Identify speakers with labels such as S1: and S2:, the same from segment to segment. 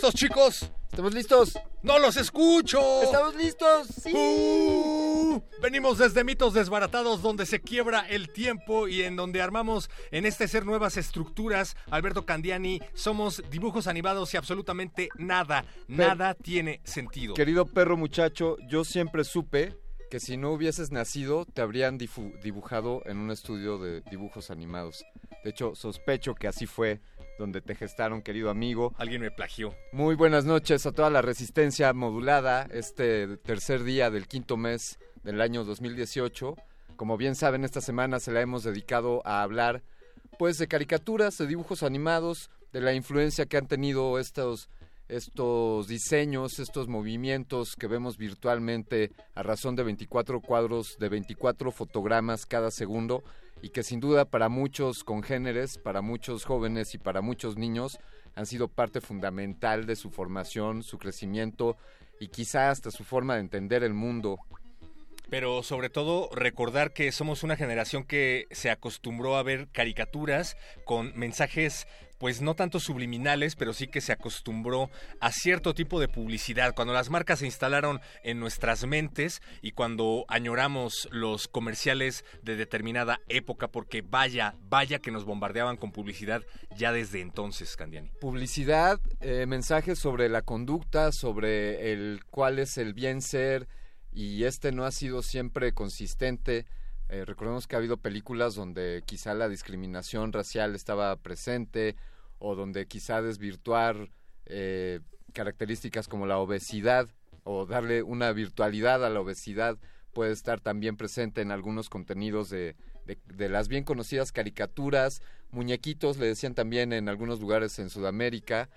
S1: Listos, chicos?
S2: Estamos listos.
S1: ¡No los escucho!
S2: Estamos listos. Sí.
S1: Uh, venimos desde mitos desbaratados donde se quiebra el tiempo y en donde armamos en este ser nuevas estructuras. Alberto Candiani, somos dibujos animados y absolutamente nada, nada tiene sentido.
S2: Querido perro muchacho, yo siempre supe que si no hubieses nacido te habrían dibujado en un estudio de dibujos animados. De hecho, sospecho que así fue donde te gestaron, querido amigo.
S1: Alguien me plagió.
S2: Muy buenas noches a toda la resistencia modulada, este tercer día del quinto mes del año 2018. Como bien saben, esta semana se la hemos dedicado a hablar pues de caricaturas, de dibujos animados, de la influencia que han tenido estos estos diseños, estos movimientos que vemos virtualmente a razón de 24 cuadros, de 24 fotogramas cada segundo y que sin duda para muchos congéneres, para muchos jóvenes y para muchos niños han sido parte fundamental de su formación, su crecimiento y quizá hasta su forma de entender el mundo.
S1: Pero sobre todo recordar que somos una generación que se acostumbró a ver caricaturas con mensajes pues no tanto subliminales, pero sí que se acostumbró a cierto tipo de publicidad. Cuando las marcas se instalaron en nuestras mentes y cuando añoramos los comerciales de determinada época, porque vaya, vaya que nos bombardeaban con publicidad ya desde entonces, Candiani.
S2: Publicidad, eh, mensajes sobre la conducta, sobre el cuál es el bien ser y este no ha sido siempre consistente. Eh, recordemos que ha habido películas donde quizá la discriminación racial estaba presente o donde quizá desvirtuar eh, características como la obesidad o darle una virtualidad a la obesidad puede estar también presente en algunos contenidos de, de, de las bien conocidas caricaturas, muñequitos, le decían también en algunos lugares en Sudamérica,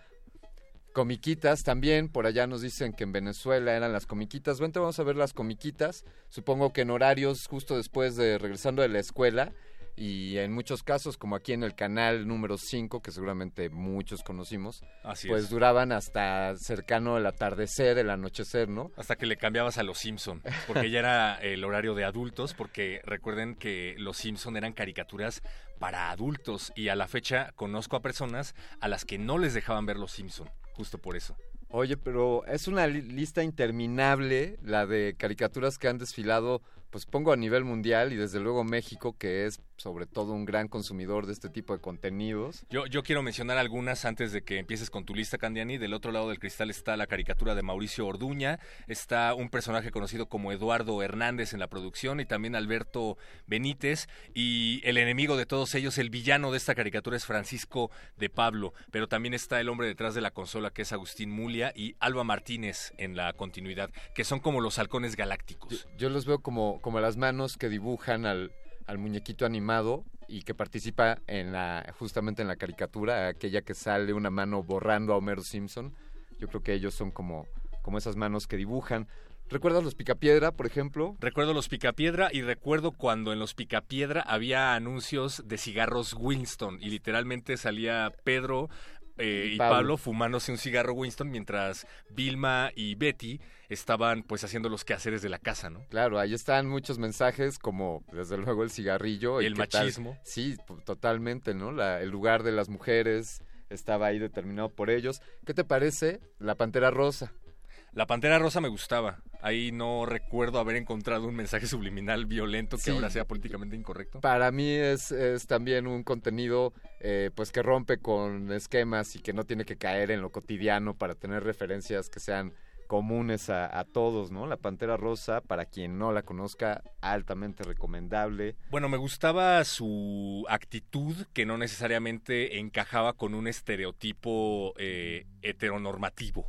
S2: comiquitas también, por allá nos dicen que en Venezuela eran las comiquitas. Vente, vamos a ver las comiquitas. Supongo que en horarios justo después de regresando de la escuela y en muchos casos, como aquí en el canal número 5, que seguramente muchos conocimos,
S1: Así
S2: pues
S1: es.
S2: duraban hasta cercano el atardecer, el anochecer, ¿no?
S1: Hasta que le cambiabas a Los Simpson, porque ya era el horario de adultos, porque recuerden que Los Simpson eran caricaturas para adultos y a la fecha conozco a personas a las que no les dejaban ver Los Simpson, justo por eso.
S2: Oye, pero es una li- lista interminable la de caricaturas que han desfilado, pues pongo a nivel mundial y desde luego México, que es sobre todo un gran consumidor de este tipo de contenidos.
S1: Yo, yo quiero mencionar algunas antes de que empieces con tu lista, Candiani. Del otro lado del cristal está la caricatura de Mauricio Orduña, está un personaje conocido como Eduardo Hernández en la producción y también Alberto Benítez. Y el enemigo de todos ellos, el villano de esta caricatura es Francisco de Pablo, pero también está el hombre detrás de la consola que es Agustín Mulia y Alba Martínez en la continuidad, que son como los halcones galácticos.
S2: Yo los veo como, como las manos que dibujan al, al muñequito animado y que participa en la, justamente en la caricatura, aquella que sale una mano borrando a Homero Simpson. Yo creo que ellos son como, como esas manos que dibujan. ¿Recuerdas los Picapiedra, por ejemplo?
S1: Recuerdo los Picapiedra y recuerdo cuando en los Picapiedra había anuncios de cigarros Winston y literalmente salía Pedro eh, y
S2: Pablo.
S1: Pablo. fumándose un cigarro Winston mientras Vilma y Betty estaban pues haciendo los quehaceres de la casa, ¿no?
S2: Claro, ahí están muchos mensajes como desde luego el cigarrillo. y
S1: El
S2: tal-
S1: machismo.
S2: Sí, p- totalmente, ¿no? La- el lugar de las mujeres estaba ahí determinado por ellos. ¿Qué te parece la Pantera Rosa?
S1: La Pantera Rosa me gustaba. Ahí no recuerdo haber encontrado un mensaje subliminal violento que
S2: Sí.
S1: ahora sea políticamente incorrecto.
S2: Para mí es, es también un contenido eh, pues que rompe con esquemas y que no tiene que caer en lo cotidiano para tener referencias que sean comunes a, a todos, ¿no? La Pantera Rosa, para quien no la conozca, altamente recomendable.
S1: Bueno, me gustaba su actitud que no necesariamente encajaba con un estereotipo eh, heteronormativo.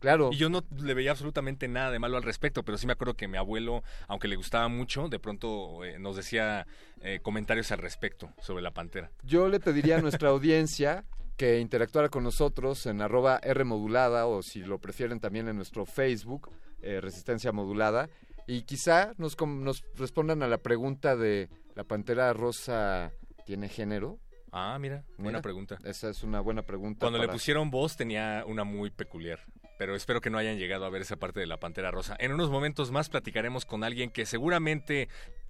S2: Claro.
S1: Y yo no le veía absolutamente nada de malo al respecto, pero sí me acuerdo que mi abuelo, aunque le gustaba mucho, de pronto eh, nos decía eh, comentarios al respecto sobre la pantera.
S2: Yo le pediría a nuestra audiencia que interactuara con nosotros en arroba R modulada o si lo prefieren también en nuestro Facebook, eh, Resistencia Modulada, y quizá nos, nos respondan a la pregunta de ¿la pantera rosa tiene género?
S1: Ah, mira, buena
S2: Mira,
S1: pregunta.
S2: Esa es una buena pregunta.
S1: Cuando le pusieron voz tenía una muy peculiar, pero espero que no hayan llegado a ver esa parte de la Pantera Rosa. En unos momentos más platicaremos con alguien que seguramente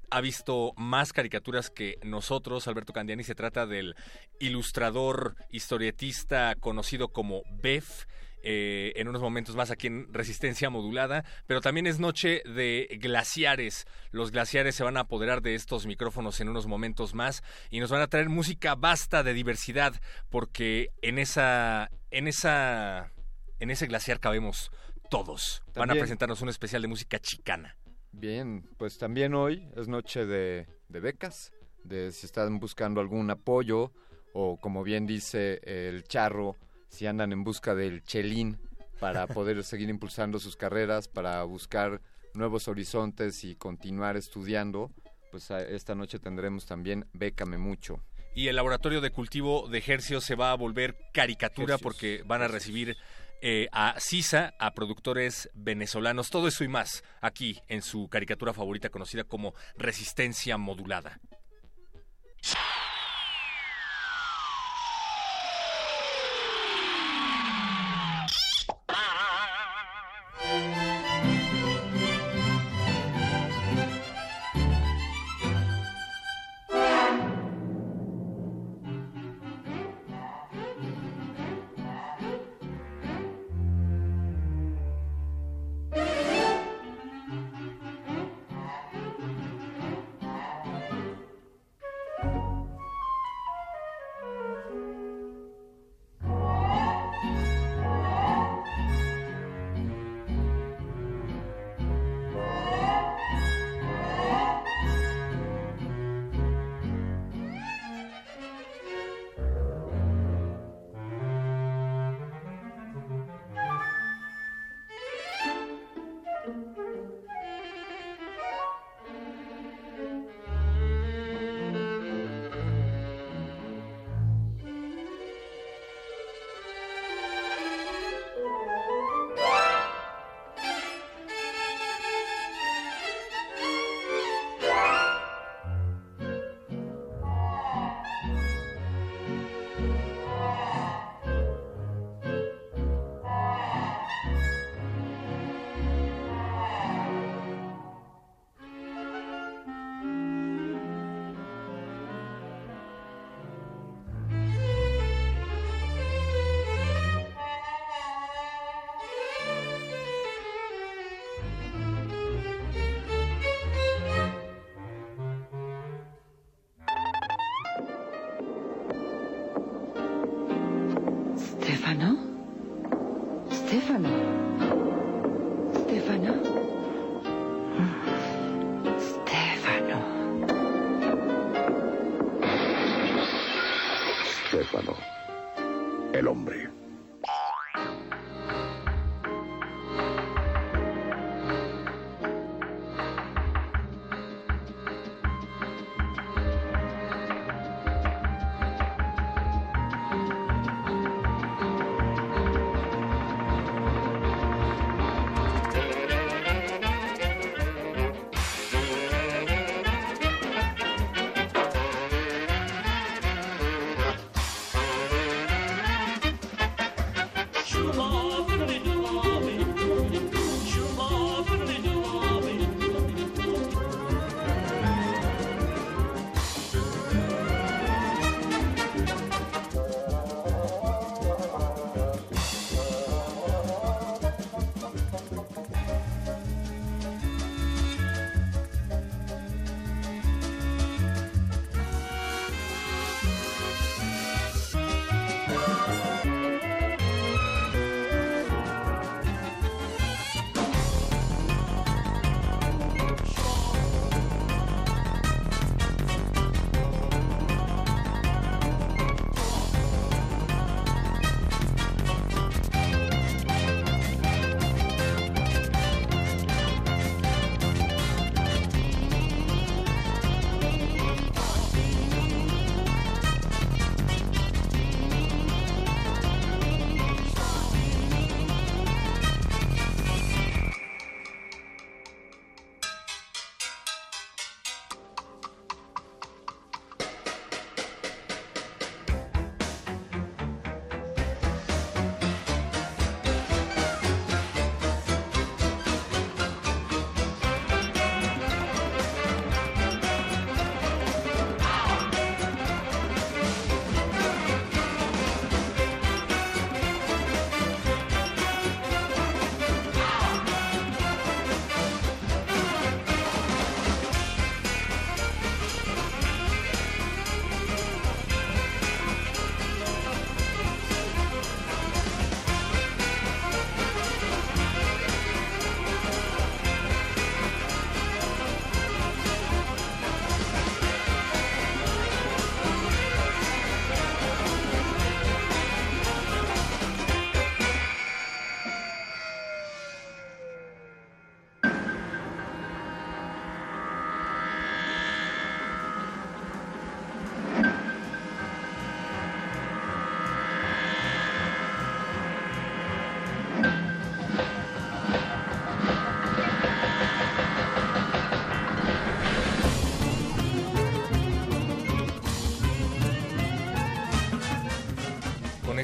S1: ha visto más caricaturas que nosotros, Alberto Candiani. Se trata del ilustrador, historietista conocido como Bef. eh, en unos momentos más aquí en Resistencia Modulada, pero también es noche de glaciares. Los glaciares se van a apoderar de estos micrófonos en unos momentos más y nos van a traer música basta de diversidad, porque en esa, en esa, en ese glaciar cabemos todos. Van a presentarnos un especial de música chicana.
S2: Bien, pues también hoy es noche de, de becas, de si están buscando algún apoyo o como bien dice el charro, si andan en busca del chelín para poder seguir impulsando sus carreras, para buscar nuevos horizontes y continuar estudiando, pues esta noche tendremos también Bécame Mucho.
S1: Y el laboratorio de cultivo de Hercios se va a volver caricatura
S2: Hercios,
S1: porque van a recibir eh, a CISA, a productores venezolanos, todo eso y más aquí en su caricatura favorita conocida como Resistencia Modulada.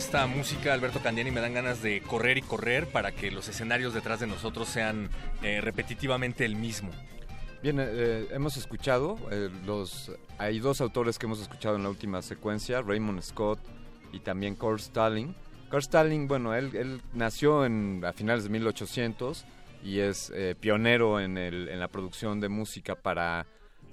S1: Esta música, Alberto Candiani, me dan ganas de correr y correr para que los escenarios detrás de nosotros sean eh, repetitivamente el mismo.
S2: Bien, eh, hemos escuchado, eh, los, hay dos autores que hemos escuchado en la última secuencia, Raymond Scott y también Kurt Stalling. Kurt Stalling, bueno, él, nació en, a finales de 1800 y es eh, pionero en la producción de música para,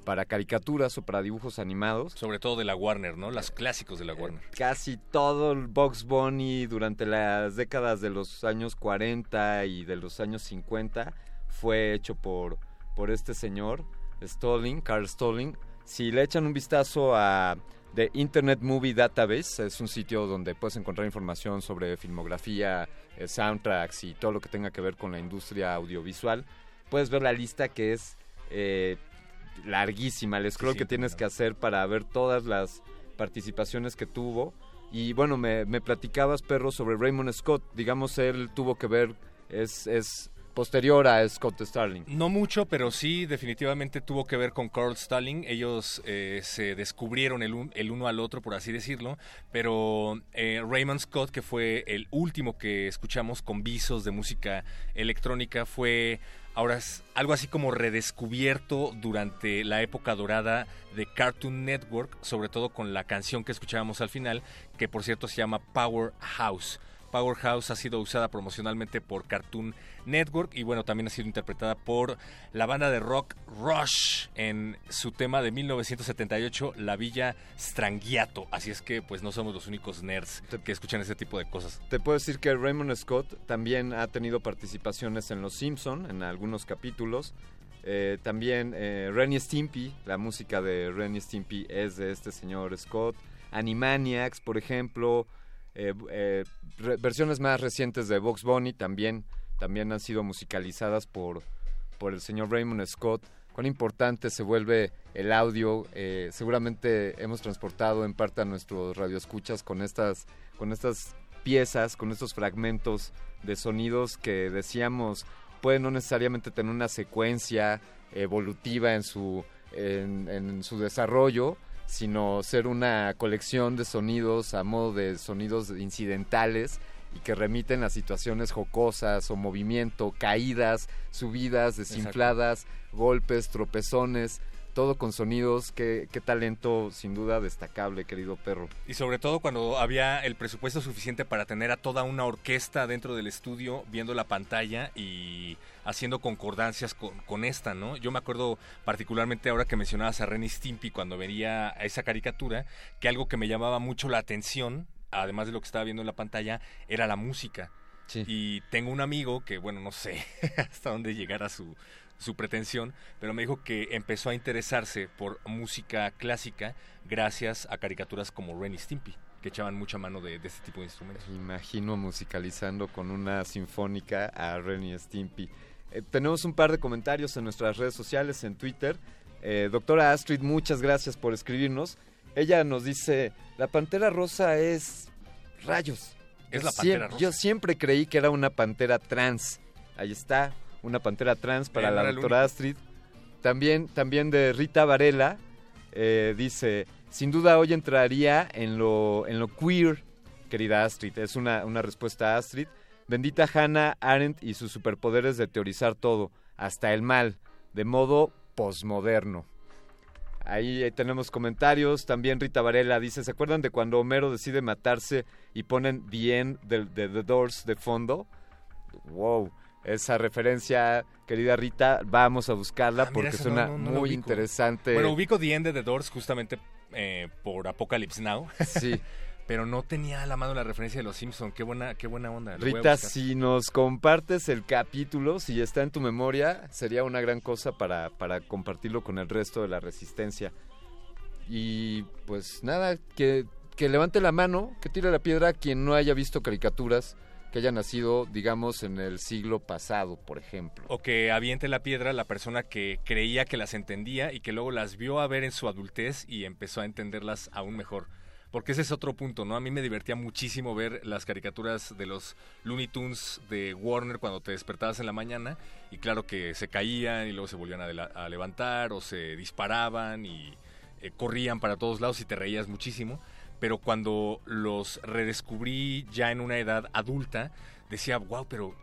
S2: para caricaturas o para dibujos animados.
S1: Sobre todo de la Warner, ¿no? Las clásicos de la Warner.
S2: Casi todo el Box Bunny durante las décadas de los años 40 y de los años 50 fue hecho por, por este señor, Stalling, Carl Stalling. Si le echan un vistazo a The Internet Movie Database, es un sitio donde puedes encontrar información sobre filmografía, eh, soundtracks y todo lo que tenga que ver con la industria audiovisual. Puedes ver la lista que es eh, larguísima, el scroll
S1: sí,
S2: que tienes
S1: claro.
S2: que hacer para ver todas las participaciones que tuvo. Y bueno, me, me platicabas, perro, sobre Raymond Scott. Digamos, él tuvo que ver, es, es posterior a Scott Starling.
S1: No mucho, pero sí definitivamente tuvo que ver con Carl Stalling. Ellos eh, se descubrieron el, un- el uno al otro, por así decirlo. Pero eh, Raymond Scott, que fue el último que escuchamos con visos de música electrónica, fue ahora es algo así como redescubierto durante la época dorada de Cartoon Network, sobre todo con la canción que escuchábamos al final, que por cierto se llama Powerhouse. Powerhouse ha sido usada promocionalmente por Cartoon Network y bueno, también ha sido interpretada por la banda de rock Rush en su tema de 1978, La Villa Strangiato. Así es que pues no somos los únicos nerds que escuchan ese tipo de cosas.
S2: Te puedo decir que Raymond Scott también ha tenido participaciones en Los Simpson en algunos capítulos. Eh, también eh, Ren y Stimpy, la música de Ren y Stimpy es de este señor Scott. Animaniacs, por ejemplo. Eh, eh, versiones más recientes de Box Bunny también, también han sido musicalizadas por, por el señor Raymond Scott. Cuán importante se vuelve el audio. eh, seguramente hemos transportado en parte a nuestros radioescuchas con estas, con estas piezas, con estos fragmentos de sonidos que decíamos pueden no necesariamente tener una secuencia evolutiva en su, en su desarrollo, sino ser una colección de sonidos a modo de sonidos incidentales y que remiten a situaciones jocosas o movimiento, caídas, subidas, desinfladas, golpes, tropezones, todo con sonidos. Qué, qué talento sin duda destacable, querido perro.
S1: Y sobre todo cuando había el presupuesto suficiente para tener a toda una orquesta dentro del estudio viendo la pantalla y haciendo concordancias con, con esta, ¿no? Yo me acuerdo particularmente ahora que mencionabas a Renny Stimpy cuando veía a esa caricatura, que algo que me llamaba mucho la atención, además de lo que estaba viendo en la pantalla, era la música.
S2: Sí.
S1: Y tengo un amigo que, bueno, no sé hasta dónde llegara su, su pretensión, pero me dijo que empezó a interesarse por música clásica gracias a caricaturas como Ren y Stimpy, que echaban mucha mano de, de este tipo de instrumentos.
S2: Imagino musicalizando con una sinfónica a Ren y Stimpy. Eh, tenemos un par de comentarios en nuestras redes sociales, en Twitter. Eh, doctora Astrid, muchas gracias por escribirnos. Ella nos dice, la Pantera Rosa es rayos.
S1: Es
S2: Yo
S1: la Pantera Rosa.
S2: Yo siempre creí que era una pantera trans. Ahí está, una pantera trans para la doctora. Astrid. También, también de Rita Varela, eh, dice, sin duda hoy entraría en lo, en lo queer, querida Astrid. Es una, una respuesta a Astrid. Bendita Hannah Arendt y sus superpoderes de teorizar todo, hasta el mal, de modo posmoderno. Ahí, ahí tenemos comentarios. También Rita Varela dice, ¿se acuerdan de cuando Homero decide matarse y ponen The End de, de The Doors de fondo? Wow, esa referencia, querida Rita, vamos a buscarla
S1: Ah, mira,
S2: porque
S1: eso
S2: suena
S1: no- no- no lo
S2: muy interesante.
S1: Bueno, ubico The End de The Doors justamente eh, por Apocalypse Now,
S2: Sí.
S1: pero no tenía a la mano la referencia de los Simpson. Qué buena, qué buena onda. lo
S2: Rita, si nos compartes el capítulo, si está en tu memoria, sería una gran cosa para, para compartirlo con el resto de la resistencia. Y pues nada, que, que levante la mano, que tire la piedra quien no haya visto caricaturas que haya nacido, digamos, en el siglo pasado, por ejemplo.
S1: O que aviente la piedra la persona que creía que las entendía y que luego las vio a ver en su adultez y empezó a entenderlas aún mejor. Porque ese es otro punto, ¿no? A mí me divertía muchísimo ver las caricaturas de los Looney Tunes de Warner cuando te despertabas en la mañana y claro que se caían y luego se volvían a, levantar o se disparaban y eh, corrían para todos lados y te reías muchísimo. Pero cuando los redescubrí ya en una edad adulta, decía, wow, pero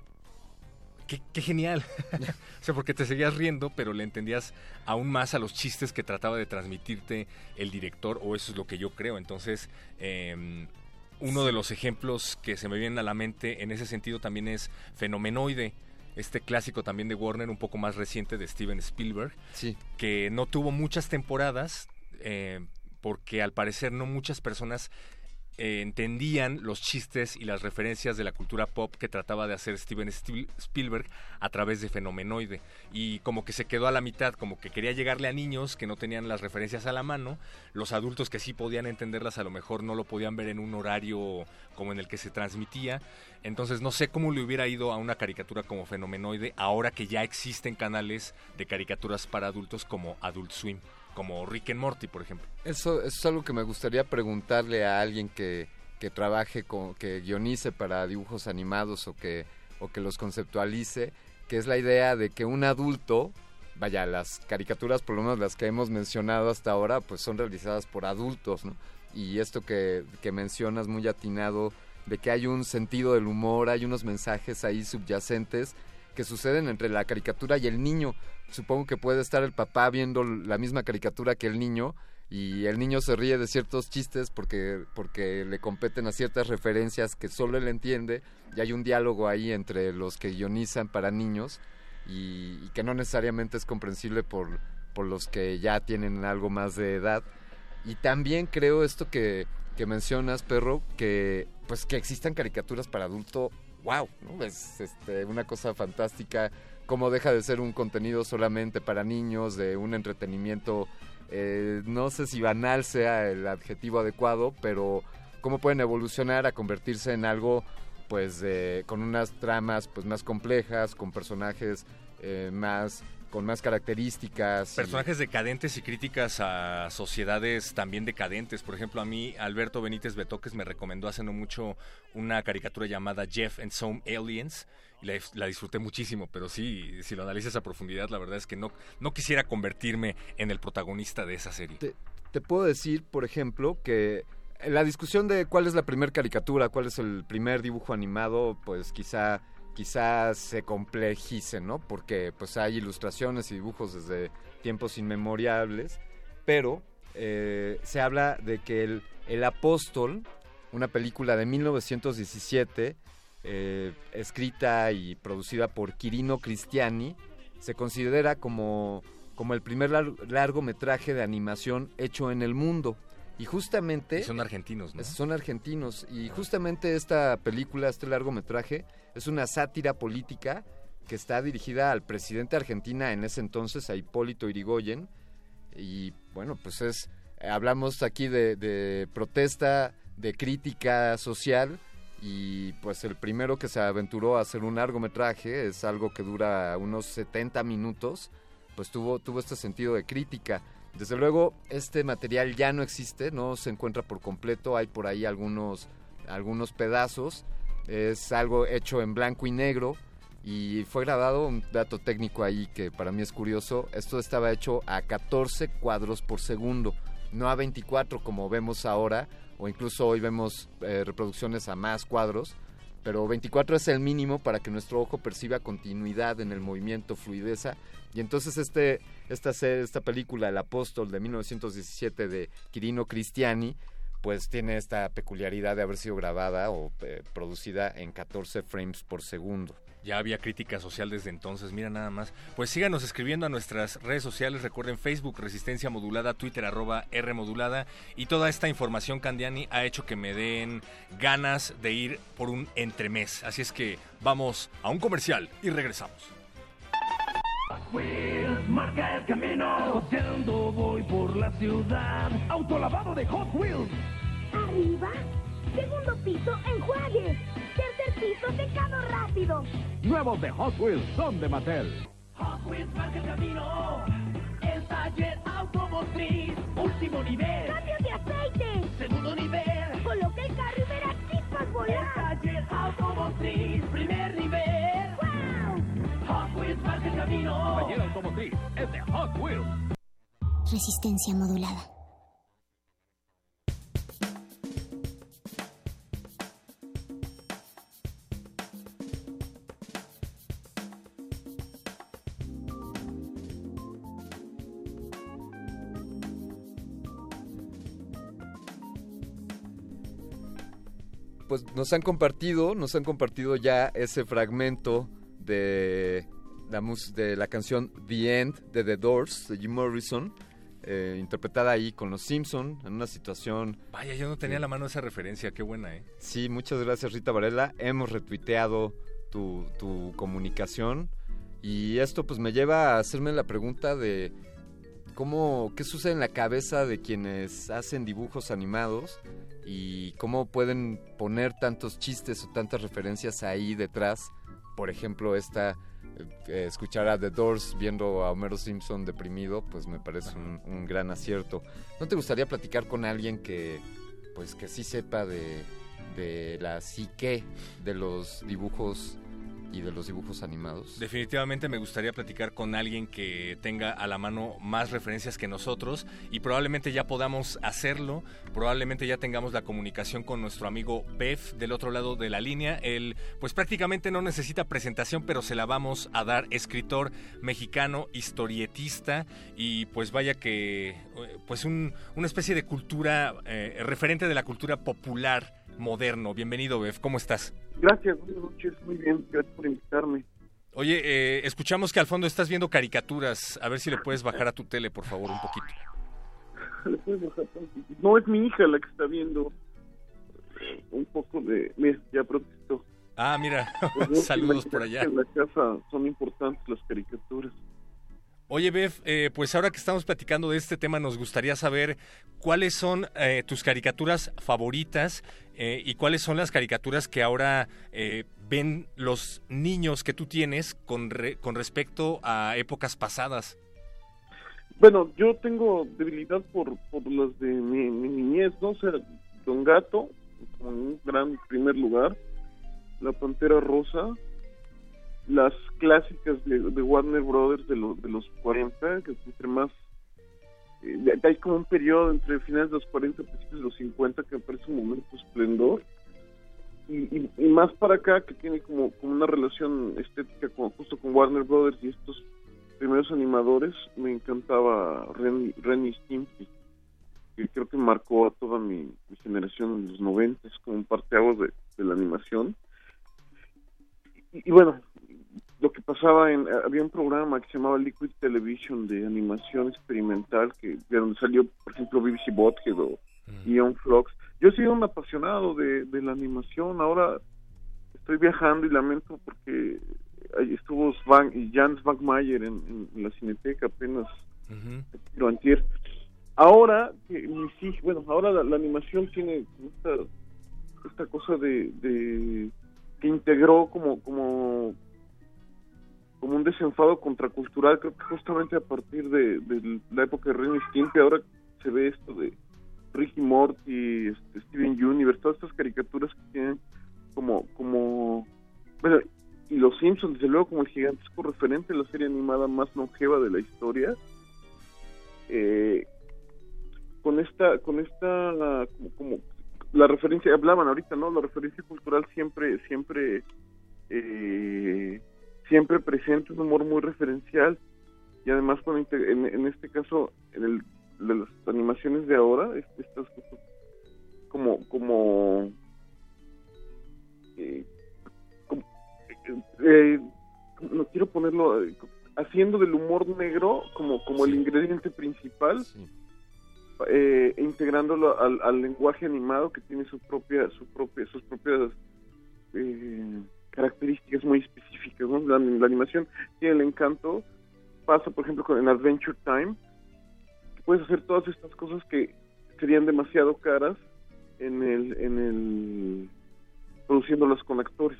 S1: qué, qué genial. o sea, porque te seguías riendo, pero le entendías aún más a los chistes que trataba de transmitirte el director, o eso es lo que yo creo. Entonces, em, uno de los ejemplos que se me vienen a la mente en ese sentido también es Fenomenoide, este clásico también de Warner, un poco más reciente de Steven Spielberg,
S2: Sí.
S1: que no tuvo muchas temporadas eh, porque al parecer no muchas personas eh, entendían los chistes y las referencias de la cultura pop que trataba de hacer Steven Spielberg a través de Fenomenoide. Y como que se quedó a la mitad, como que quería llegarle a niños que no tenían las referencias a la mano, los adultos que sí podían entenderlas a lo mejor no lo podían ver en un horario como en el que se transmitía. Entonces no sé cómo le hubiera ido a una caricatura como Fenomenoide ahora que ya existen canales de caricaturas para adultos como Adult Swim, como Rick and Morty, por ejemplo.
S2: Eso, es algo que me gustaría preguntarle a alguien que, que trabaje, con, que guionice para dibujos animados o que, o que los conceptualice, que es la idea de que un adulto, vaya, las caricaturas, por lo menos las que hemos mencionado hasta ahora, pues son realizadas por adultos, ¿no? Y esto que, que mencionas muy atinado, de que hay un sentido del humor, hay unos mensajes ahí subyacentes que suceden entre la caricatura y el niño. Supongo que puede estar el papá viendo la misma caricatura que el niño y el niño se ríe de ciertos chistes porque, porque le competen a ciertas referencias que solo él entiende y hay un diálogo ahí entre los que guionizan para niños y, y que no necesariamente es comprensible por, por los que ya tienen algo más de edad. Y también creo esto que, que mencionas, perro, que pues que existan caricaturas para adulto, wow, ¿no? Es este, una cosa fantástica, cómo deja de ser un contenido solamente para niños, de un entretenimiento, eh, no sé si banal sea el adjetivo adecuado, pero cómo pueden evolucionar a convertirse en algo pues de- con unas tramas pues más complejas, con personajes eh, más con más características. y-
S1: Personajes decadentes y críticas a sociedades también decadentes. Por ejemplo, a mí Alberto Benítez Betoques me recomendó hace no mucho una caricatura llamada Jeff and Some Aliens. Y la, la disfruté muchísimo, pero sí, si lo analizas a profundidad, la verdad es que no, no quisiera convertirme en el protagonista de esa serie.
S2: Te, te puedo decir, por ejemplo, que la discusión de cuál es la primer caricatura, cuál es el primer dibujo animado, pues quizá quizá se complejice, ¿no? Porque pues hay ilustraciones y dibujos desde tiempos inmemoriales, pero eh, se habla de que el, el Apóstol, una película de 1917, eh, escrita y producida por Quirino Cristiani, se considera como, como el primer lar- largometraje de animación hecho en el mundo. Y justamente...
S1: Y son argentinos, ¿no?
S2: Son argentinos. Y justamente esta película, este largometraje, es una sátira política que está dirigida al presidente de Argentina en ese entonces, a Hipólito Yrigoyen. Y bueno, pues es. Hablamos aquí de, de protesta, de crítica social. Y pues el primero que se aventuró a hacer un largometraje es algo que dura unos 70 minutos. Pues tuvo, tuvo este sentido de crítica. Desde luego, este material ya no existe, no se encuentra por completo, hay por ahí algunos, algunos pedazos, es algo hecho en blanco y negro y fue grabado, un dato técnico ahí que para mí es curioso, esto estaba hecho a 14 cuadros por segundo, no a 24 como vemos ahora, o incluso hoy vemos eh, reproducciones a más cuadros, pero 24 es el mínimo para que nuestro ojo perciba continuidad en el movimiento, fluideza. Y entonces este, esta, esta película, El Apóstol de 1917 de Quirino Cristiani, pues tiene esta peculiaridad de haber sido grabada o eh, producida en 14 frames por segundo.
S1: Ya había crítica social desde entonces, mira nada más. Pues síganos escribiendo a nuestras redes sociales, recuerden Facebook Resistencia Modulada, Twitter arroba R Modulada y toda esta información Candiani ha hecho que me den ganas de ir por un entremés. Así es que vamos a un comercial y regresamos.
S3: Wheels marca el camino, voy por la ciudad. Autolavado de Hot Wheels.
S4: Arriba, segundo piso, enjuague. Piso, secado rápido.
S3: Nuevos de Hot Wheels son de Mattel. Hot Wheels marca el camino. El taller automotriz. Último nivel.
S4: Cambio de aceite.
S3: Segundo nivel.
S4: Coloca el carro y verá chispas volar.
S3: El taller automotriz. Primer nivel.
S4: ¡Wow!
S3: Hot Wheels marca el camino. Taller automotriz es de Hot Wheels.
S5: Resistencia modulada.
S2: Pues nos han compartido, nos han compartido ya ese fragmento de la, mus- de la canción The End de The Doors de Jim Morrison, eh, interpretada ahí con los Simpson en una situación
S1: Vaya, yo no tenía a la mano esa referencia, qué buena, ¿eh?
S2: Sí, muchas gracias Rita Varela. Hemos retuiteado tu, tu comunicación y esto pues me lleva a hacerme la pregunta de cómo, qué sucede en la cabeza de quienes hacen dibujos animados y cómo pueden poner tantos chistes o tantas referencias ahí detrás. Por ejemplo, esta eh, escuchar a The Doors viendo a Homero Simpson deprimido, pues me parece un, un gran acierto. ¿No te gustaría platicar con alguien que, pues, que sí sepa de, de la psique de los dibujos y de los dibujos animados?
S1: Definitivamente me gustaría platicar con alguien que tenga a la mano más referencias que nosotros y probablemente ya podamos hacerlo, probablemente ya tengamos la comunicación con nuestro amigo Bef del otro lado de la línea. Él pues prácticamente no necesita presentación, pero se la vamos a dar. Escritor mexicano, historietista y pues vaya que eh, pues un- una especie de cultura, eh, referente de la cultura popular moderno. Bienvenido Bef, ¿cómo estás?
S5: Gracias, buenas noches, muy bien, gracias por invitarme.
S1: Oye, eh, escuchamos que al fondo estás viendo caricaturas. A ver si le puedes bajar a tu tele, por favor, un poquito.
S5: ¿Le puedes bajar tantito? No, es mi hija la que está viendo eh, un poco de... Mira, ya protestó.
S1: Ah, mira,
S5: Pues,
S1: saludos por allá.
S5: En la casa son importantes las caricaturas.
S1: Oye, Bef, eh, pues ahora que estamos platicando de este tema, nos gustaría saber cuáles son eh, tus caricaturas favoritas eh, y cuáles son las caricaturas que ahora eh, ven los niños que tú tienes con, re- con respecto a épocas pasadas.
S5: Bueno, yo tengo debilidad por, por las de mi, niñez, ¿no? O sea, Don Gato, como un gran primer lugar, La Pantera Rosa, las clásicas de, de Warner Brothers de, los de los 40, que entre más... eh, hay como un periodo entre finales de los 40 y principios de los 50 que me parece un momento esplendor. Y, y- y más para acá, que tiene como, como una relación estética con, justo con Warner Brothers y estos primeros animadores, me encantaba Ren, y Stimpy, que creo que marcó a toda mi, mi generación en los 90, es como un parteaguas de, de la animación. Y, y bueno, lo que pasaba en había un programa que se llamaba Liquid Television de animación experimental que de donde salió por ejemplo BBC Bothead o Ion Flux. Yo he sido un apasionado de, de la animación. Ahora estoy viajando y lamento porque ahí estuvo Svan y Jan Svangmayer en, en la Cineteca apenas antier. Ahora que mis hijos bueno ahora la, la animación tiene esta esta cosa de, de que integró como como como un desenfado contracultural, creo que justamente a partir de, la época de Ren y Stimpy, ahora se ve esto de Ricky Morty, este, Steven Universe, todas estas caricaturas que tienen como, como, bueno, y los Simpsons, desde luego, como el gigantesco referente, la serie animada más longeva de la historia, eh, con esta, con esta, como, como la referencia, hablaban ahorita, ¿no? La referencia cultural siempre, siempre, eh, siempre presente, un humor muy referencial y además con en, en este caso en el de las animaciones de ahora es- estas cosas como como eh, como- eh, no quiero ponerlo eh, haciendo del humor negro como como el ingrediente principal eh, e integrándolo al, al lenguaje animado que tiene su propia su propia sus propias eh, características muy específicas ¿no? la, animación tiene el encanto pasa por ejemplo con en Adventure Time puedes hacer todas estas cosas que serían demasiado caras en el en el produciéndolas con actores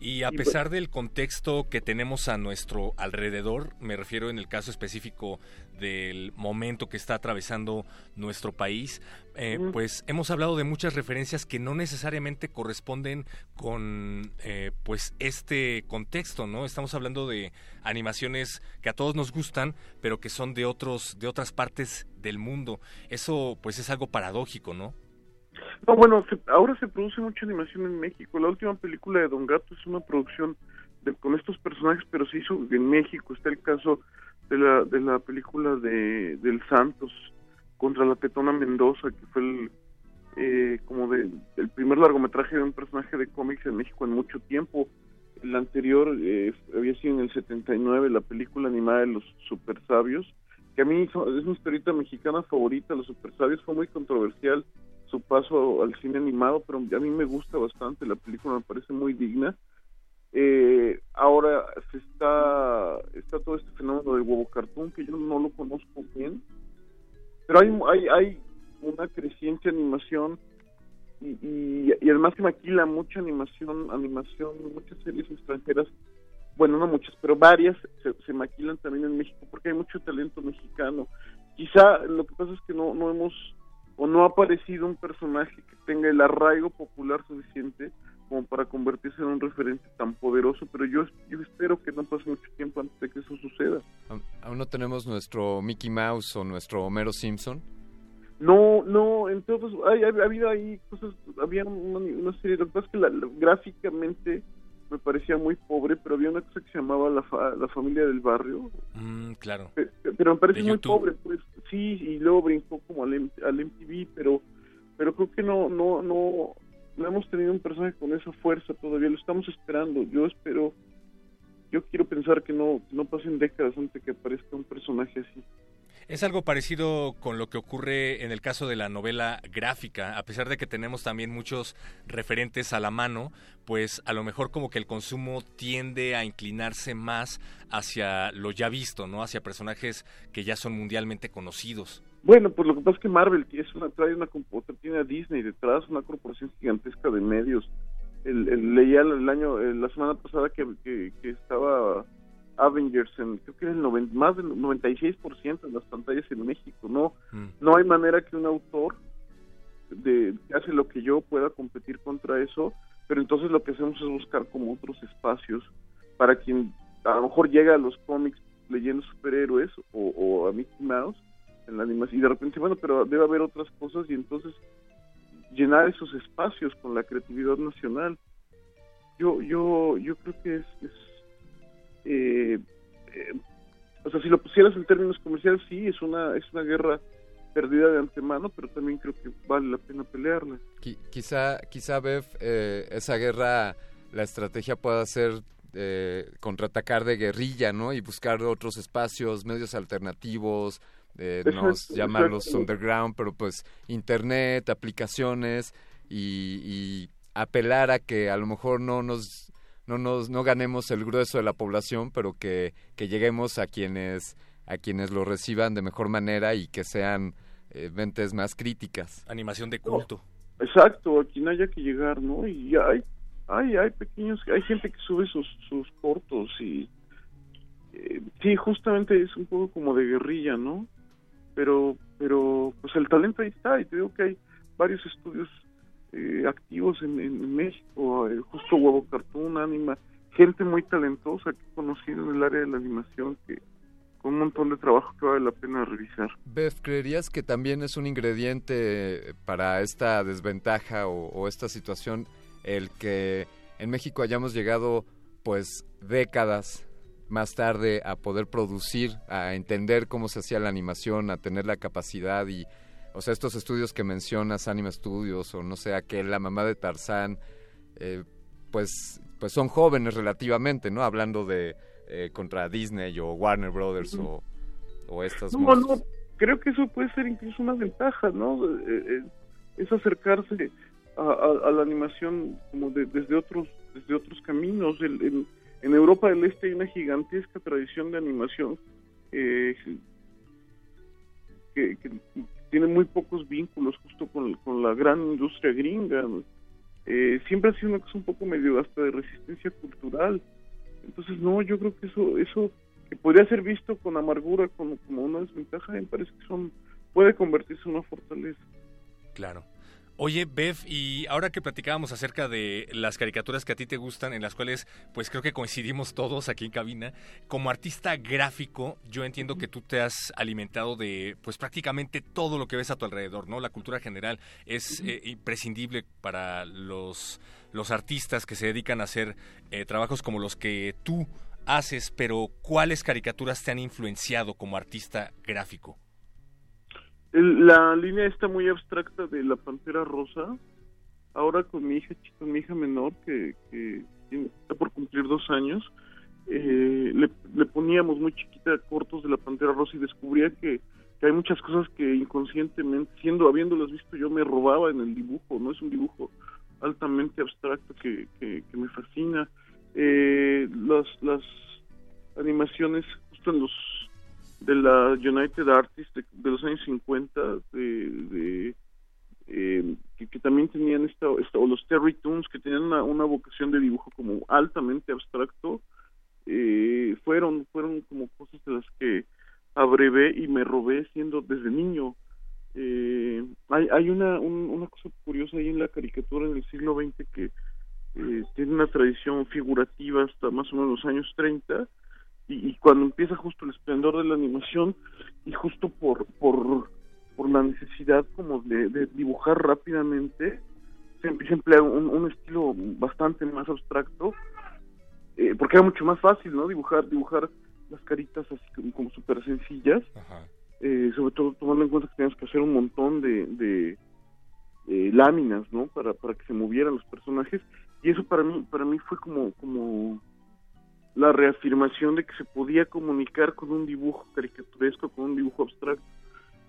S1: Y a
S5: Y
S1: pesar del contexto que tenemos a nuestro alrededor, me refiero en el caso específico del momento que está atravesando nuestro país, eh, pues hemos hablado de muchas referencias que no necesariamente corresponden con eh, pues este contexto, ¿no? Estamos hablando de animaciones que a todos nos gustan, pero que son de otros de otras partes del mundo. Eso pues es algo paradójico, ¿no?
S5: No, bueno, se- ahora se produce mucha animación en México. La última película de Don Gato es una producción de, con estos personajes, pero se hizo en México. Está el caso de la, de la película de del Santos contra la Tetona Mendoza, que fue el, eh, como de, el primer largometraje de un personaje de cómics en México en mucho tiempo. El anterior eh, había sido en el 79, la película animada de los super sabios, que a mí es mi historieta mexicana favorita, los super sabios, fue muy controversial su paso al cine animado, pero a mí me gusta bastante, la película me parece muy digna. Eh, ahora se está, está todo este fenómeno del huevo cartoon, que yo no lo conozco bien, pero hay, hay, hay una creciente animación y, y, y, además que maquila mucha animación, animación, muchas series extranjeras, bueno, no muchas, pero varias se, se, maquilan también en México porque hay mucho talento mexicano. Quizá lo que pasa es que no, no hemos o no ha aparecido un personaje que tenga el arraigo popular suficiente como para convertirse en un referente tan poderoso, pero yo, yo espero que no pase mucho tiempo antes de que eso suceda.
S2: ¿Aún no tenemos nuestro Mickey Mouse o nuestro Homero Simpson?
S5: No, no, entonces hay, ha habido ahí cosas, había una, una, serie, lo que pasa es que la, la, gráficamente me parecía muy pobre, pero había una cosa que se llamaba La, fa, la Familia del Barrio.
S1: Mm, claro.
S5: Pero, pero me parece muy pobre, pues sí, y luego brincó como al, al MTV, pero pero creo que no, no, no, no hemos tenido un personaje con esa fuerza todavía, lo estamos esperando. Yo espero, yo quiero pensar que no, no pasen décadas antes de que aparezca un personaje así.
S1: Es algo parecido con lo que ocurre en el caso de la novela gráfica, a pesar de que tenemos también muchos referentes a la mano, pues a lo mejor como que el consumo tiende a inclinarse más hacia lo ya visto, ¿no? Hacia personajes que ya son mundialmente conocidos.
S5: Bueno, pues lo que pasa es que Marvel es una, trae una tiene a Disney detrás, una corporación gigantesca de medios. El, el, leía el año, la semana pasada que estaba Avengers en creo que era el 90, más del 96% de las pantallas en México no mm. no hay manera que un autor de que hace lo que yo pueda competir contra eso pero entonces lo que hacemos es buscar como otros espacios para quien a lo mejor llega a los cómics leyendo superhéroes o, o a Mickey Mouse en la animación y de repente bueno pero debe haber otras cosas y entonces llenar esos espacios con la creatividad nacional yo yo yo creo que es, es eh, eh, o sea, si lo pusieras en términos comerciales, sí, es una, es una guerra perdida de antemano, pero también creo que vale la pena pelearla.
S2: quizá, quizá, Bev, eh, esa guerra, la estrategia pueda ser eh, contraatacar de guerrilla, ¿no? Y buscar otros espacios, medios alternativos, eh, no llamarlos underground, pero pues internet, aplicaciones y, y apelar a que a lo mejor no nos no nos no ganemos el grueso de la población, pero que, que lleguemos a quienes a quienes lo reciban de mejor manera y que sean eh, mentes más críticas.
S1: Animación de culto.
S5: exacto, a quien haya que llegar, ¿no? Y hay hay hay pequeños, hay gente que sube sus sus cortos y eh, sí, justamente es un poco como de guerrilla, ¿no? Pero pero pues el talento ahí está y te digo que hay varios estudios eh, activos en, México, eh, justo Huevo Cartoon, Anima, gente muy talentosa que he en el área de la animación que con un montón de trabajo que vale la pena revisar.
S2: Beth, ¿creerías que también es un ingrediente para esta desventaja o esta situación el que en México hayamos llegado pues décadas más tarde a poder producir, a entender cómo se hacía la animación, a tener la capacidad y o sea, estos estudios que mencionas, Anima Studios o no sé, aquel, la mamá de Tarzán, eh, pues, pues son jóvenes relativamente, ¿no? Hablando de eh, contra Disney o Warner Brothers o, o estas.
S5: No, no, creo que eso puede ser incluso una ventaja, ¿no? Eh, es acercarse a, a, a, la animación como de, desde otros desde otros caminos. El, el, en Europa del Este hay una gigantesca tradición de animación eh, que, que, tiene muy pocos vínculos justo con, con la gran industria gringa. Eh, siempre ha sido una cosa un poco medio hasta de resistencia cultural. Entonces, no, yo creo que eso, eso que podría ser visto con amargura como, como una desventaja, me parece que son puede convertirse en una fortaleza.
S1: Claro. Oye, Bev, y ahora que platicábamos acerca de las caricaturas que a ti te gustan, en las cuales pues creo que coincidimos todos aquí en cabina, como artista gráfico, yo entiendo que tú te has alimentado de pues prácticamente todo lo que ves a tu alrededor, ¿no? La cultura general es eh, imprescindible para los, los artistas que se dedican a hacer eh, trabajos como los que tú haces, pero ¿cuáles caricaturas te han influenciado como artista gráfico?
S5: La línea está muy abstracta de la Pantera Rosa. Ahora con mi hija, con mi hija menor, que, que está por cumplir dos años, eh, le, le poníamos muy chiquita cortos de la Pantera Rosa y descubría que, que hay muchas cosas que inconscientemente, siendo habiéndolas visto yo, me robaba en el dibujo. No es un dibujo altamente abstracto que, que, que me fascina. Eh, las, las animaciones justo en los de la United Artists de, los años 50 de, eh, que, que también tenían esta, o los Terry Toons que tenían una, vocación de dibujo como altamente abstracto eh, fueron fueron como cosas de las que abrevé y me robé siendo desde niño. Eh, hay, hay una, un- una cosa curiosa ahí en la caricatura en el siglo XX que eh, tiene una tradición figurativa hasta más o menos los años 30 y, y cuando empieza justo el esplendor de la animación y justo por por, por la necesidad como de, de dibujar rápidamente se empieza a emplear un, un estilo bastante más abstracto eh, porque era mucho más fácil no dibujar dibujar las caritas así como, como súper sencillas eh, sobre todo tomando en cuenta que tenías que hacer un montón de, de eh, láminas no para para que se movieran los personajes y eso para mí para mí fue como como la reafirmación de que se podía comunicar con un dibujo caricaturesco, con un dibujo abstracto.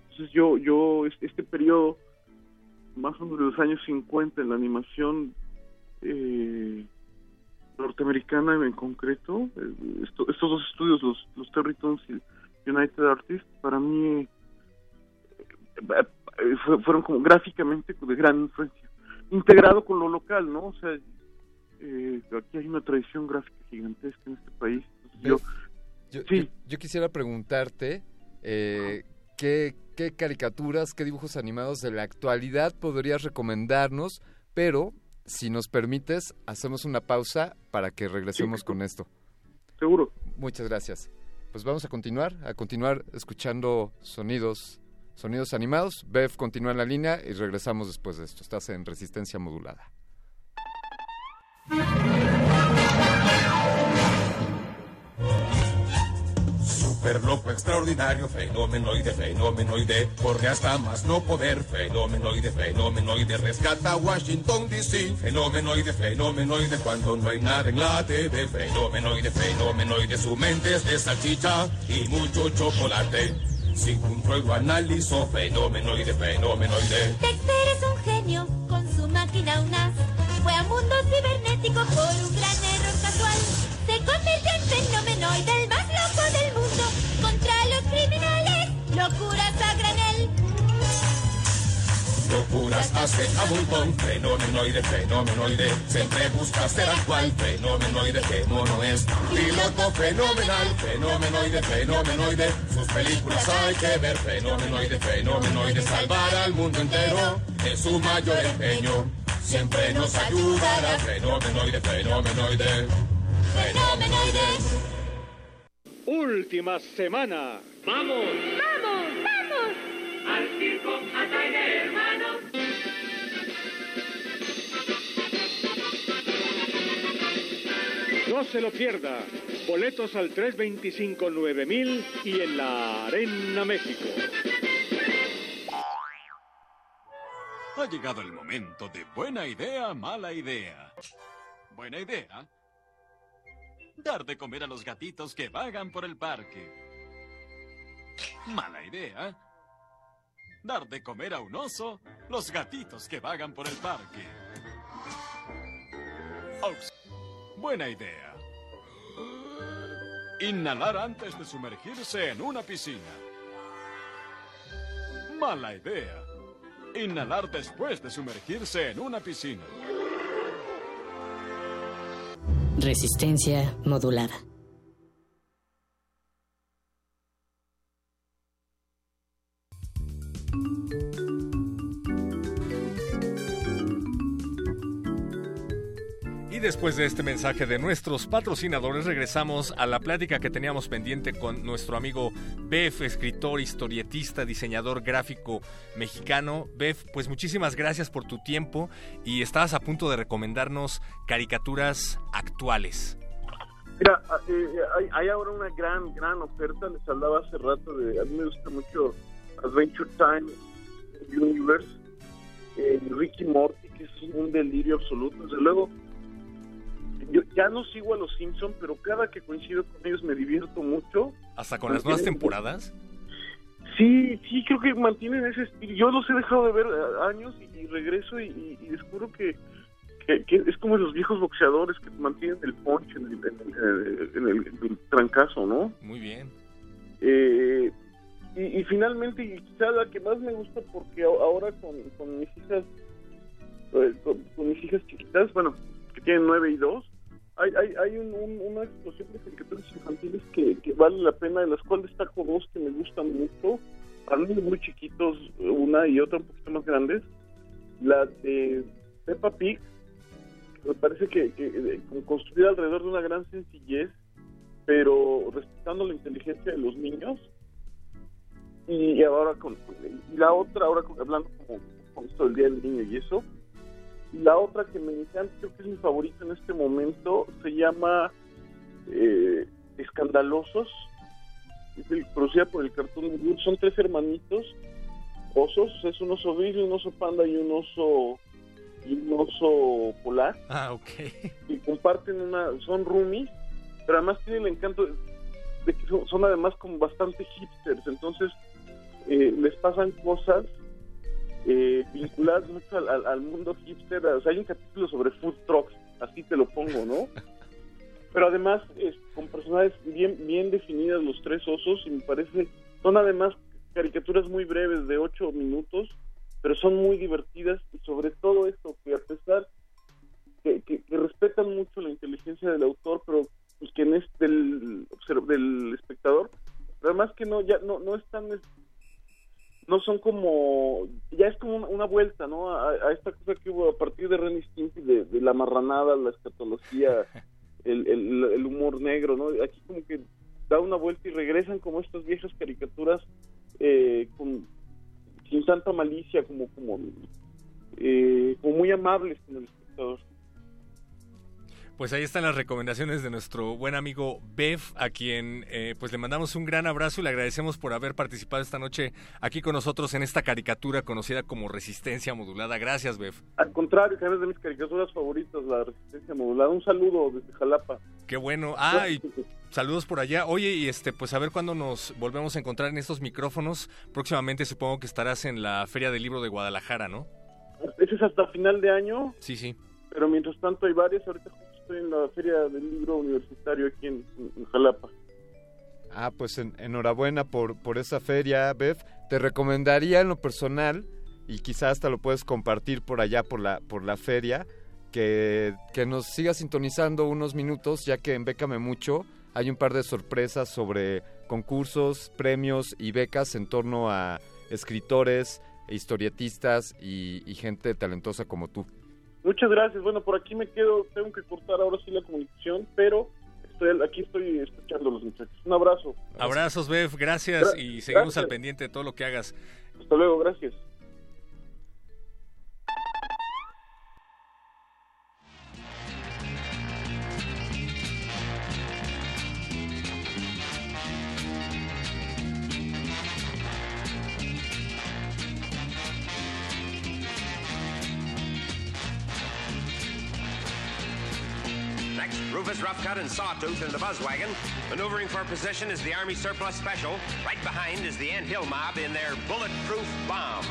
S5: Entonces yo, yo este, periodo, más o menos de los años 50 en la animación eh, norteamericana en concreto, eh, esto- estos dos estudios, los, los Terry Toons y United Artists, para mí eh, fue- fueron como gráficamente de gran influencia, integrado con lo local, ¿no? O sea, eh, aquí hay una tradición gráfica gigantesca en este país. Yo,
S2: Yo,
S5: Sí.
S2: yo- yo quisiera preguntarte eh, ¿qué, qué caricaturas, qué dibujos animados de la actualidad podrías recomendarnos, pero si nos permites, hacemos una pausa para que regresemos con esto.
S5: Seguro.
S2: Muchas gracias. Pues vamos a continuar, a continuar escuchando sonidos, sonidos animados. Bev continúa en la línea y regresamos después de esto. Estás en resistencia modulada.
S6: Super loco, extraordinario, fenomenoide, fenomenoide, corre hasta más no poder, fenomenoide, fenomenoide, rescata Washington DC, fenomenoide, fenomenoide, cuando no hay nada en la TV, fenomenoide, fenomenoide, su mente es de salchicha y mucho chocolate. Sin control lo analizo, fenomenoide, fenomenoide.
S4: Dexter es un genio con su máquina UNAS. Fue a mundo cibernético por un gran error casual. Se convirtió en fenomenoide, el más loco del mundo. Contra los criminales, locuras a granel.
S6: Locuras hace a montón, fenomenoide, fenomenoide, siempre busca ser actual, fenomenoide, que mono es, piloto fenomenal, fenomenoide, fenomenoide, sus películas hay que ver, fenomenoide, fenomenoide, salvar al mundo entero es su mayor empeño, siempre nos ayudará, fenomenoide, fenomenoide, fenomenoide.
S7: Última semana. ¡Vamos!
S4: ¡Vamos! ¡Vamos!
S3: Al circo Ataide, hermanos.
S7: No se lo pierda. Boletos al 325-9000 y en la Arena México.
S8: Ha llegado el momento de buena idea, mala idea. Buena idea. Dar de comer a los gatitos que vagan por el parque. Mala idea. Dar de comer a un oso los gatitos que vagan por el parque. Buena idea. Inhalar antes de sumergirse en una piscina. Mala idea. Inhalar después de sumergirse en una piscina.
S9: Resistencia modulada.
S1: Después de este mensaje de nuestros patrocinadores, regresamos a la plática que teníamos pendiente con nuestro amigo Bef, escritor, historietista, diseñador gráfico mexicano. Bef, pues muchísimas gracias por tu tiempo y estabas a punto de recomendarnos caricaturas actuales.
S5: Mira, ah, eh, hay, hay ahora una gran, gran oferta, les hablaba hace rato de, a mí me gusta mucho Adventure Time Universe, eh, Ricky Morty, que es un delirio absoluto. Desde luego, yo ya no sigo a los Simpsons, pero cada que coincido con ellos me divierto mucho.
S1: ¿Hasta con las nuevas temporadas?
S5: Sí, sí, creo que mantienen ese estilo. Yo los he dejado de ver eh, años y, y regreso y, y- y descubro que, que, que es como los viejos boxeadores que mantienen el punch en el, en el- en el- en el trancazo, ¿no?
S1: Muy bien.
S5: Eh, y, finalmente, y quizá la que más me gusta porque ahora con, con mis hijas, eh, con, con mis hijas chiquitas, bueno, que tienen nueve y dos, hay, hay, hay un- un- una explosión de caricaturas infantiles que, que vale la pena, de las cuales destaco dos que me gustan mucho, niños muy chiquitos, una y otra un poquito más grandes. La de Peppa Pig, que me parece que, que eh, construida alrededor de una gran sencillez, pero respetando la inteligencia de los niños. Y ahora con y la otra, ahora hablando como con esto del Día del Niño y eso, la otra que me encanta, creo que es mi favorita en este momento, se llama eh, Escandalosos, es el- producida por el Cartoon Network. Son tres hermanitos, osos, es un oso gris, un oso panda y un oso y un oso polar
S1: Ah, ok.
S5: y comparten una, son roomies, pero además tienen el encanto de, que son, son además como bastante hipsters, entonces eh, les pasan cosas eh, vinculadas mucho al, al- al mundo hipster, o sea, hay un capítulo sobre food trucks, así te lo pongo, ¿no? Pero además es, con personajes bien, bien definidas los tres osos y me parece, son además caricaturas muy breves de ocho minutos, pero son muy divertidas y sobre todo esto que a pesar que, que- que respetan mucho la inteligencia del autor, pero y que en este del, del espectador, pero además que no ya no no están es- no son como ya es como una, vuelta, ¿no? A, a esta cosa que hubo a partir de Ren y Stimpy de, de la marranada, la escatología, el, el, el humor negro, ¿no? Aquí como que da una vuelta y regresan como estas viejas caricaturas eh, con sin tanta malicia, como como eh, como muy amables con el espectador.
S1: Pues ahí están las recomendaciones de nuestro buen amigo Bev, a quien eh, pues le mandamos un gran abrazo y le agradecemos por haber participado esta noche aquí con nosotros en esta caricatura conocida como Resistencia Modulada. Gracias, Bev.
S5: Al contrario, que es de mis caricaturas favoritas, la resistencia modulada. Un saludo desde Jalapa.
S1: Qué bueno. Ah, y saludos por allá. Oye, y este, pues a ver cuándo nos volvemos a encontrar en estos micrófonos. Próximamente supongo que estarás en la Feria del Libro de Guadalajara, ¿no?
S5: Ese es hasta final de año,
S1: Sí, sí.
S5: pero mientras tanto hay varias. Ahorita en la Feria del Libro Universitario aquí en, Jalapa.
S2: Ah, pues en- enhorabuena por, por esa feria, Bev. Te recomendaría en lo personal, y quizás hasta lo puedes compartir por allá, por la, por la feria, que, que nos sigas sintonizando unos minutos, ya que en Bécame Mucho hay un par de sorpresas sobre concursos, premios y becas en torno a escritores, historietistas y, y gente talentosa como tú.
S5: Muchas gracias. Bueno, por aquí me quedo. Tengo que cortar ahora sí la comunicación, pero estoy, aquí estoy escuchando los muchachos. Un abrazo.
S1: Abrazos, Bev. Gracias
S5: Gra-
S1: y seguimos
S5: gracias.
S1: al pendiente de todo lo que hagas.
S5: Hasta luego, gracias.
S10: Rufus Roughcut and Sawtooth in the buzz wagon. Maneuvering for position is the Army Surplus Special. Right behind is the Ant Hill Mob in their bulletproof bomb.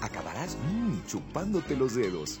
S11: Acabarás mmm, chupándote los dedos.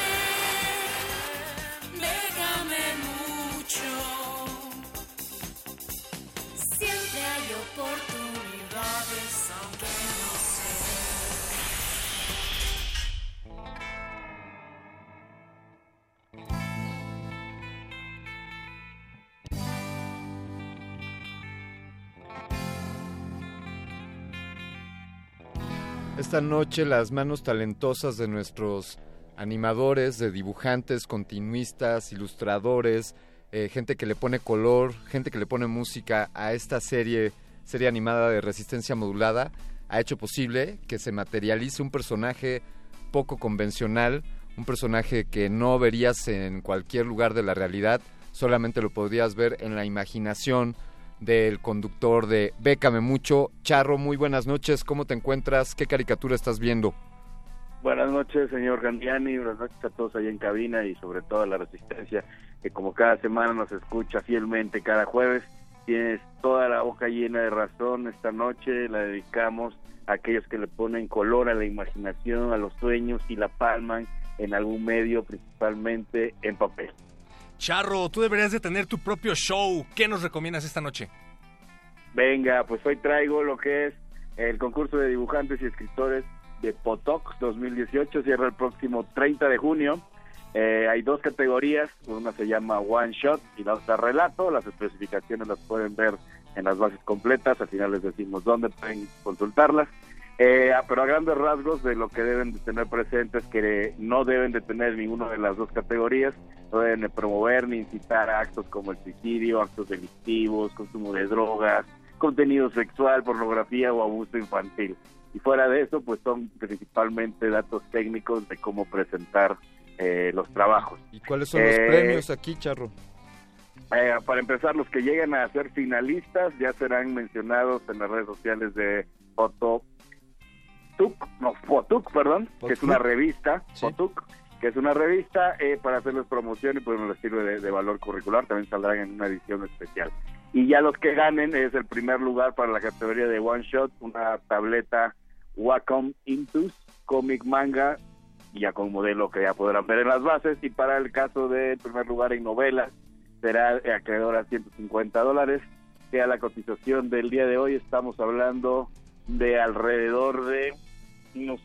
S2: Esta noche las manos talentosas de nuestros animadores, de dibujantes, continuistas, ilustradores, eh, gente que le pone color, gente que le pone música a esta serie, serie animada de resistencia modulada, ha hecho posible que se materialice un personaje poco convencional, un personaje que no verías en cualquier lugar de la realidad, solamente lo podrías ver en la imaginación del conductor de Bécame Mucho. Charro, muy buenas noches, ¿cómo te encuentras? ¿Qué caricatura estás viendo?
S12: Buenas noches, señor Gandiani, buenas noches a todos ahí en cabina y sobre todo a la Resistencia, que como cada semana nos escucha fielmente cada jueves. Tienes toda la boca llena de razón. Esta noche la dedicamos a aquellos que le ponen color a la imaginación, a los sueños y la palman en algún medio, principalmente en papel.
S1: Charro, tú deberías de tener tu propio show. ¿Qué nos recomiendas esta noche?
S12: Venga, pues hoy traigo lo que es el concurso de dibujantes y escritores de Potoc 2018, cierra el próximo 30 de junio. Eh, hay dos categorías, una se llama One Shot y la otra Relato, las especificaciones las pueden ver en las bases completas, al final les decimos dónde pueden consultarlas. Eh, ah, pero a grandes rasgos de lo que deben de tener presentes que no deben de tener ninguna de las dos categorías, no deben de promover ni incitar a actos como el suicidio, actos delictivos, consumo de drogas, contenido sexual, pornografía o abuso infantil. Y fuera de eso, pues son principalmente datos técnicos de cómo presentar eh, los trabajos.
S2: ¿Y cuáles son los
S12: Eh,
S2: premios aquí, Charro?
S12: eh, para empezar, los que lleguen a ser finalistas ya serán mencionados en las redes sociales de Foto Tuc, no, Fotuc, perdón, que es una revista, Fotuc, que es una revista eh, para hacerles promoción y pues les sirve de, de valor curricular, también saldrán en una edición especial. Y ya los que ganen es el primer lugar para la categoría de One Shot, una tableta Wacom Intus, cómic manga, ya con modelo que ya podrán ver en las bases, y para el caso del primer lugar en novelas, será acreedor a 150 dólares, que a la cotización del día de hoy estamos hablando de alrededor de unos...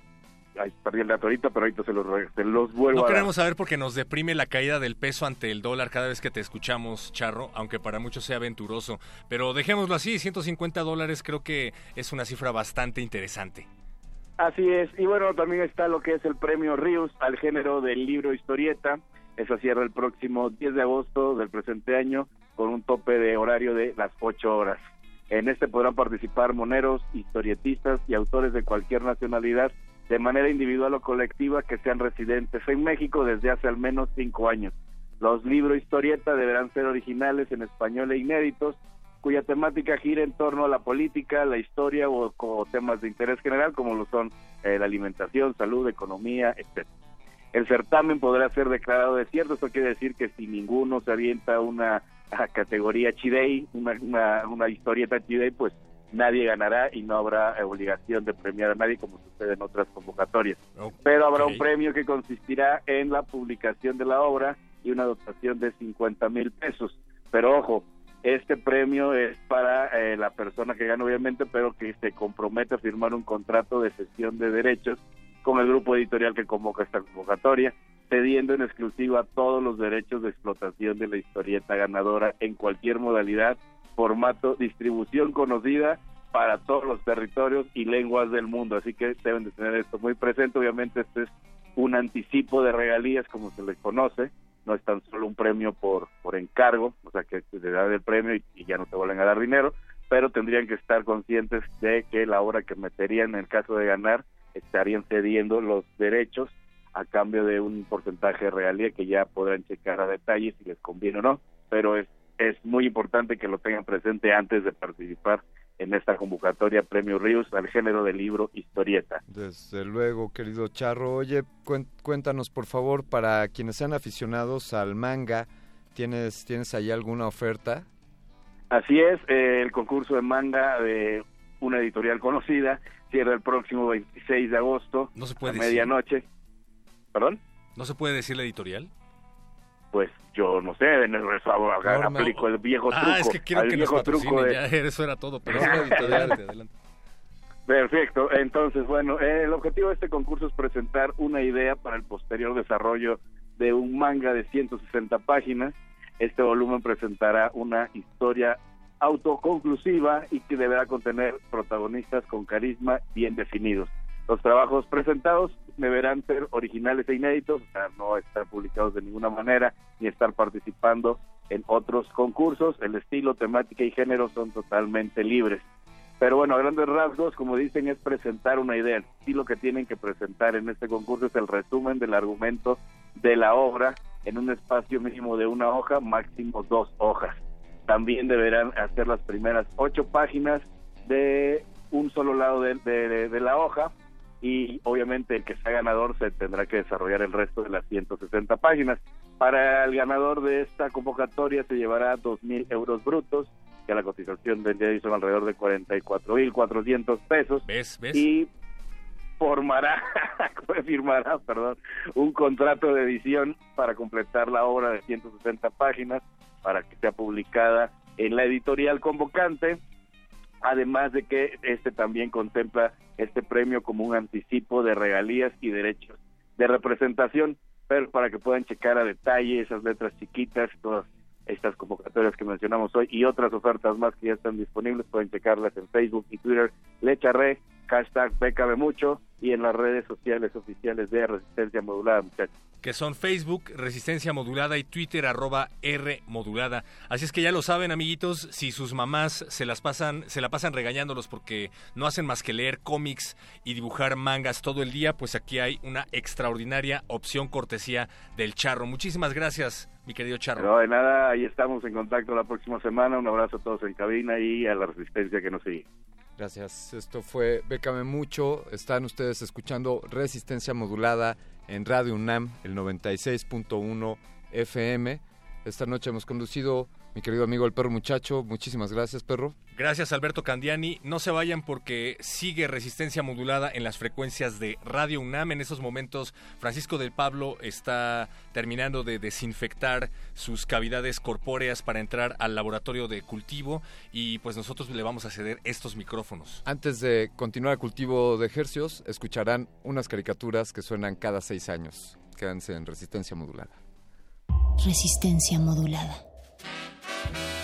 S12: Ay, perdí el dato ahorita, pero ahorita se los, re- se los vuelvo
S1: No
S12: a
S1: queremos saber porque nos deprime la caída del peso ante el dólar cada vez que te escuchamos, Charro, aunque para muchos sea aventuroso. Pero dejémoslo así, 150 dólares creo que es una cifra bastante interesante.
S12: Así es, y bueno, también está lo que es el premio Rius al género del libro historieta. Eso cierra el próximo 10 de agosto del presente año con un tope de horario de las 8 horas. En este podrán participar moneros, historietistas y autores de cualquier nacionalidad de manera individual o colectiva que sean residentes en México desde hace al menos cinco años. Los libros historieta deberán ser originales en español e inéditos, cuya temática gira en torno a la política, la historia o, temas de interés general como lo son eh, la alimentación, salud, economía, etc. El certamen podrá ser declarado desierto, esto quiere decir que si ninguno se avienta una a categoría Chidei, una, una, una historieta Chidei, pues nadie ganará y no habrá obligación de premiar a nadie como sucede en otras convocatorias. Pero habrá un premio que consistirá en la publicación de la obra y una dotación de 50 mil pesos. Pero ojo, este premio es para eh, la persona que gana, obviamente, pero que se compromete a firmar un contrato de cesión de derechos con el grupo editorial que convoca esta convocatoria, cediendo en exclusiva todos los derechos de explotación de la historieta ganadora en cualquier modalidad, formato, distribución conocida para todos los territorios y lenguas del mundo. Así que deben de tener esto muy presente. Obviamente este es un anticipo de regalías, como se le conoce, no es tan solo un premio por, por encargo, o sea que te dan el premio y, y ya no te vuelven a dar dinero, pero tendrían que estar conscientes de que la obra que meterían en el caso de ganar estarían cediendo los derechos a cambio de un porcentaje de regalía que ya podrán checar a detalle si les conviene o no, pero es, es muy importante que lo tengan presente antes de participar en esta convocatoria Premio Ríos al género de libro historieta.
S2: Desde luego, querido Charro. Oye, cuéntanos por favor, para quienes sean aficionados al manga, ¿tienes, ¿tienes ahí alguna oferta?
S12: Así es, eh, el concurso de manga de una editorial conocida cierra el próximo 26 de agosto
S1: No se puede
S12: a
S1: decir.
S12: ¿Perdón?
S1: ¿No se puede decir la editorial?
S12: Pues yo no sé, en el
S1: Norma.
S12: aplico el viejo truco.
S1: Ah, es que quiero que
S12: viejo truco de-
S1: ya, eso era todo. Pero adelante.
S12: Perfecto, entonces bueno, eh, el objetivo de este concurso es presentar una idea para el posterior desarrollo de un manga de 160 páginas. Este volumen presentará una historia autoconclusiva y que deberá contener protagonistas con carisma bien definidos. Los trabajos presentados deberán ser originales e inéditos, o sea, no estar publicados de ninguna manera ni estar participando en otros concursos. El estilo, temática y género son totalmente libres. Pero bueno, a grandes rasgos, como dicen, es presentar una idea. El estilo que tienen que presentar en este concurso es el resumen del argumento de la obra en un espacio mínimo de una hoja, máximo dos hojas. También deberán hacer las primeras ocho páginas de un solo lado de la hoja y obviamente el que sea ganador se tendrá que desarrollar el resto de las 160 páginas. Para el ganador de esta convocatoria se llevará 2.000 euros brutos, que a la cotización del día son alrededor de 44.400 pesos.
S1: ¿Ves? ¿Ves?
S12: Y formará, firmará, perdón, un contrato de edición para completar la obra de 160 páginas para que sea publicada en la editorial convocante además de que este también contempla este premio como un anticipo de regalías y derechos de representación, pero para que puedan checar a detalle esas letras chiquitas, todas estas convocatorias que mencionamos hoy y otras ofertas más que ya están disponibles, pueden checarlas en Facebook y Twitter, Lecharre, hashtag PKB Mucho y en las redes sociales oficiales de Resistencia Modulada, muchachos.
S1: que son Facebook, Resistencia Modulada y Twitter, arroba R Modulada. Así es que ya lo saben, amiguitos, si sus mamás se las pasan, se la pasan regañándolos porque no hacen más que leer cómics y dibujar mangas todo el día, pues aquí hay una extraordinaria opción cortesía del Charro. Muchísimas gracias, mi querido Charro.
S12: No, de nada, ahí estamos en contacto la próxima semana. Un abrazo a todos en cabina y a la Resistencia que nos sigue.
S2: Gracias. Esto fue Bécame Mucho. Están ustedes escuchando Resistencia Modulada en Radio UNAM, el 96.1 FM. Esta noche hemos conducido mi querido amigo el perro muchacho. Muchísimas gracias, perro.
S1: Gracias Alberto Candiani. No se vayan porque sigue resistencia modulada en las frecuencias de Radio UNAM. En esos momentos Francisco del Pablo está terminando de desinfectar sus cavidades corpóreas para entrar al laboratorio de cultivo y pues nosotros le vamos a ceder estos micrófonos.
S2: Antes de continuar el cultivo de ejercios, escucharán unas caricaturas que suenan cada seis años. Quédense en Resistencia Modulada.
S13: Resistencia modulada.
S14: Hey,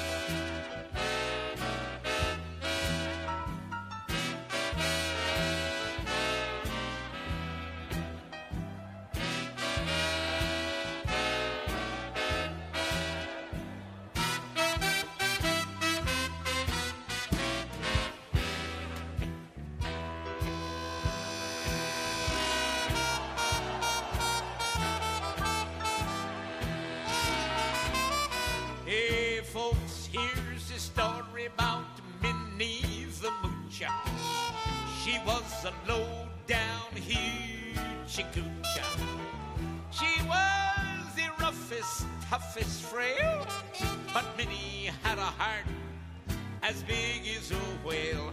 S14: as big as a whale.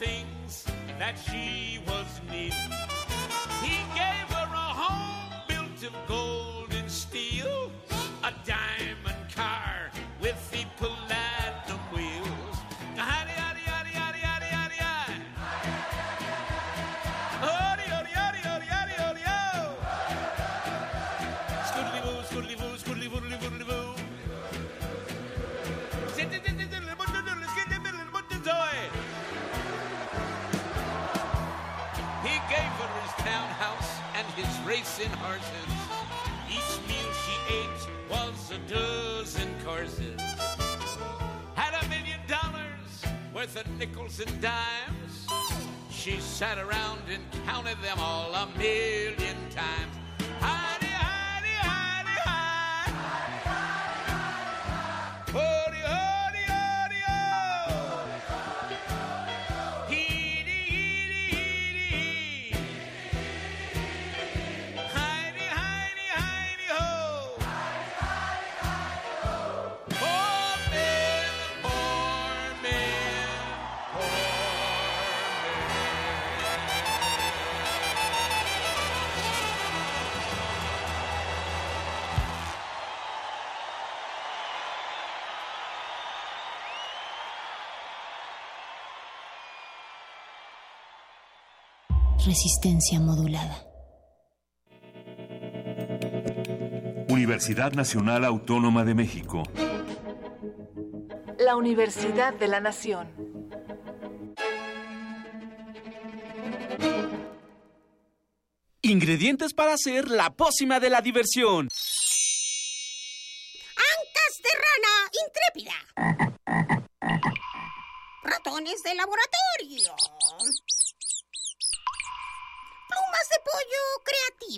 S14: things that she was needing. He gave worth of nickels and dimes. She sat around and counted them all a million times.
S13: Resistencia modulada.
S15: Universidad Nacional Autónoma de México.
S16: La Universidad de la Nación.
S17: Ingredientes para hacer la pócima de la diversión.
S18: Ancas de rana intrépida. Ratones de laboratorio.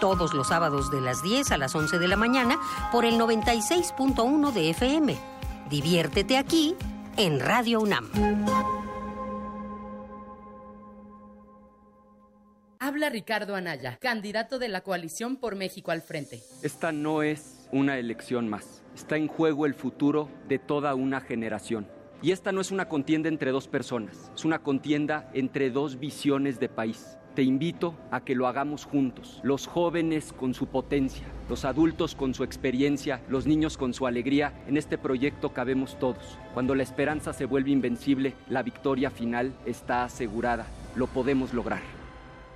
S19: Todos los sábados de las 10 a las 11 de la mañana por el 96.1 de FM. Diviértete aquí en Radio UNAM.
S20: Habla Ricardo Anaya, candidato de la coalición por México al frente.
S21: Esta no es una elección más. Está en juego el futuro de toda una generación. Y esta no es una contienda entre dos personas, es una contienda entre dos visiones de país. Te invito a que lo hagamos juntos, los jóvenes con su potencia, los adultos con su experiencia, los niños con su alegría. En este proyecto cabemos todos. Cuando la esperanza se vuelve invencible, la victoria final está asegurada. Lo podemos lograr.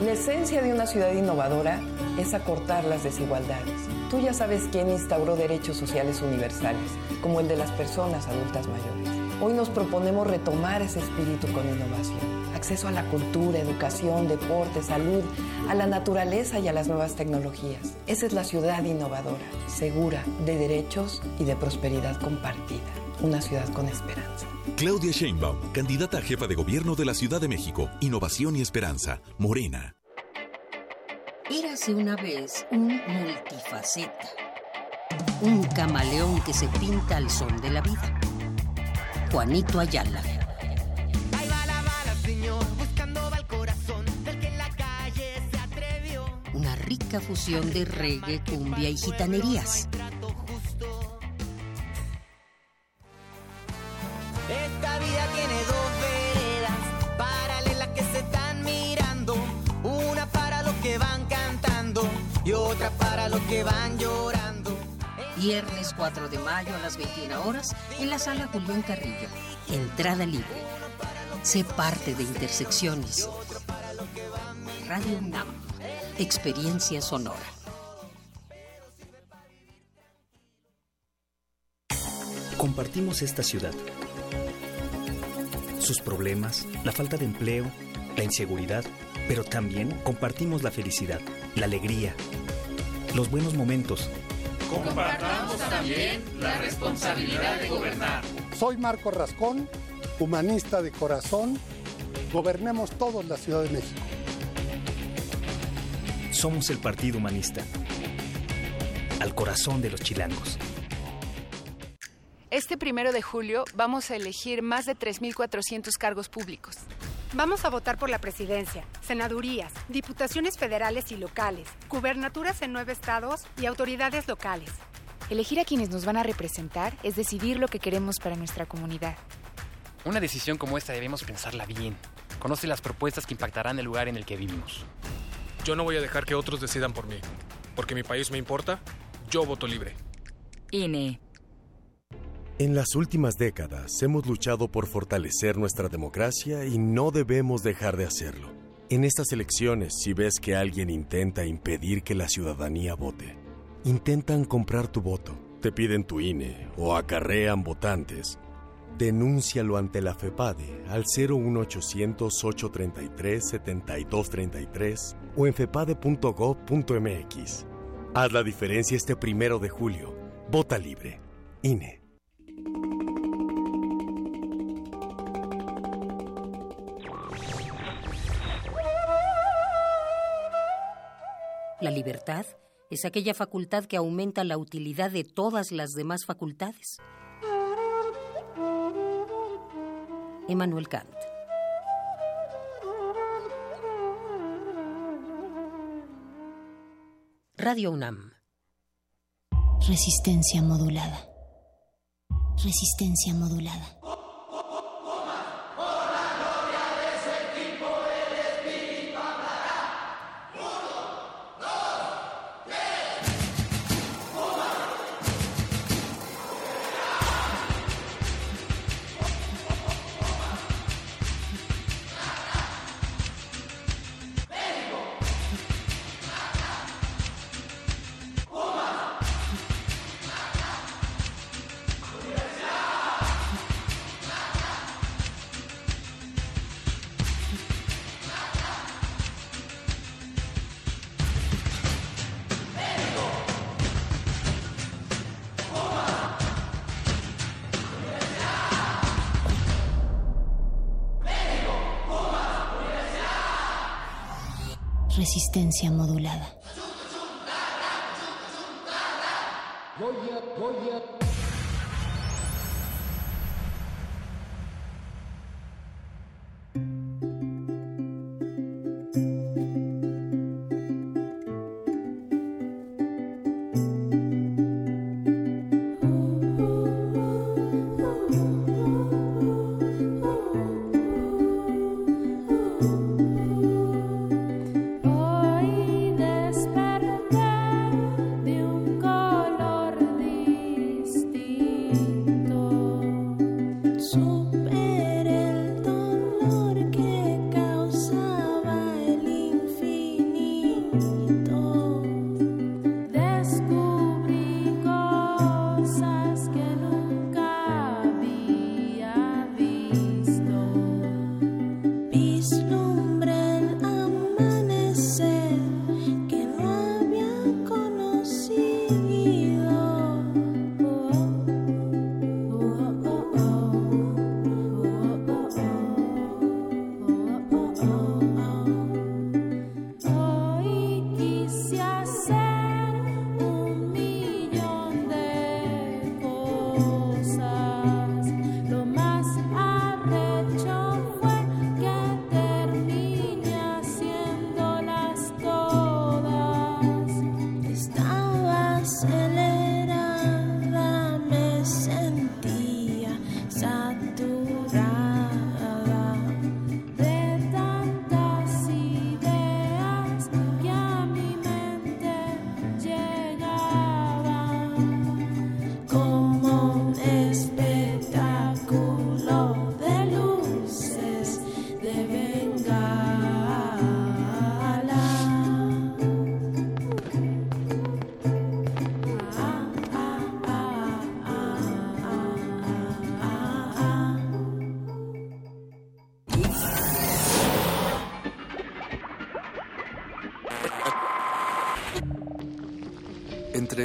S22: La esencia de una ciudad innovadora es acortar las desigualdades. Tú ya sabes quién instauró derechos sociales universales, como el de las personas adultas mayores. Hoy nos proponemos retomar ese espíritu con innovación. Acceso a la cultura, educación, deporte, salud, a la naturaleza y a las nuevas tecnologías. Esa es la ciudad innovadora, segura, de derechos y de prosperidad compartida. Una ciudad con esperanza.
S15: Claudia Sheinbaum, candidata a jefa de gobierno de la Ciudad de México. Innovación y esperanza. Morena.
S19: Érase una vez un multifaceta. Un camaleón que se pinta al sol de la vida. Juanito Ayala. Fusión de reggae, cumbia y gitanerías.
S23: Esta vida tiene dos veredas paralelas que se están mirando. Una para los que van cantando y otra para los que van llorando.
S19: Viernes 4 de mayo a las 21 horas en la sala Julián Carrillo. Entrada libre. Sé parte de Intersecciones. Radio UNAM. Experiencia sonora.
S24: Compartimos esta ciudad. Sus problemas, la falta de empleo, la inseguridad, pero también compartimos la felicidad, la alegría, los buenos momentos.
S25: Compartamos también la responsabilidad de gobernar.
S26: Soy Marco Rascón, humanista de corazón. Gobernemos todos la Ciudad de México.
S24: Somos el Partido Humanista. Al corazón de los chilangos.
S16: Este primero de julio vamos a elegir más de 3.400 cargos públicos.
S27: Vamos a votar por la presidencia, senadurías, diputaciones federales y locales, gubernaturas en nueve estados y autoridades locales.
S28: Elegir a quienes nos van a representar es decidir lo que queremos para nuestra comunidad.
S29: Una decisión como esta debemos pensarla bien. Conoce las propuestas que impactarán el lugar en el que vivimos.
S30: Yo no voy a dejar que otros decidan por mí. Porque mi país me importa, yo voto libre.
S28: INE.
S31: En las últimas décadas hemos luchado por fortalecer nuestra democracia y no debemos dejar de hacerlo. En estas elecciones, si ves que alguien intenta impedir que la ciudadanía vote, intentan comprar tu voto, te piden tu INE o acarrean votantes, denúncialo ante la FEPADE al 01800-833-7233 o en fepade.gov.mx. Haz la diferencia este primero de julio. Vota libre. INE.
S19: La libertad es aquella facultad que aumenta la utilidad de todas las demás facultades. Emmanuel Kant. Radio UNAM.
S13: Resistencia modulada. Resistencia modulada. Resistencia modulada.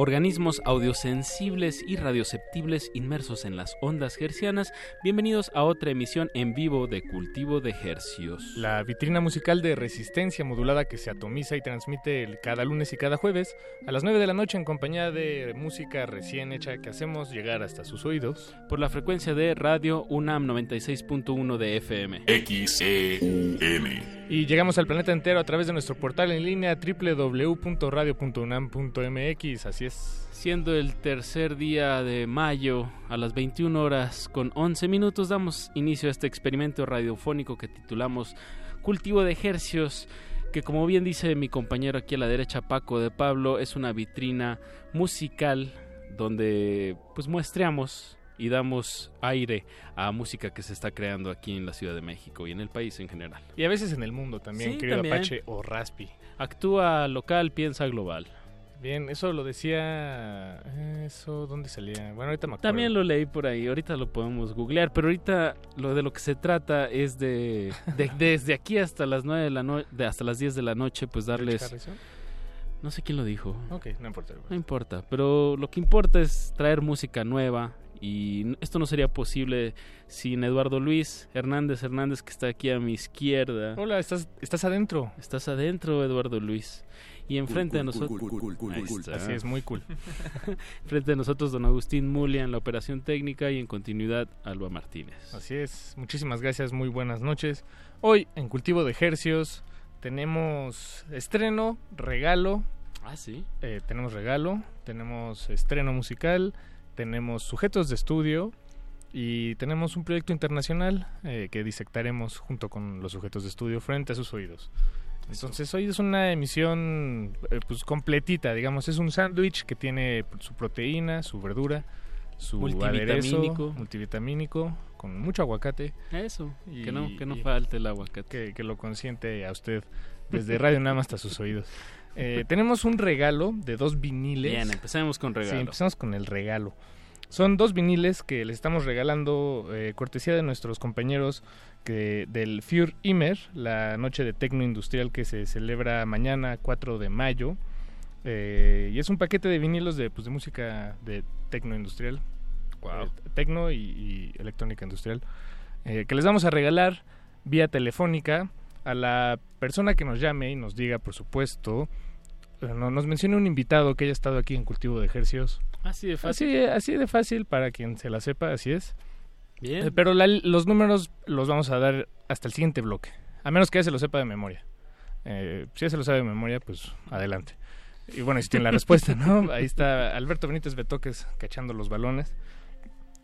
S32: organismos audiosensibles y radioceptibles inmersos en las ondas hercianas. Bienvenidos a otra emisión en vivo de Cultivo de Hercios.
S33: La vitrina musical de resistencia modulada que se atomiza y transmite cada lunes y cada jueves a las 9 de la noche en compañía de música recién hecha que hacemos llegar hasta sus oídos.
S32: Por la frecuencia de radio UNAM 96.1 de FM.
S33: XEUN. Y llegamos al planeta entero a través de nuestro portal en línea www.radio.unam.mx. Así es.
S32: Siendo el tercer día de mayo a las 21 horas con 11 minutos, damos inicio a este experimento radiofónico que titulamos Cultivo de Ejercios que como bien dice mi compañero aquí a la derecha Paco de Pablo, es una vitrina musical donde pues muestreamos y damos aire a música que se está creando aquí en la Ciudad de México y en el país en general.
S33: Y a veces en el mundo también, querido Apache o Raspi.
S32: Actúa local, piensa global.
S33: Bien, eso lo decía. Eso, ¿dónde salía? Bueno, ahorita me acuerdo.
S32: También lo leí por ahí, ahorita lo podemos googlear, pero ahorita lo de lo que se trata es de, desde aquí hasta las nueve de la noche, hasta las 10 de la noche, pues darles. No sé quién lo dijo.
S33: Ok, no importa.
S32: No importa, pero lo que importa es traer música nueva, y esto no sería posible sin Eduardo Luis Hernández Hernández, que está aquí a mi izquierda.
S33: Hola, ¿estás, estás adentro?
S32: Estás adentro, Eduardo Luis. Y enfrente de nosotros.
S33: Así es, muy cool.
S32: Frente de nosotros, don Agustín Mulia en la operación técnica y en continuidad, Alba Martínez.
S33: Así es, muchísimas gracias, muy buenas noches. Hoy, en Cultivo de Ejercios, tenemos estreno, regalo.
S32: Ah, sí.
S33: Eh, tenemos regalo, tenemos estreno musical tenemos sujetos de estudio y tenemos un proyecto internacional eh, que disectaremos junto con los sujetos de estudio frente a sus oídos. Entonces hoy es una emisión eh, pues completita, digamos, es un sándwich que tiene su proteína, su verdura, su multivitamínico. multivitamínico, con mucho aguacate.
S32: Eso, y, que no, que no falte el aguacate.
S33: Que, lo consiente a usted desde Radio Nama hasta sus oídos. Eh, tenemos un regalo de dos viniles.
S32: Bien, empecemos con regalo.
S33: Sí, empezamos con el regalo. Son dos viniles que les estamos regalando eh, cortesía de nuestros compañeros que, del Fur Imer, la noche de tecno industrial que se celebra mañana 4 de mayo. Eh, y es un paquete de vinilos de, pues, de música de tecno industrial.
S32: Wow.
S33: tecno y, electrónica industrial. que les vamos a regalar vía telefónica a la persona que nos llame y nos diga, por supuesto, eh, nos mencione un invitado que haya estado aquí en Cultivo de Ejercios.
S32: Así de fácil.
S33: Así, de fácil para quien se la sepa, así es.
S32: Bien.
S33: Eh, pero los números los vamos a dar hasta el siguiente bloque, a menos que ya se lo sepa de memoria. Eh, si ya se lo sabe de memoria, pues adelante. Y bueno, si tiene la respuesta, ¿no? Ahí está Alberto Benítez Betoques cachando los balones.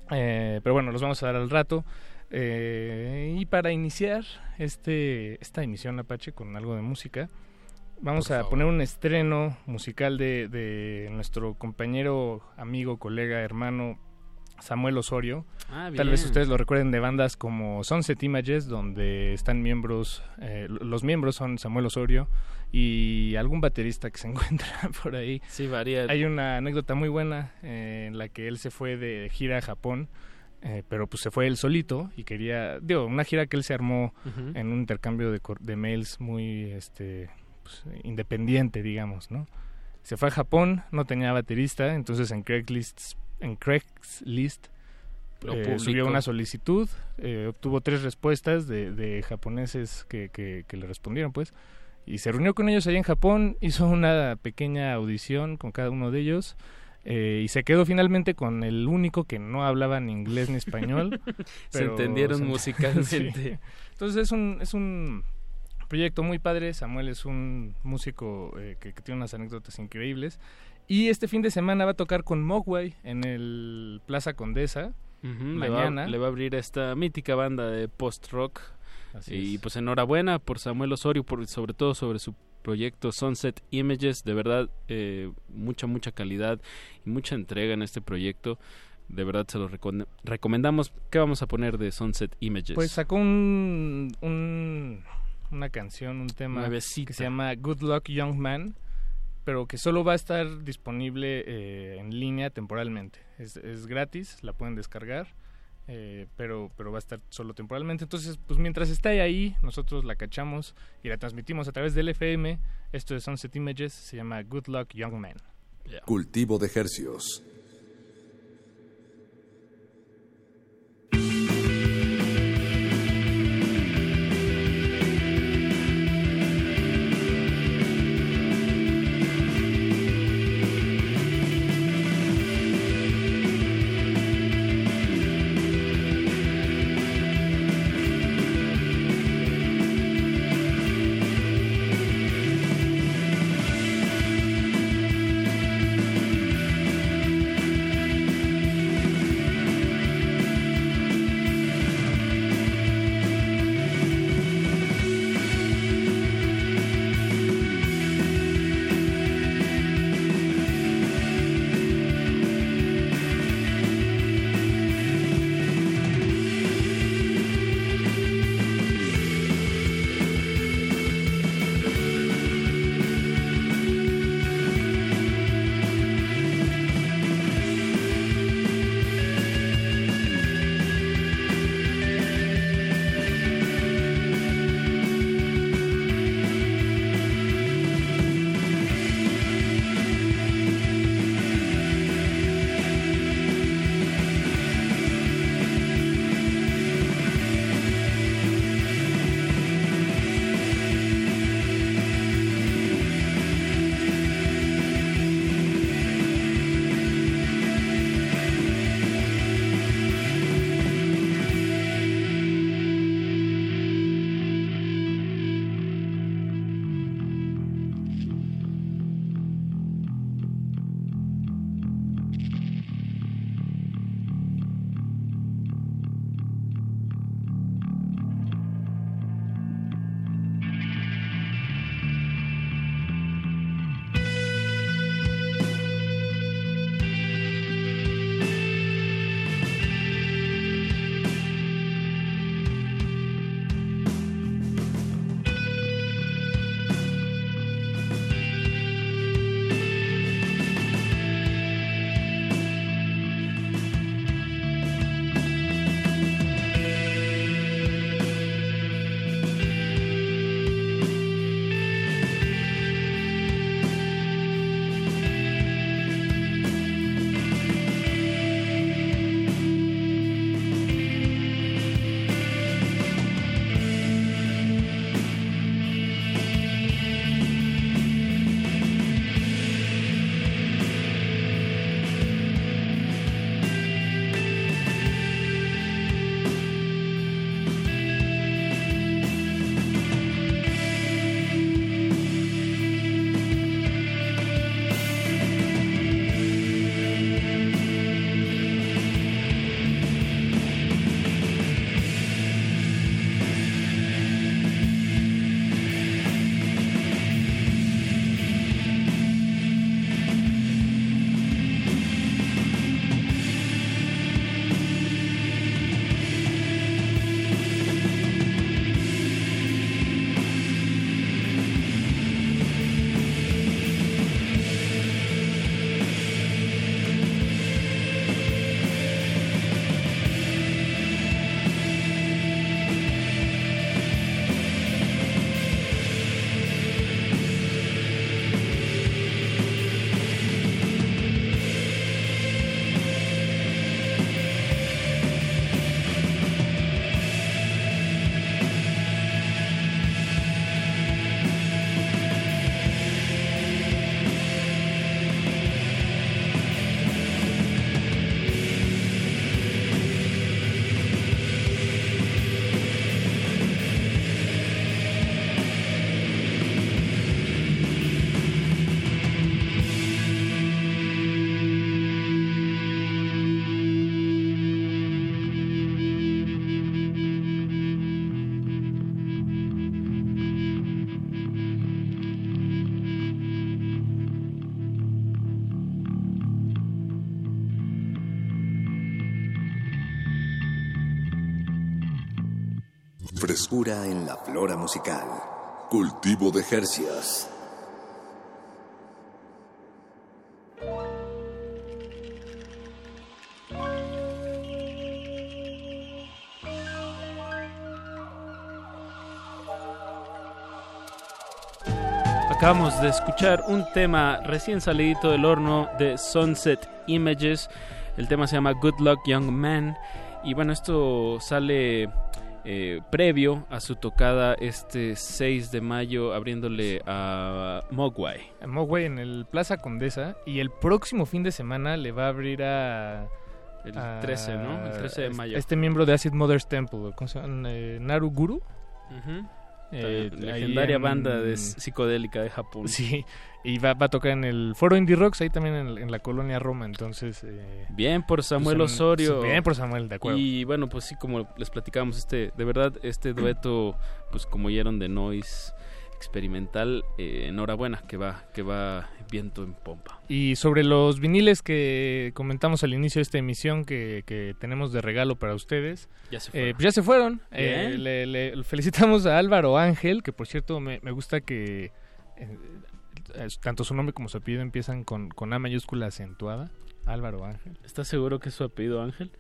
S33: pero bueno, los vamos a dar al rato. Eh, y para iniciar este, esta emisión Apache con algo de música, vamos a poner un estreno musical de, de, nuestro compañero, amigo, colega, hermano Samuel Osorio.
S32: Ah,
S33: Tal vez ustedes lo recuerden de bandas como Sunset Images, donde están miembros, eh, los miembros son Samuel Osorio y algún baterista que se encuentra por ahí.
S32: Sí, varía.
S33: Hay una anécdota muy buena eh, en la que él se fue de gira a Japón eh, pero pues se fue él solito y quería, digo, una gira que él se armó en un intercambio de, de mails muy este, pues, independiente, digamos, ¿no? Se fue a Japón, no tenía baterista, entonces en Craigslist, en Craigslist eh, subió una solicitud, eh, obtuvo tres respuestas de, de japoneses que, que, que, le respondieron, pues, y se reunió con ellos ahí en Japón, hizo una pequeña audición con cada uno de ellos eh, y se quedó finalmente con el único que no hablaba ni inglés ni español.
S32: se entendieron musicalmente.
S33: Entonces es un, es un proyecto muy padre. Samuel es un músico eh, que, tiene unas anécdotas increíbles. Y este fin de semana va a tocar con Mogwai en el Plaza Condesa. mañana.
S32: Le va, a abrir esta mítica banda de post-rock. Y
S33: es.
S32: pues enhorabuena por Samuel Osorio, por, sobre todo sobre su proyecto Sunset Images. De verdad, eh, mucha, mucha calidad y mucha entrega en este proyecto. De verdad se lo recomendamos. ¿Qué vamos a poner de Sunset Images?
S33: Pues sacó un, un una canción, un tema
S32: Nuevecita.
S33: que se llama Good Luck Young Man, pero que solo va a estar disponible eh, en línea temporalmente. Es, es, gratis, la pueden descargar, eh, pero, pero va a estar solo temporalmente. Entonces, pues mientras esté ahí, nosotros la cachamos y la transmitimos a través del FM. Esto de Sunset Images se llama Good Luck Young Man.
S34: Yeah. Cultivo de ejercios. Frescura en la flora musical. Cultivo de Jercias.
S32: Acabamos de escuchar un tema recién salidito del horno de Sunset Images. El tema se llama Good Luck Young Man. Y bueno, esto sale eh, previo a su tocada este 6 de mayo abriéndole a Mogwai.
S33: A Mogwai en el Plaza Condesa. Y el próximo fin de semana le va a abrir a...
S32: El 13, ¿no? El 13 de mayo.
S33: Este miembro de Acid Mother's Temple, ¿cómo se llama? Eh, Naru Guru. Eh,
S32: legendaria
S33: en-
S32: banda de psicodélica de Japón.
S33: Sí, y va, va a tocar en el Foro Indie Rocks, ahí también en, en la colonia Roma, entonces... eh,
S32: Bien por Samuel
S33: pues son-
S32: Osorio.
S33: Bien por Samuel, de acuerdo.
S32: Y bueno, pues sí, como les platicábamos, este, de verdad, este dueto, pues como oyeron de Noise experimental, eh, enhorabuena, que va, que va viento en pompa.
S33: Y sobre los viniles que comentamos al inicio de esta emisión que, que tenemos de regalo para ustedes.
S32: Ya se
S33: eh,
S32: fueron.
S33: pues ya se fueron. Eh,
S32: Bien.
S33: le, le felicitamos a Álvaro Ángel, que por cierto me, me gusta que eh, tanto su nombre como su apellido empiezan con, con A mayúscula acentuada. Álvaro Ángel.
S32: ¿Estás seguro que es su apellido Ángel?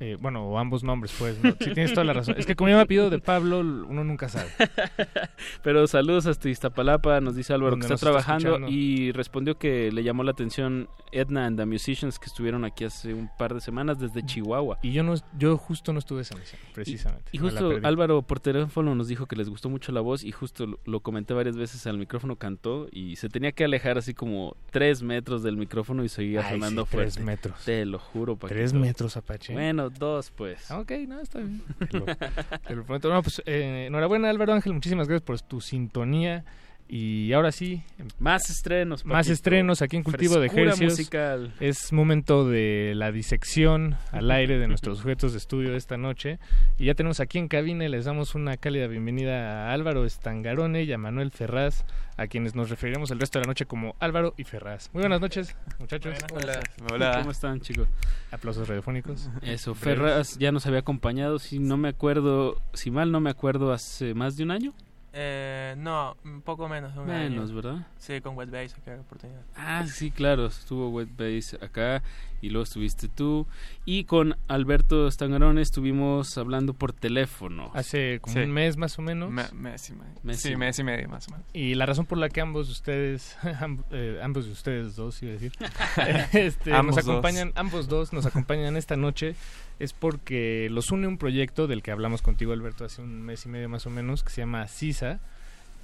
S33: Eh, bueno, o ambos nombres, pues. ¿no? Sí, tienes toda la razón. Es que como yo me apellido de Pablo, uno nunca sabe.
S32: Pero saludos hasta Iztapalapa, nos dice Álvaro que está trabajando y respondió que le llamó la atención Edna and the Musicians que estuvieron aquí hace un par de semanas desde Chihuahua.
S33: Y yo no, yo justo no estuve esa misión, precisamente.
S32: Y justo. Álvaro por teléfono nos dijo que les gustó mucho la voz y justo lo, lo comenté varias veces al micrófono cantó y se tenía que alejar así como tres metros del micrófono y seguía
S33: Ay,
S32: sonando
S33: sí,
S32: fuerte.
S33: tres metros.
S32: Te lo juro, Paquito.
S33: Tres metros, Apache.
S32: Bueno, dos pues.
S33: Ah, Ok, no, está bien. Te lo, te lo prometo. No, pues, eh, enhorabuena, Álvaro Ángel. Muchísimas gracias por tu sintonía. Y ahora sí.
S32: Más estrenos,
S33: Más estrenos aquí en Cultivo de
S32: musical.
S33: Es momento de la disección al aire de nuestros sujetos de estudio de esta noche. Y ya tenemos aquí en cabina y les damos una cálida bienvenida a Álvaro Estangarone y a Manuel Ferraz, a quienes nos referiremos el resto de la noche como Álvaro y Ferraz. Muy buenas noches, muchachos.
S32: Hola. Hola. ¿Cómo están, chicos?
S33: Aplausos radiofónicos.
S32: Eso. Ferraz ya nos había acompañado, si no me acuerdo, si mal no me acuerdo, hace más de un año.
S35: Eh, no, un poco menos de un año.
S32: Menos, ¿verdad?
S35: Sí, con Wetbase, acá la oportunidad.
S32: Ah, sí, claro, estuvo Wet Base acá y luego estuviste tú. Y con Alberto Stangarone estuvimos hablando por teléfono.
S33: Hace como
S35: Sí.
S33: un mes más o menos.
S35: Me- mes y medio.
S32: Mes
S35: sí,
S32: y-
S35: mes y medio más o menos.
S33: Y la razón por la que ambos de ustedes, amb- eh, ambos de ustedes dos, iba a decir, este,
S35: Ambos
S33: nos
S35: dos.
S33: acompañan, ambos dos nos acompañan esta noche, es porque los une un proyecto del que hablamos contigo, Alberto, hace un mes y medio más o menos, que se llama CISA.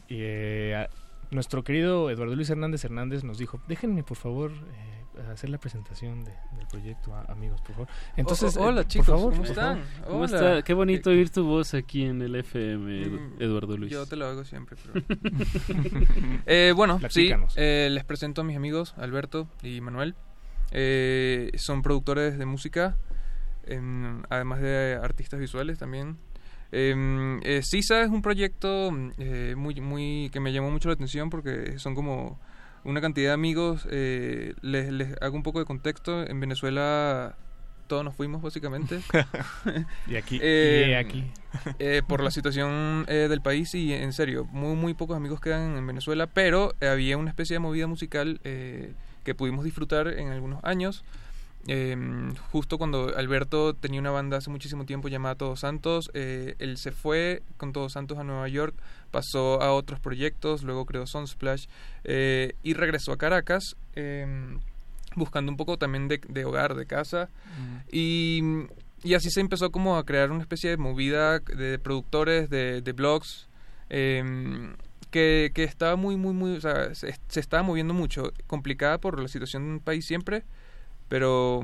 S33: Y, eh, a- nuestro querido Eduardo Luis Hernández Hernández nos dijo, déjenme por favor eh, hacer la presentación de- del proyecto, a- amigos, por favor. Entonces,
S35: Oh, oh, hola,
S33: eh,
S35: chicos,
S33: por favor,
S35: ¿cómo están?
S33: favor.
S32: ¿Cómo
S35: Hola.
S32: está? Qué bonito oír tu voz aquí en el FM, Edu-
S35: Mm,
S32: Eduardo Luis.
S35: Yo te lo hago siempre. pero- Eh, bueno, sí, eh, les presento a mis amigos Alberto y Manuel. Eh, son productores de música, em, además de artistas visuales también. Em, eh, Sisa es un proyecto mm, eh, muy, muy que me llamó mucho la atención porque son como una cantidad de amigos. eh, les, les hago un poco de contexto. En Venezuela todos nos fuimos básicamente.
S33: Y aquí-
S35: Eh,
S33: y aquí.
S35: eh, por la situación eh, del país y en serio, muy, muy pocos amigos quedan en Venezuela, pero eh, había una especie de movida musical eh, que pudimos disfrutar en algunos años. Eh, justo cuando Alberto tenía una banda hace muchísimo tiempo llamada Todos Santos, eh, él se fue con Todos Santos a Nueva York, pasó a otros proyectos, luego creó Sunsplash eh, y regresó a Caracas. eh, buscando un poco también de, de hogar, de casa. Y, y así se empezó como a crear una especie de movida de productores, de, de blogs, em, que, que estaba muy, muy, muy, o sea, se, se estaba moviendo mucho, complicada por la situación del país siempre, pero,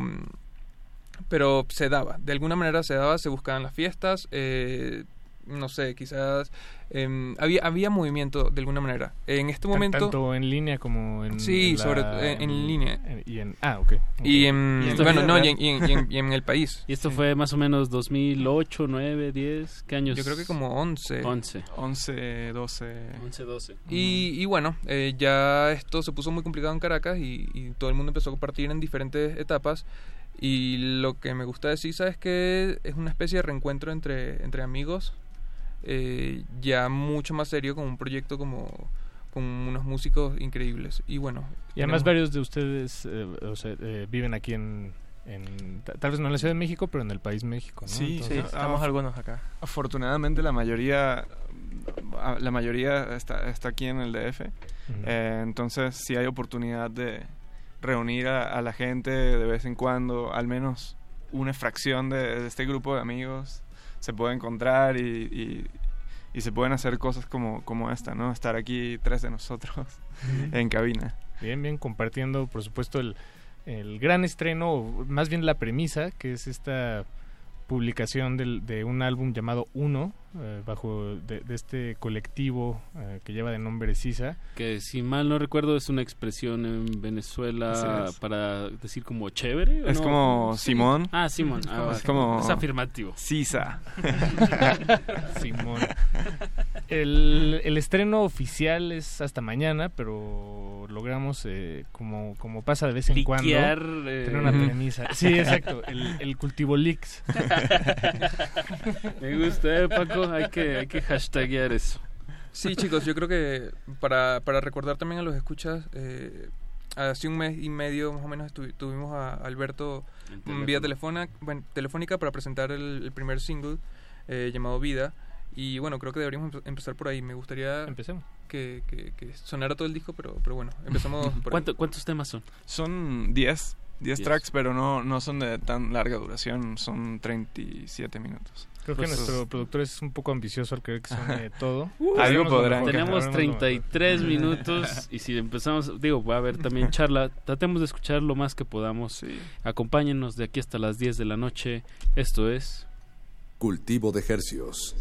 S35: pero se daba, de alguna manera se daba, se buscaban las fiestas, eh, no sé, quizás em, había, había movimiento de alguna manera. En este momento...
S33: Tanto en línea como en.
S35: Sí,
S33: en la-
S35: sobre en, en línea.
S33: en- y en, ah, ok. ok.
S35: Y en,
S32: Y esto
S35: bueno,
S32: fue
S35: no, y en, y en- y en- y en el país.
S32: Y esto fue más o menos 2008, 9, 10, ¿qué años?
S35: Yo creo que como 11.
S32: 11.
S35: 11, 12.
S32: 11, 12.
S35: Y, y bueno, eh, ya esto se puso muy complicado en Caracas y, y todo el mundo empezó a compartir en diferentes etapas. Y lo que me gusta de Sisa es que es una especie de reencuentro entre, entre amigos. Eh, ya mucho más serio con un proyecto como con unos músicos increíbles y bueno
S33: y además
S35: tenemos-
S33: varios de ustedes eh, o sea, eh, viven aquí en, en- ta- tal vez no en la Ciudad de México pero en el país México ¿no?
S36: Sí,
S33: Entonces-
S36: estamos algunos acá. Afortunadamente la mayoría a- la mayoría está, está aquí en el DF. Eh, entonces sí hay oportunidad de reunir a, a la gente de vez en cuando, al menos una fracción de, de este grupo de amigos se puede encontrar y, y- y se pueden hacer cosas como, como esta, ¿no? Estar aquí tres de nosotros en cabina.
S33: Bien, bien, compartiendo, por supuesto, el, el gran estreno, o más bien la premisa, que es esta publicación del- de un álbum llamado Uno, eh, bajo de, de este colectivo eh, que lleva de nombre Sisa.
S32: Que si mal no recuerdo es una expresión en Venezuela para decir como chévere. ¿o
S36: Es
S32: no?
S36: como. Simón.
S32: Ah, Simón. Ah,
S36: Es
S32: vale.
S36: como-
S32: Es afirmativo.
S36: Sisa.
S33: Simón. El, el estreno oficial es hasta mañana, pero logramos, eh, como, como pasa de vez en cuando,
S32: Liquear, eh,
S33: tener una
S32: Ujú.
S33: premisa. Sí, exacto, el, el cultivo leaks.
S32: Me gusta, eh, Paco. Hay que, hay que hashtaguear eso.
S35: Sí, chicos, yo creo que para, para recordar también a los escuchas, eh, hace un mes y medio más o menos tuvimos a Alberto
S32: En
S35: vía telefónica, bueno, telefónica para presentar el, el primer single eh, llamado Vida. Y bueno, creo que deberíamos empe- empezar por ahí. Me gustaría
S33: Empecemos.
S35: Que, que, que sonara todo el disco, pero, pero bueno, empezamos por ahí.
S32: ¿Cuánto- ¿Cuántos temas son?
S36: Son 10, 10
S32: Diez.
S36: tracks, pero no, no son de tan larga duración, son 37 minutos.
S33: Creo que
S36: Pues,
S33: nuestro productor es un poco ambicioso al querer que suene todo.
S36: Algo
S33: Haremos lo
S36: podrán.
S32: Tenemos
S33: haremos lo mejor.
S32: 33 minutos y si empezamos, digo, va a haber también charla, tratemos de escuchar lo más que podamos. Acompáñenos de aquí hasta las 10 de la noche. Esto es
S34: Cultivo de Hercios.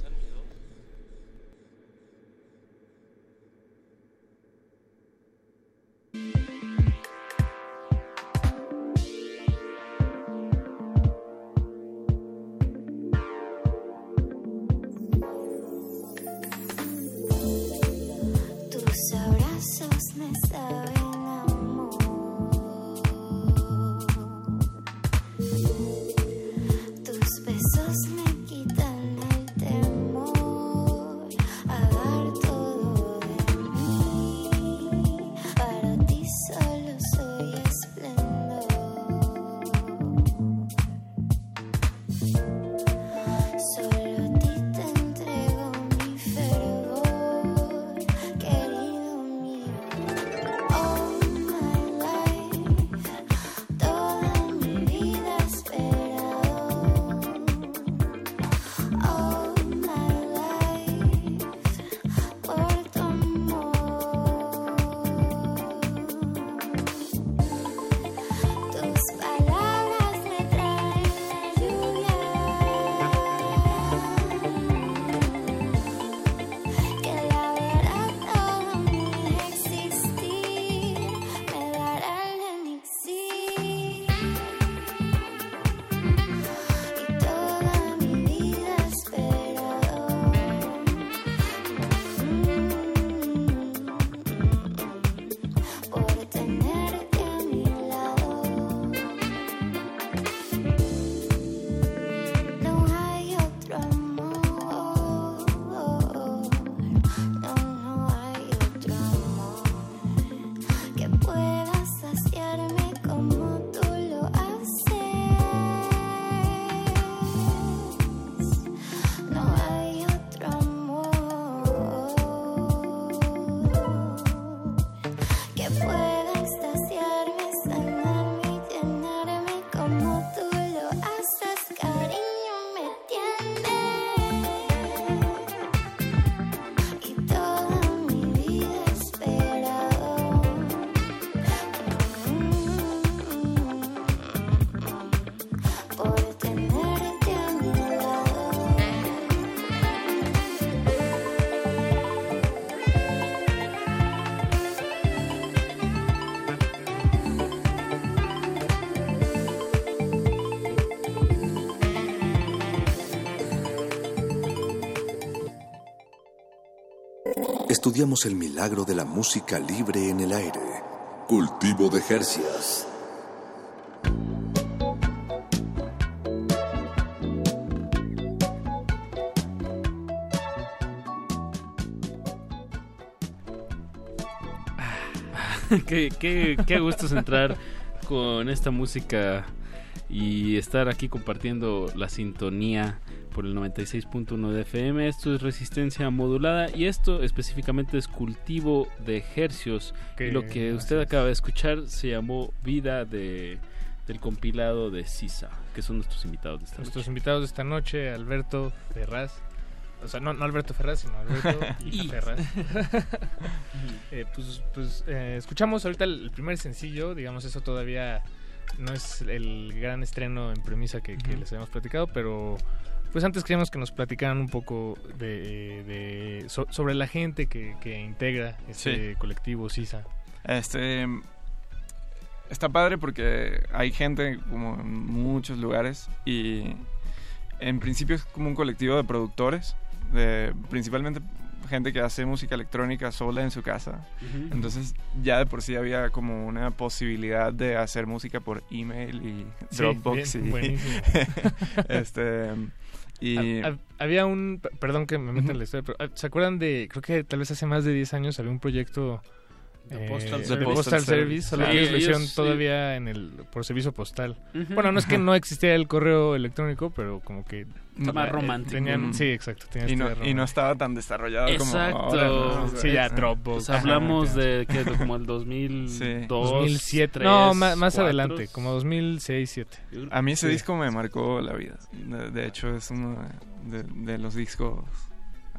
S34: estudiamos el milagro de la música libre en el aire. Cultivo de Jercias.
S32: qué, qué, qué gusto es entrar con esta música y estar aquí compartiendo la sintonía por el 96.1 de FM. Esto es resistencia modulada y esto específicamente es cultivo de hercios. Y lo que usted acaba de escuchar se llamó Vida de, del compilado de Sisa, que son nuestros invitados de esta
S33: Nuestros
S32: noche.
S33: invitados de esta noche, Alberto Ferraz. O sea, no, no Alberto Ferraz, sino Alberto y. Ferraz. Eh, pues pues eh, escuchamos ahorita el, el primer sencillo, digamos, eso todavía no es el gran estreno en premisa que, les habíamos platicado, pero pues antes queríamos que nos platicaran un poco de, de- so- sobre la gente que, que integra este
S36: Sí.
S33: colectivo SISA.
S36: Este está padre porque hay gente como en muchos lugares y en principio es como un colectivo de productores, de principalmente gente que hace música electrónica sola en su casa. Entonces ya de por sí había como una posibilidad de hacer música por email y
S33: Sí,
S36: Dropbox
S33: bien,
S36: y
S33: buenísimo.
S36: este y
S33: Hab- hab- Había un, perdón que me meta en la historia, pero ah, ¿se acuerdan de, creo que tal vez hace más de 10 años había un proyecto
S32: The
S33: eh,
S32: Postal
S33: de
S32: Service.
S33: Postal
S36: Service.
S33: Solo que ellos lo
S32: ellos
S33: hicieron
S32: sí.
S33: todavía en el, por servicio postal. Bueno, no es que no existía el correo electrónico, pero como que...
S32: Está más
S33: eh,
S32: romántico.
S33: tenían- sí, exacto.
S36: y no,
S33: este
S36: y no estaba tan desarrollado
S32: Exacto.
S36: como ahora, ¿no? O sea,
S33: Sí, ya Dropbox.
S32: Pues hablamos
S33: Ajá,
S32: de que como el 2002,
S36: Sí.
S33: 2007.
S32: 2003,
S33: no, más,
S32: 4.
S33: adelante, como 2006, 2007.
S36: A mí ese
S33: Sí.
S36: disco me marcó la vida. De, de hecho, es uno de, de los discos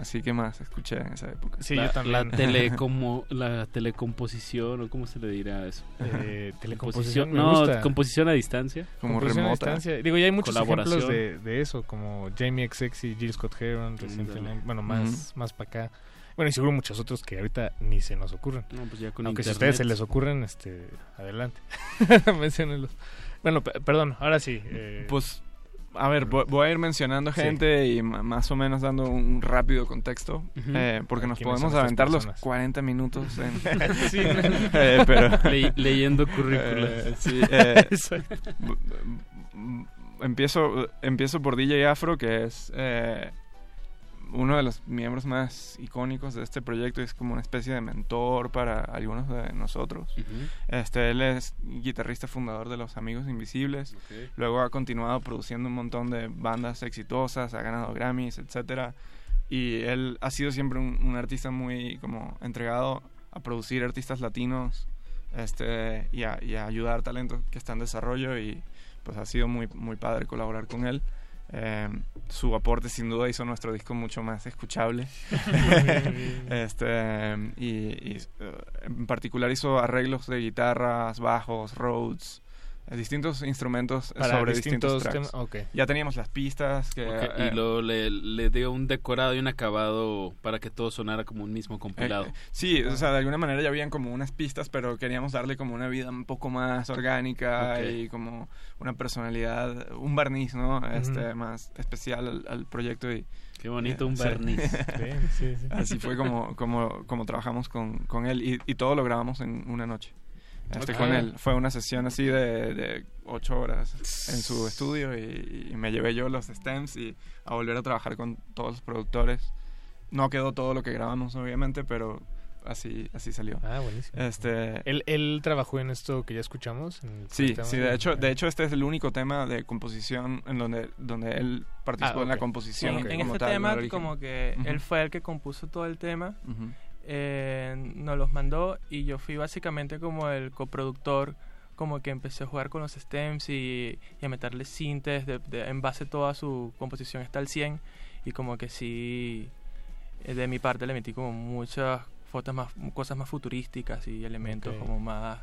S36: así que más escuché en esa época.
S33: Sí,
S32: la,
S33: yo también.
S32: La, tele como, la telecomposición, o cómo se le dirá eso.
S33: Eh, telecomposición,
S32: no,
S33: gusta.
S32: composición a distancia.
S36: Como
S33: Composición a
S36: remota.
S33: distancia. Digo, ya hay muchos ejemplos de, de eso, como Jamie XX y Jill Scott Heron recientemente. Bueno, más, más para acá. Bueno, y seguro muchos otros que ahorita ni se nos ocurren.
S32: No, pues ya con
S33: Aunque si a ustedes se les ocurren, este, adelante. Menciónenlos. Bueno, pe- perdón, ahora sí. eh,
S36: Pues, a ver, voy, a ir mencionando
S33: Sí.
S36: gente y más o menos dando un rápido contexto, eh, porque
S33: ¿A
S36: nos podemos aventar los
S33: personas?
S36: 40 minutos en...
S33: Sí.
S36: Eh, pero...
S32: Le- leyendo currículos.
S36: Eh, sí, eh, empiezo, empiezo por DJ Afro, que es eh, uno de los miembros más icónicos de este proyecto. Es como una especie de mentor para algunos de nosotros.
S32: Ujú.
S36: Este, él es guitarrista fundador de Los Amigos Invisibles.
S32: Ok.
S36: Luego ha continuado produciendo un montón de bandas exitosas, ha ganado Grammys, etcétera. Y él ha sido siempre un, un artista muy como entregado a producir artistas latinos este, y, a, y a ayudar talentos que están en desarrollo y pues ha sido muy, muy padre colaborar con él. Eh, su aporte sin duda hizo nuestro disco mucho más escuchable. este, y, y, eh, en particular hizo arreglos de guitarras, bajos, eh, distintos instrumentos
S33: Para
S36: sobre distintos,
S33: distintos
S36: tracks. Ya teníamos las pistas que
S32: Ok,
S36: eh,
S32: y luego le, le dio un decorado y un acabado para que todo sonara como un mismo compilado.
S36: Eh, sí, o sea, de alguna manera ya habían como unas pistas, pero queríamos darle como una vida un poco más orgánica y como una personalidad, un barniz, ¿no? Este, más especial al, al proyecto y...
S32: Qué bonito,
S36: eh,
S32: un
S36: sí.
S32: barniz.
S33: Sí, sí, sí.
S36: Así fue como, como, como trabajamos con, con él y, y todo lo grabamos en una noche. Este, con él. Fue una sesión así de, de ocho horas en su estudio y, y me llevé yo los stems y a volver a trabajar con todos los productores. No quedó todo lo que grabamos, obviamente, pero así, así salió.
S33: Ah, buenísimo.
S36: Este,
S33: ¿Él, él trabajó en esto que ya escuchamos. en el
S36: Sí, sí, de hecho, de
S33: Ah.
S36: hecho este es el único tema de composición en donde, donde él participó
S33: Ah,
S36: en la composición.
S33: Ok.
S37: En
S36: como
S37: este
S36: tal,
S37: tema, como que
S36: Ujú.
S37: él fue el que compuso todo el tema,
S36: Ujú.
S37: Eh, nos los mandó y yo fui básicamente como el coproductor, como que empecé a jugar con los stems y, y a meterle sintes, de, de- en base toda su composición está al 100 y como que sí, eh, de mi parte le metí como muchas fotos más, cosas más futurísticas y elementos como más,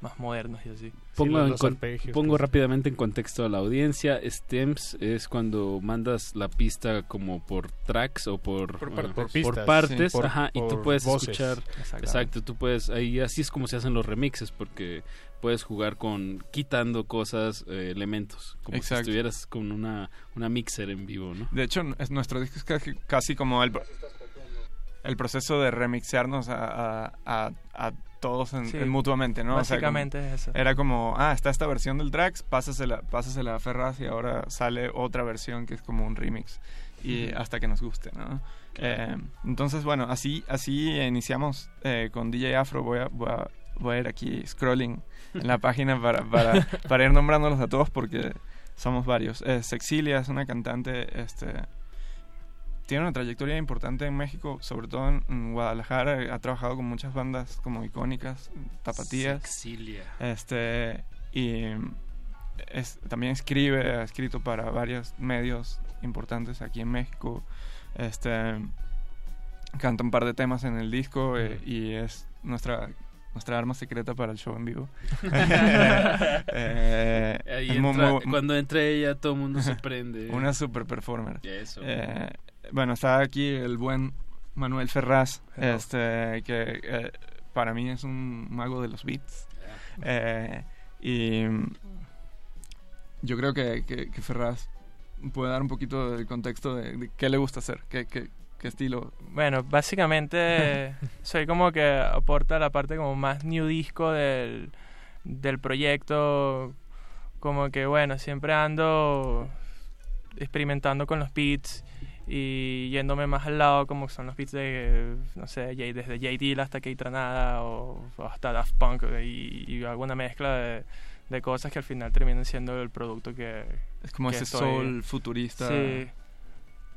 S37: más modernos y así.
S32: Pongo, en
S33: arpegios, pues.
S32: rápidamente en contexto a la audiencia. Stems es cuando mandas la pista como por tracks o por,
S33: Por partes.
S32: por
S33: Por pistas,
S32: partes,
S33: sí, por-
S32: ajá, y tú puedes
S33: voces.
S32: escuchar.
S37: Exacto.
S32: Exacto, tú puedes, ahí así es como se hacen los remixes, porque puedes jugar con quitando cosas, eh, elementos, como
S36: Exacto.
S32: si estuvieras con una, una mixer en vivo, ¿no?
S36: De hecho, es, nuestro disco es casi, casi como el, el proceso de remixearnos a, a, a- a todos en,
S37: Sí,
S36: en mutuamente, ¿no? O sea, como-
S37: Básicamente es eso.
S36: era como, ah, está esta versión del tracks, pásasela, pásasela a Ferraz y ahora sale otra versión que es como un remix. Y hasta que nos guste, ¿no? Eh, entonces, bueno, así, así iniciamos eh, con DJ Afro. Voy a, voy a voy a ir aquí scrolling en la página para, para, para ir nombrándolos a todos porque somos varios. Eh, Sexilia es una cantante, este, tiene una trayectoria importante en México, sobre todo en, Guadalajara. Ha trabajado con muchas bandas como icónicas, tapatías.
S32: Sexilia.
S36: Este, y es- también escribe, ha escrito para varios medios importantes aquí en México. Este, canta un par de temas en el disco eh, y es nuestra nuestra arma secreta para el show en vivo. Eh, muy-
S32: entra-
S36: muy-
S32: cuando entra ella, todo el mundo se prende.
S36: Una super performer.
S32: Eso.
S36: Eh, bueno, está aquí el buen Manuel Ferraz,
S32: Hello.
S36: este, que eh, para mí es un mago de los beats. Eh, y yo creo que, que, que Ferraz puede dar un poquito del contexto de, de qué le gusta hacer, qué, qué, qué estilo.
S37: Bueno, básicamente soy como que aporta la parte como más new disco del, del proyecto. Como que bueno, siempre ando experimentando con los beats y yéndome más al lado como son los beats de, no sé, J- desde J. Dilla hasta Kate Tranada o, o hasta Daft Punk y, y alguna mezcla de, de cosas que al final terminan siendo el producto que...
S36: Es como
S37: que
S36: ese
S37: estoy-
S36: soul futurista.
S37: Sí.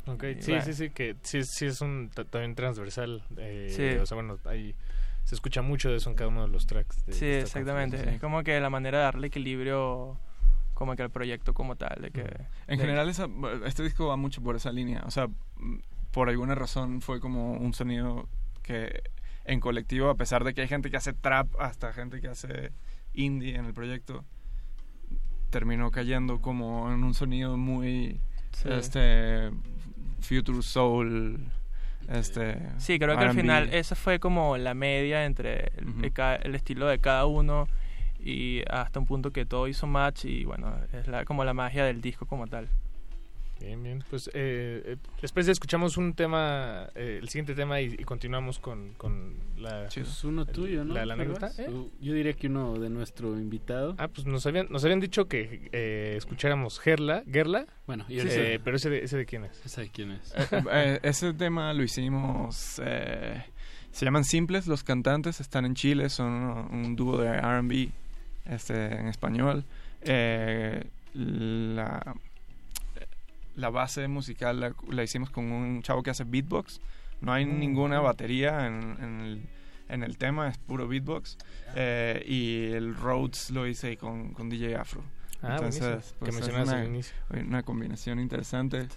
S33: Ok,
S37: Y
S33: sí,
S37: bueno.
S33: sí, sí, que sí, sí es un ta- también transversal. eh,
S37: Sí.
S33: O sea, bueno, ahí se escucha mucho de eso en cada uno de los tracks. de
S37: Sí, exactamente.
S33: canción,
S37: Es como que la manera de darle equilibrio como que al proyecto como tal. De que,
S36: En
S37: de-
S36: general, esa- este disco va mucho por esa línea. O sea, por alguna razón fue como un sonido que en colectivo, a pesar de que hay gente que hace trap, hasta gente que hace indie en el proyecto, terminó cayendo como en un sonido muy
S37: Sí.
S36: este future soul este
S37: Sí, creo que al final esa fue como la media entre el, de ca- el estilo de cada uno y hasta un punto que todo hizo match y bueno, es la, como la magia del disco como tal.
S33: Bien, bien. Pues eh, eh, después escuchamos un tema, eh, el siguiente tema y, y continuamos con, con la...
S32: Pues uno tuyo, ¿no?
S33: La, la anécdota. ¿eh?
S32: Yo diría que uno de nuestro invitado.
S33: Ah, pues nos habían, nos habían dicho que eh, escucháramos Gerla, Gerla.
S32: Bueno, y
S33: Eh,
S32: ahorita-
S33: pero ese de, ese de quién es?
S32: ¿Ese de quién es?
S36: Eh, eh, ese tema lo hicimos. eh, se llaman Simples, los cantantes están en Chile, son un dúo de RB este, en español. Eh, la, la base musical la, la hicimos con un chavo que hace beatbox. No hay
S33: Mm,
S36: ninguna batería en, en el, en el tema, es puro beatbox. Eh, y el Rhodes lo hice con, con DJ Afro.
S33: Ah, buenísimo. Que
S36: pues, es
S33: mencionabas
S36: una,
S33: al inicio.
S36: una combinación interesante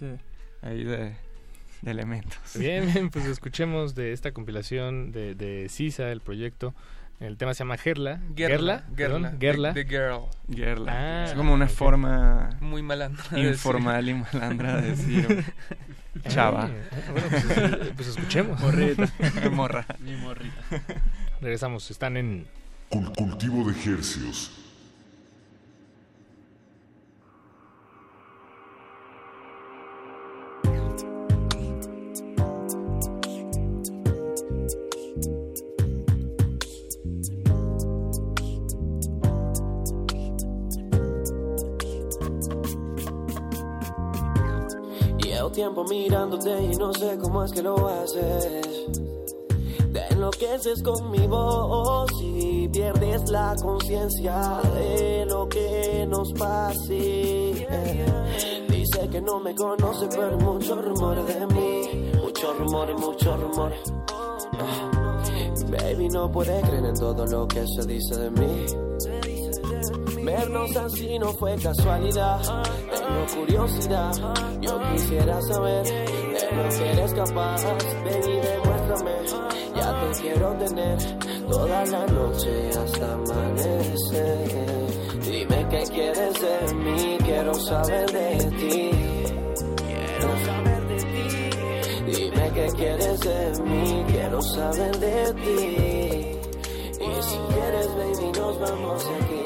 S36: ahí de, de elementos.
S33: Bien, bien, pues escuchemos de esta compilación de, de Sisa, el proyecto. El tema se llama Gerla.
S35: Gerla, Gerla,
S33: Gerla.
S35: the- the girl.
S36: Gerla.
S33: Ah,
S36: es como una forma
S35: Muy malandra de decir.
S36: informal y malandra de decir chava.
S33: Eh, eh, bueno, pues, eh, pues escuchemos.
S36: Morrita. Morra.
S32: Mi morrita.
S33: Regresamos, están en
S38: Cul- cultivo de ejercios.
S39: Mirándote y no sé cómo es que lo haces. Te enloqueces con mi voz y pierdes la conciencia de lo que nos pase. Dice que no me conoce, pero mucho rumor de mí. Mucho rumor y mucho rumor. Baby, no puede creer en todo lo que se dice de mí. Vernos así no fue casualidad. Tengo curiosidad. Yo quisiera saber de lo que eres capaz. Ven y demuéstrame. Ya te quiero tener toda la noche hasta amanecer. Dime qué quieres de mí. Quiero saber de ti. Quiero saber de ti. Dime qué quieres de mí. Quiero saber de ti. Y si quieres, baby, nos vamos aquí.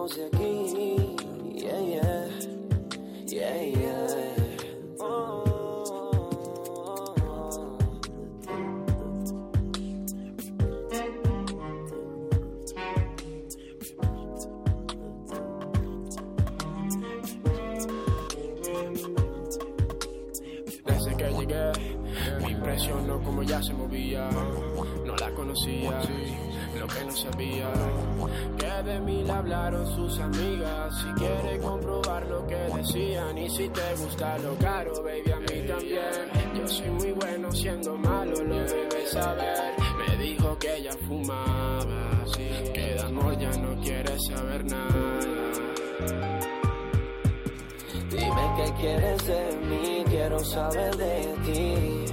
S39: Yeah, yeah.
S40: Desde que llegué,
S39: impresionó como ya se movía. No la conocía, lo que no sabía. De mí le hablaron sus amigas. Si quiere comprobar lo que decían. Y si te gusta lo caro, baby, a mí también. Yo soy muy bueno siendo malo, lo debes saber. Me dijo que ella fumaba, que de ya no quiere saber nada. Dime qué quieres de mí, quiero saber de ti.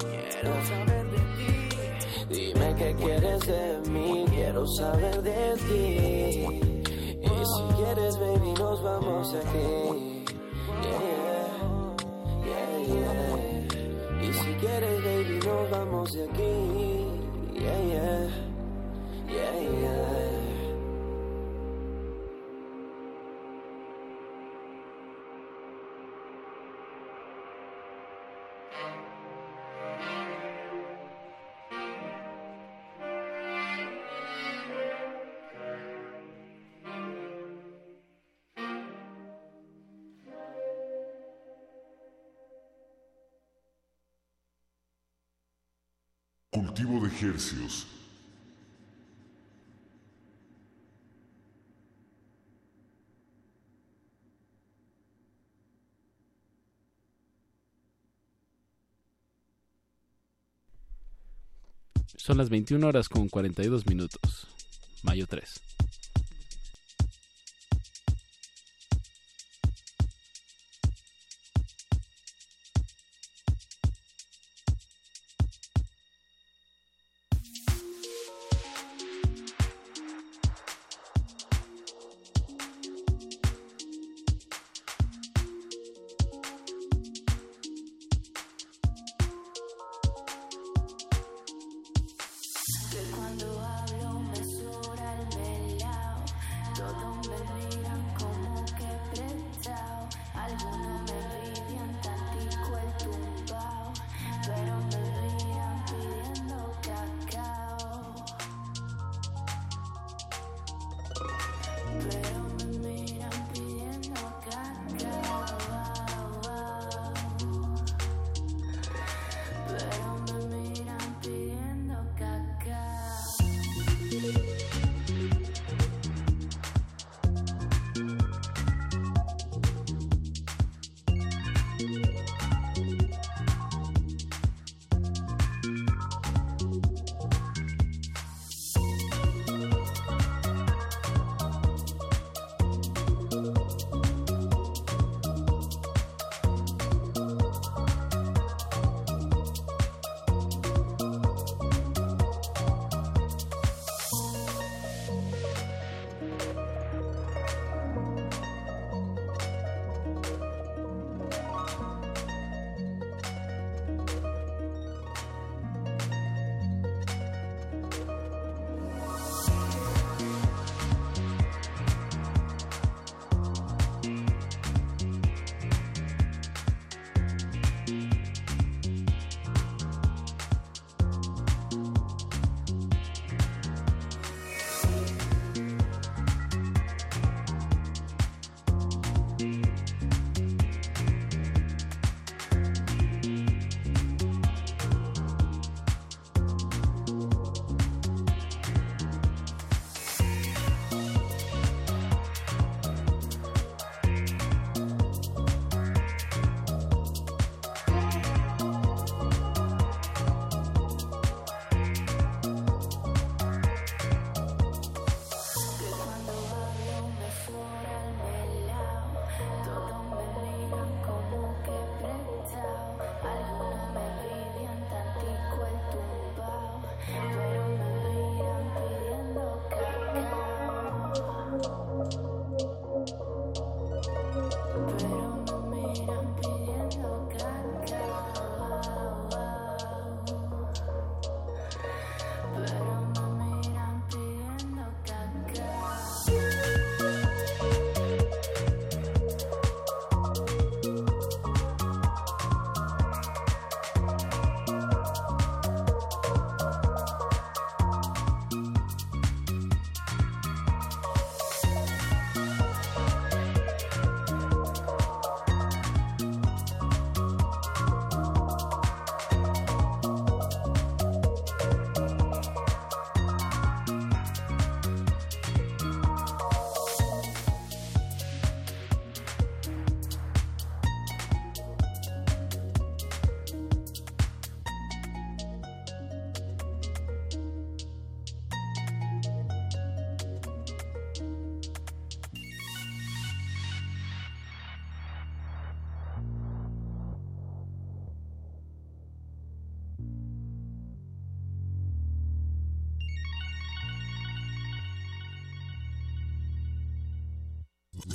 S39: Quiero saber qué quieres de mí, quiero saber de ti. Y si quieres, baby, nos vamos aquí. Yeah, yeah, yeah. Y si quieres, baby, nos vamos de aquí. Yeah, yeah, yeah, yeah.
S38: Cultivo de hercios.
S32: Son las 21 horas con 42 minutos. Mayo 3.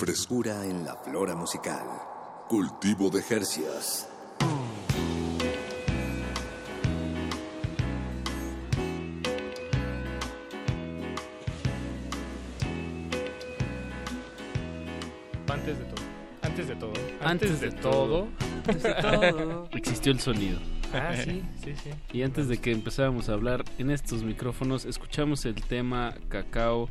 S34: Frescura en la flora musical. Cultivo de Jercias.
S33: Antes de todo. Antes de todo.
S32: Antes de todo.
S33: Antes de todo.
S32: Existió el sonido.
S33: Ah, sí, sí, sí.
S32: Y antes de que empezáramos a hablar en estos micrófonos, escuchamos el tema Cacao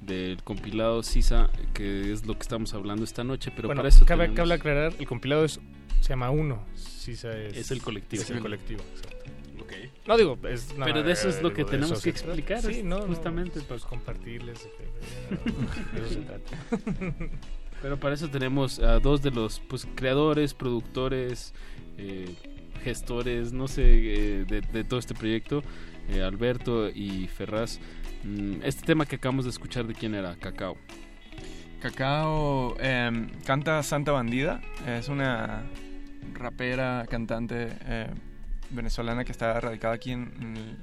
S32: del compilado Sisa, que es lo que estamos hablando esta noche, pero
S33: Bueno,
S32: para eso
S33: cabe,
S32: tenemos-
S33: cabe aclarar, el compilado es, se llama Uno. Sisa es,
S32: Es el colectivo.
S33: Es el colectivo, exacto.
S32: Ok.
S33: No digo, es nada,
S32: Pero de eso es lo que tenemos
S33: eso
S32: que explicar,
S33: Sí, no, no,
S32: justamente
S33: pues, compartirles. eh, de eso se trata.
S32: Pero para eso tenemos a dos de los pues, creadores, productores, eh, gestores, no sé, eh, de, de todo este proyecto, eh, Alberto y Ferraz. Mm, Este tema que acabamos de escuchar, ¿de quién era? Cacao.
S36: Cacao em, canta Santa Bandida, es una rapera, cantante eh, venezolana que está radicada aquí en, en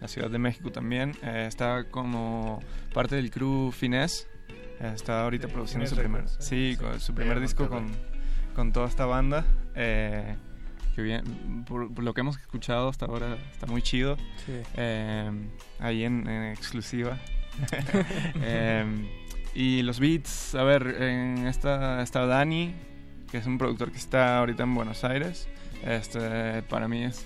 S36: la Ciudad de México también. Eh, está como parte del crew Finesse. Eh, está ahorita produciendo su primer, sí, con su primer disco con, con toda esta banda. eh, que bien, por, por lo que hemos escuchado hasta ahora está muy chido.
S37: Sí.
S36: Eh, ahí en, en exclusiva. Y los beats, a ver, en esta está Dani, que es un productor que está ahorita en Buenos Aires. Este, para mí es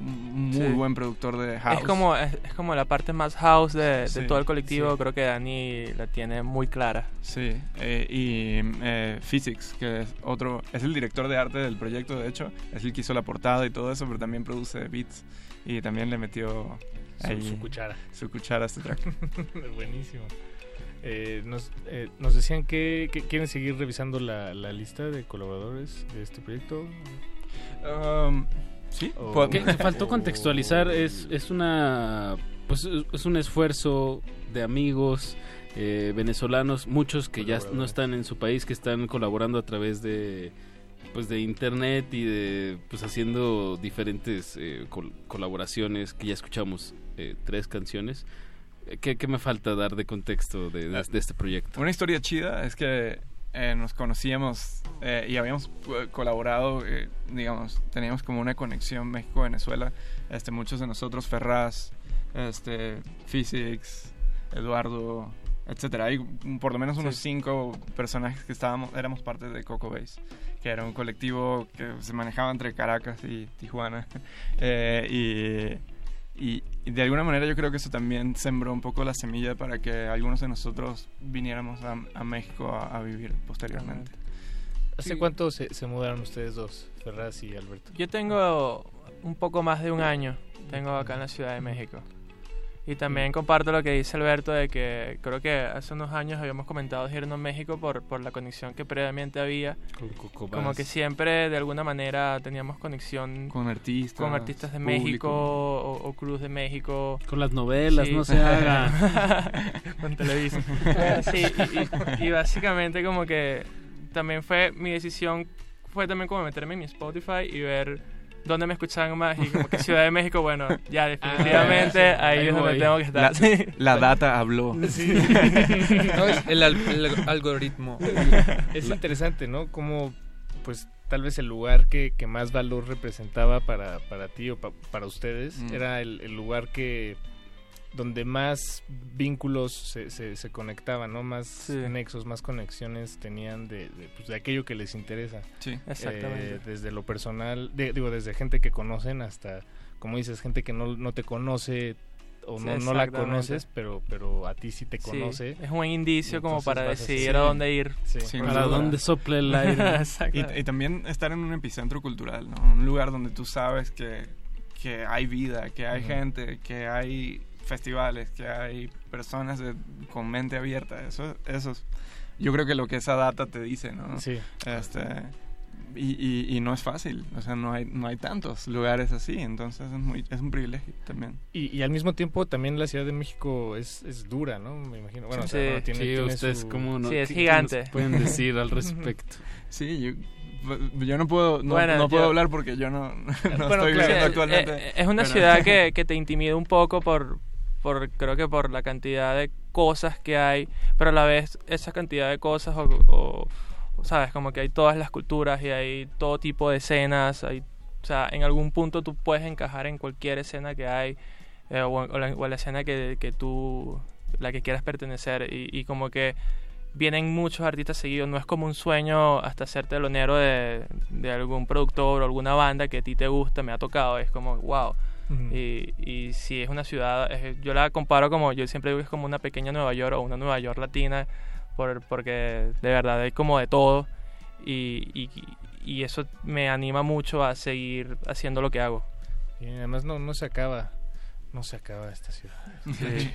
S36: un muy
S37: Sí.
S36: buen productor de house.
S37: Es como, es, es como la parte más house de, de
S36: Sí,
S37: todo el colectivo.
S36: sí.
S37: Creo que Dani la tiene muy clara.
S36: Sí, eh, y eh, Physics, que es otro, es el director de arte del proyecto, de hecho, es el que hizo la portada y todo eso, pero también produce beats y también le metió
S33: Su-
S36: ahí
S33: su cuchara.
S36: su cuchara a este track.
S33: Buenísimo. Eh, nos, eh, nos decían que, que quieren seguir revisando la, la lista de colaboradores de este proyecto.
S36: Um, sí,
S33: O-
S32: Que, faltó contextualizar, es, es una pues es un esfuerzo de amigos eh, venezolanos, muchos que ya no están en su país, que están colaborando a través de pues de internet y de pues haciendo diferentes eh, col- colaboraciones que ya escuchamos eh, tres canciones. ¿Qué, qué me falta dar de contexto de, de- de este proyecto?
S36: Una historia chida es que eh, nos conocíamos eh, y habíamos eh, colaborado, eh, digamos, teníamos como una conexión México-Venezuela. Este, muchos de nosotros, Ferraz, este, Physics, Eduardo, etcétera. Hay por lo menos unos cinco personajes que estábamos, éramos parte de Coco Base, que era un colectivo que se manejaba entre Caracas y Tijuana. Eh, y, y, y de alguna manera yo creo que eso también sembró un poco la semilla para que algunos de nosotros viniéramos a, a México a, a vivir posteriormente.
S33: ¿Hace cuánto se, se mudaron ustedes dos, Ferraz y Alberto?
S37: Yo tengo un poco más de un año. Tengo acá en la Ciudad de México. Y también comparto lo que dice Alberto de que creo que hace unos años habíamos comentado de irnos a México por, por la conexión que previamente había.
S32: Con
S37: Como que siempre de alguna manera teníamos conexión
S36: Con artistas.
S37: con artistas de
S36: público.
S37: México o, o Cruz de México.
S32: Con las novelas,
S37: Sí.
S32: no se haga.
S37: con Televisa. Sí, y, y- y básicamente como que también fue mi decisión, fue también como meterme en mi Spotify y ver dónde me escuchaban más y como que Ciudad de México, bueno, ya definitivamente
S36: Ah,
S37: ahí
S36: ahí
S37: es donde tengo que estar.
S36: La- la data habló.
S37: Sí.
S35: No, es el, al- el algoritmo.
S33: Es interesante, ¿no? Como, pues, tal vez el lugar que, que más valor representaba para, para ti o pa- para ustedes
S36: Mm.
S33: era el, el lugar que donde más vínculos se, se, se conectaban, ¿no? Más nexos, más conexiones tenían de, de, pues, de aquello que les interesa.
S36: Sí.
S37: Exactamente.
S33: Eh, desde lo personal, de- digo, desde gente que conocen hasta, como dices, gente que no, no te conoce o
S37: Sí,
S33: no, no la
S37: exactamente.
S33: conoces, pero, pero a ti sí te
S37: Sí,
S33: conoce.
S37: es un buen indicio como para
S33: vas a-
S37: decidir
S33: sí.
S37: a dónde ir.
S32: Para dónde sopla el aire.
S36: Y, y también estar en un epicentro cultural, ¿no? Un lugar donde tú sabes que, que hay vida, que hay gente, que hay festivales, que hay personas de- con mente abierta. Eso, eso es, yo creo que lo que esa data te dice, ¿no?
S33: Sí.
S36: Este, y, y, y no es fácil, o sea, no hay, no hay tantos lugares así, entonces es, muy, es un privilegio también.
S33: Y, y al mismo tiempo también la Ciudad de México es, es dura, ¿no? Me imagino. Bueno, o sea,
S37: Sí.
S33: bueno, tiene,
S32: Sí,
S33: tiene
S32: ustedes
S33: su-
S32: cómo no-
S37: Sí, es
S32: ¿qué- qué
S37: gigante.
S32: nos pueden decir al respecto?
S36: Sí, yo, yo no puedo, no,
S37: Bueno,
S36: no puedo
S37: yo-
S36: hablar porque yo no, no
S33: Bueno,
S36: estoy
S33: claro,
S36: viviendo
S37: Sí,
S36: actualmente.
S37: eh, Es una
S36: pero-
S37: ciudad que, que te intimida un poco por, por, creo que por la cantidad de cosas que hay, pero a la vez esa cantidad de cosas o, sabes, como que hay todas las culturas y hay todo tipo de escenas, hay, o sea, en algún punto tú puedes encajar en cualquier escena que hay eh, o, la, escena que, que tú, la que quieras pertenecer y, y como que vienen muchos artistas seguidos, no es como un sueño hasta ser telonero de, de algún productor o alguna banda que a ti te gusta, me ha tocado, es como, wow.
S33: Ujú.
S37: Y, y si es una ciudad, es- yo la comparo como, yo siempre digo que es como una pequeña Nueva York o una Nueva York latina, por, porque de verdad hay como de todo y, y, y eso me anima mucho a seguir haciendo lo que hago.
S33: Y además no, no se acaba, no se acaba esta ciudad.
S32: Sí.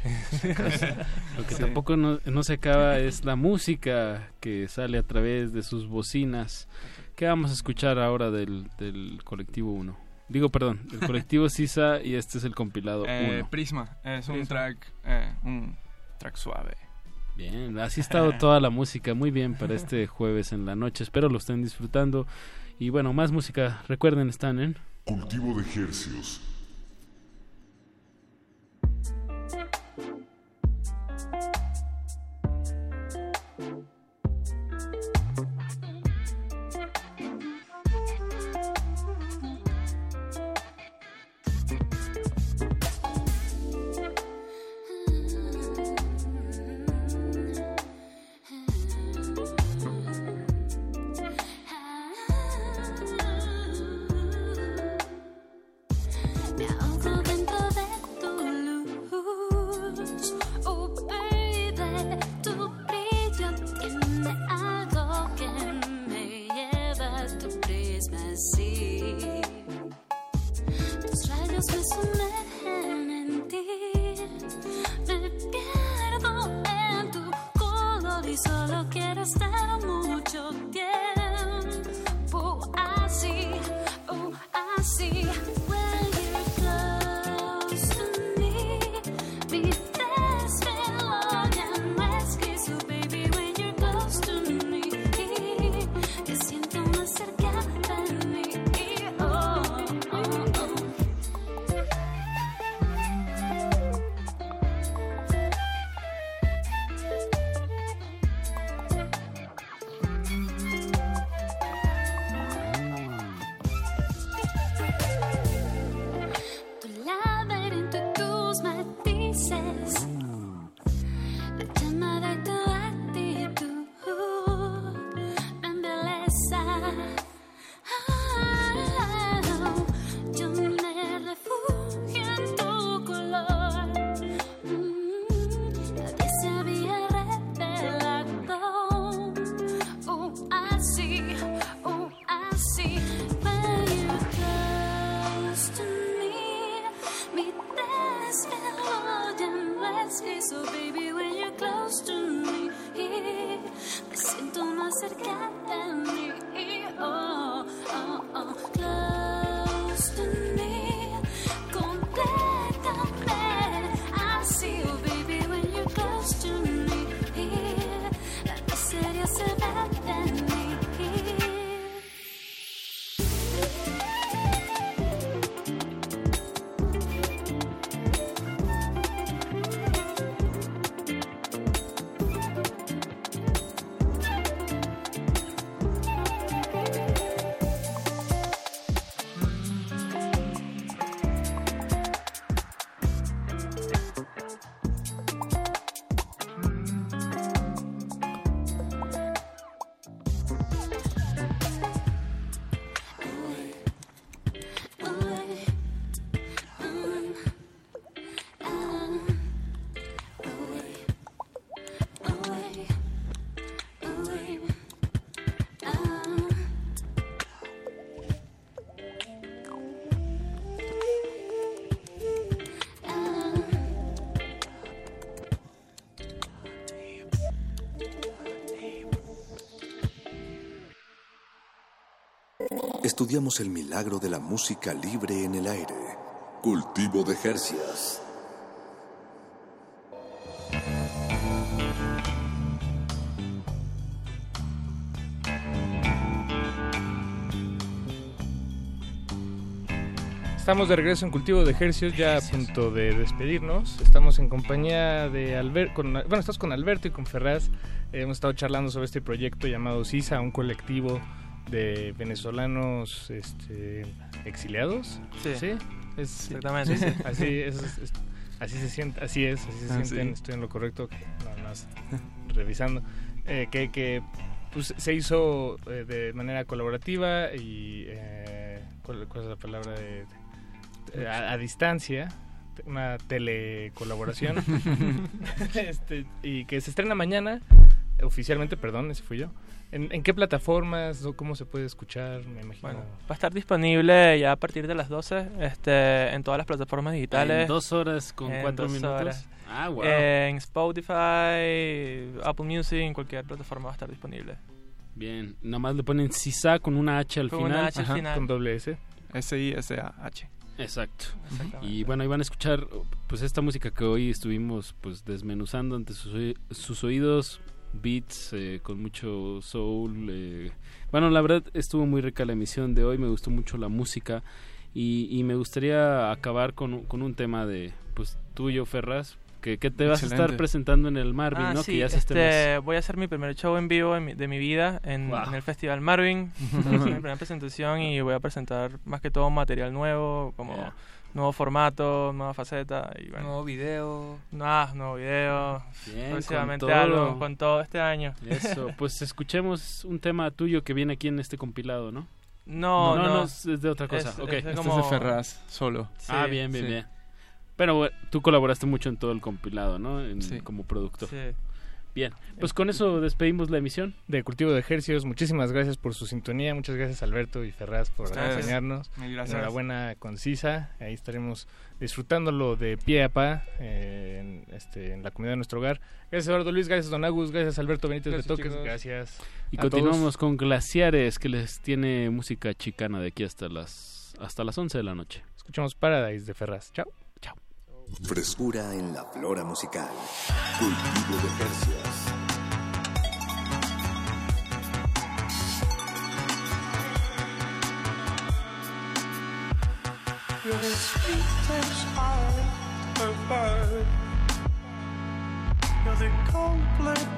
S32: Lo que tampoco no, no se acaba es la música que sale a través de sus bocinas. ¿Qué vamos a escuchar ahora del, del colectivo 1? Digo, perdón, el colectivo Sisa y este es el compilado 1.
S36: Eh, Prisma, es un
S32: Prisma.
S36: track, eh, un track suave.
S32: Bien, así ha estado toda la música, muy bien para este jueves en la noche. Espero lo estén disfrutando. Y bueno, más música, recuerden, están en...
S38: Cultivo de Hercios.
S34: Estudiamos el milagro de la música libre en el aire. Cultivo de Hercias.
S33: Estamos de regreso en Cultivo de Ejercicios, ya a punto de despedirnos. Estamos en compañía de Alberto, bueno, estás con y con Ferraz. Hemos estado charlando sobre este proyecto llamado CISA, un colectivo de venezolanos este, exiliados.
S37: Sí.
S33: Es,
S37: Exactamente,
S33: sí,
S37: sí.
S33: Así es, es- así se siente, así es, así se
S36: Ah,
S33: sienten. Estoy en lo correcto, nada más revisando. Eh, que que pues, se hizo eh, de manera colaborativa y eh, ¿cuál, cuál es la palabra de, de- a, a distancia una telecolaboración este, y que se estrena mañana oficialmente perdón ese fui yo ¿En, en qué plataformas o cómo se puede escuchar me imagino
S37: Bueno, va a estar disponible ya a partir de las 12 este, en todas las plataformas digitales.
S32: En dos horas con
S37: En
S32: cuatro
S37: dos
S32: minutos.
S37: horas.
S32: Ah, wow.
S37: En Spotify, Apple Music, en cualquier plataforma va a estar disponible.
S32: Bien, nada más le ponen CISA con una H al
S37: Con
S32: final.
S37: una H al final.
S33: con doble S
S36: S-I-S-A-H.
S32: Exacto. Y bueno, ahí van a escuchar pues esta música que hoy estuvimos pues desmenuzando ante sus, sus oídos, beats eh, con mucho soul. eh. Bueno, la verdad estuvo muy rica la emisión de hoy, me gustó mucho la música y, y me gustaría acabar con, un- con un tema de pues tuyo, Ferraz, que, que te vas a estar presentando en el Marvin,
S37: Ah,
S32: ¿no?
S37: sí,
S32: que ya es este mes.
S37: este, voy a hacer mi primer show en vivo en mi- de mi vida en,
S32: Wow.
S37: en el Festival Marvin. Es mi primera presentación y voy a presentar más que todo material nuevo, como
S32: Yeah.
S37: Nuevo formato, nueva faceta. Y bueno,
S35: Nuevo video.
S37: Ah, nuevo video.
S32: Bien,
S37: próximamente
S32: con todo.
S37: algo con todo este año.
S32: Eso, pues escuchemos un tema tuyo que viene aquí en este compilado, ¿no?
S37: No,
S32: no,
S37: no.
S32: es, es de otra cosa.
S37: Es-
S32: ok.
S37: es de
S36: Este es de Ferraz, solo.
S32: ah, bien, bien,
S36: sí.
S32: bien. Pero bueno, tú colaboraste mucho en todo el compilado, ¿no? En-
S36: Sí.
S32: Como productor.
S37: Sí.
S32: Bien, pues con eso despedimos la emisión.
S33: de Cultivo de Ejercicios. Muchísimas gracias por su sintonía. Muchas gracias Alberto y Ferraz por
S36: Ustedes.
S33: acompañarnos.
S36: Mil gracias.
S33: Enhorabuena concisa. Ahí estaremos disfrutándolo de pie a pa eh, en, este, en la comunidad de nuestro hogar. Gracias Eduardo Luis, gracias Don Agus, gracias Alberto Benítez
S36: Gracias,
S33: de Toques.
S36: chicos.
S33: Gracias.
S32: Y
S33: a
S32: continuamos
S33: todos.
S32: con Glaciares, que les tiene música chicana de aquí hasta las hasta las 11 de la noche.
S33: Escuchamos Paradise de Ferraz. Chao.
S34: Frescura en la flora musical. Cultivo de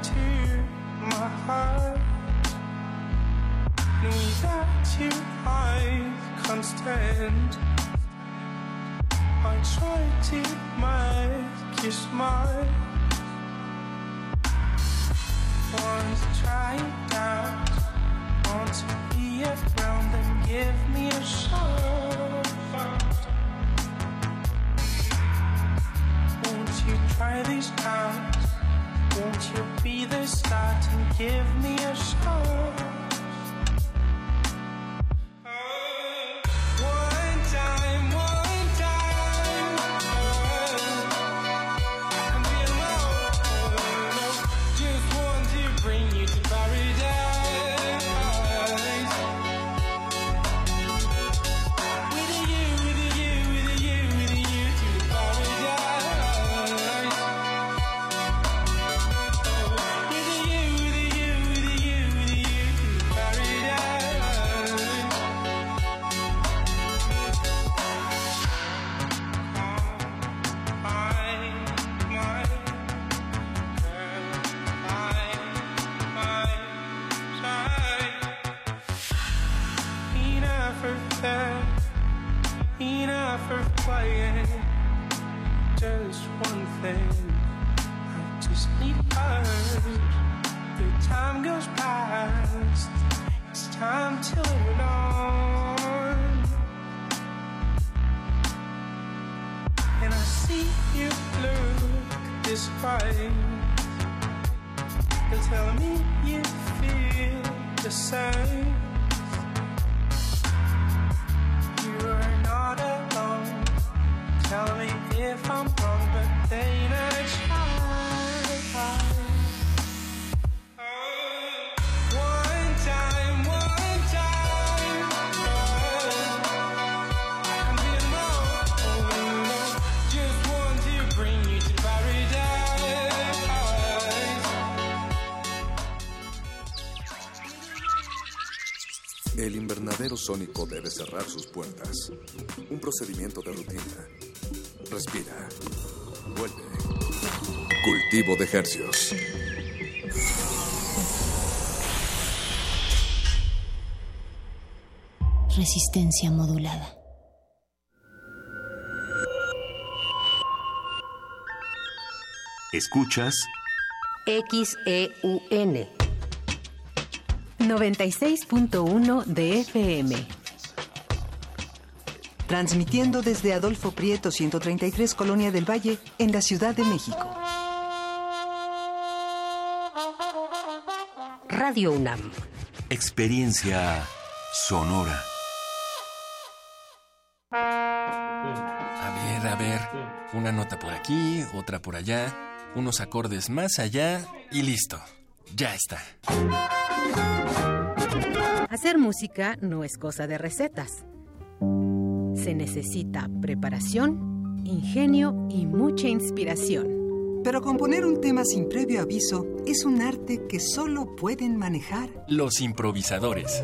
S41: to my heart. I try to make you smile. To try it out. Want to be around and give me a shot. Won't you try this out? Won't you be the start and give me a shot? Playing. Just one thing, I just need us. The time goes past, it's time to live on. And I see you look this way. You're telling me you feel the same.
S42: El invernadero sónico debe cerrar sus puertas. Un procedimiento de rutina. Respira. Vuelve. Cultivo de hercios.
S43: Resistencia modulada.
S15: Escuchas
S19: XEUN
S44: 96.1 de FM. Transmitiendo desde Adolfo Prieto 133 Colonia del Valle en la Ciudad de México.
S19: Radio UNAM.
S15: Experiencia sonora.
S45: A ver, a ver. Una nota por aquí, otra por allá, unos acordes más allá y listo. Ya está.
S44: Hacer música no es cosa de recetas. Se necesita preparación, ingenio y mucha inspiración. Pero componer un tema sin previo aviso es un arte que solo pueden manejar.
S45: Los improvisadores.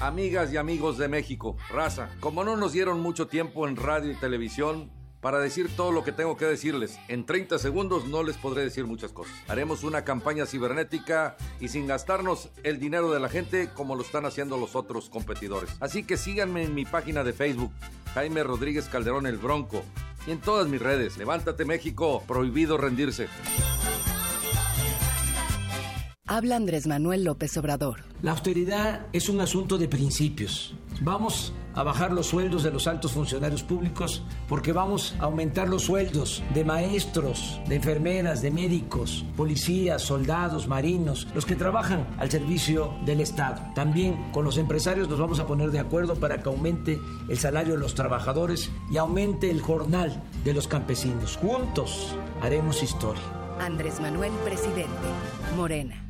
S46: Amigas y amigos de México, raza, como no nos dieron mucho tiempo en radio y televisión para decir todo lo que tengo que decirles, en 30 segundos no les podré decir muchas cosas. Haremos una campaña cibernética y sin gastarnos el dinero de la gente como lo están haciendo los otros competidores. Así que síganme en mi página de Facebook, Jaime Rodríguez Calderón el Bronco, y en todas mis redes. Levántate México, prohibido rendirse.
S16: Habla Andrés Manuel López Obrador.
S47: La austeridad es un asunto de principios. Vamos a bajar los sueldos de los altos funcionarios públicos porque vamos a aumentar los sueldos de maestros, de enfermeras, de médicos, policías, soldados, marinos, los que trabajan al servicio del Estado. También con los empresarios nos vamos a poner de acuerdo para que aumente el salario de los trabajadores y aumente el jornal de los campesinos. Juntos haremos historia.
S16: Andrés Manuel, presidente. Morena.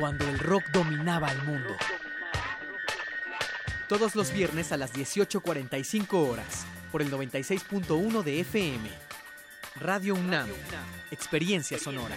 S48: Cuando el rock dominaba al mundo. Todos los viernes a las 18.45 horas, por el 96.1 de FM. Radio UNAM, Experiencia Sonora.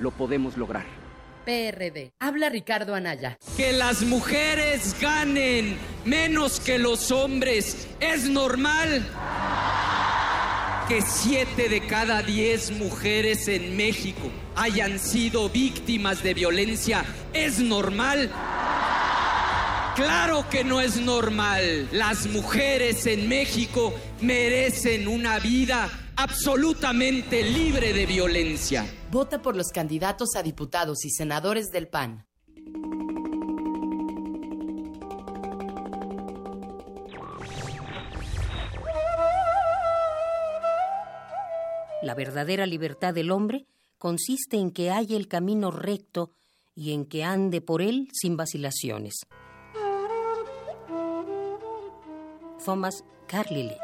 S21: Lo podemos lograr.
S49: PRD. Habla Ricardo Anaya.
S50: Que las mujeres ganen menos que los hombres es normal. Que siete de cada diez mujeres en México hayan sido víctimas de violencia es normal. Claro que no es normal. Las mujeres en México merecen una vida absolutamente libre de violencia.
S49: Vota por los candidatos a diputados y senadores del PAN.
S19: La verdadera libertad del hombre consiste en que haya el camino recto y en que ande por él sin vacilaciones. Thomas Carlyle.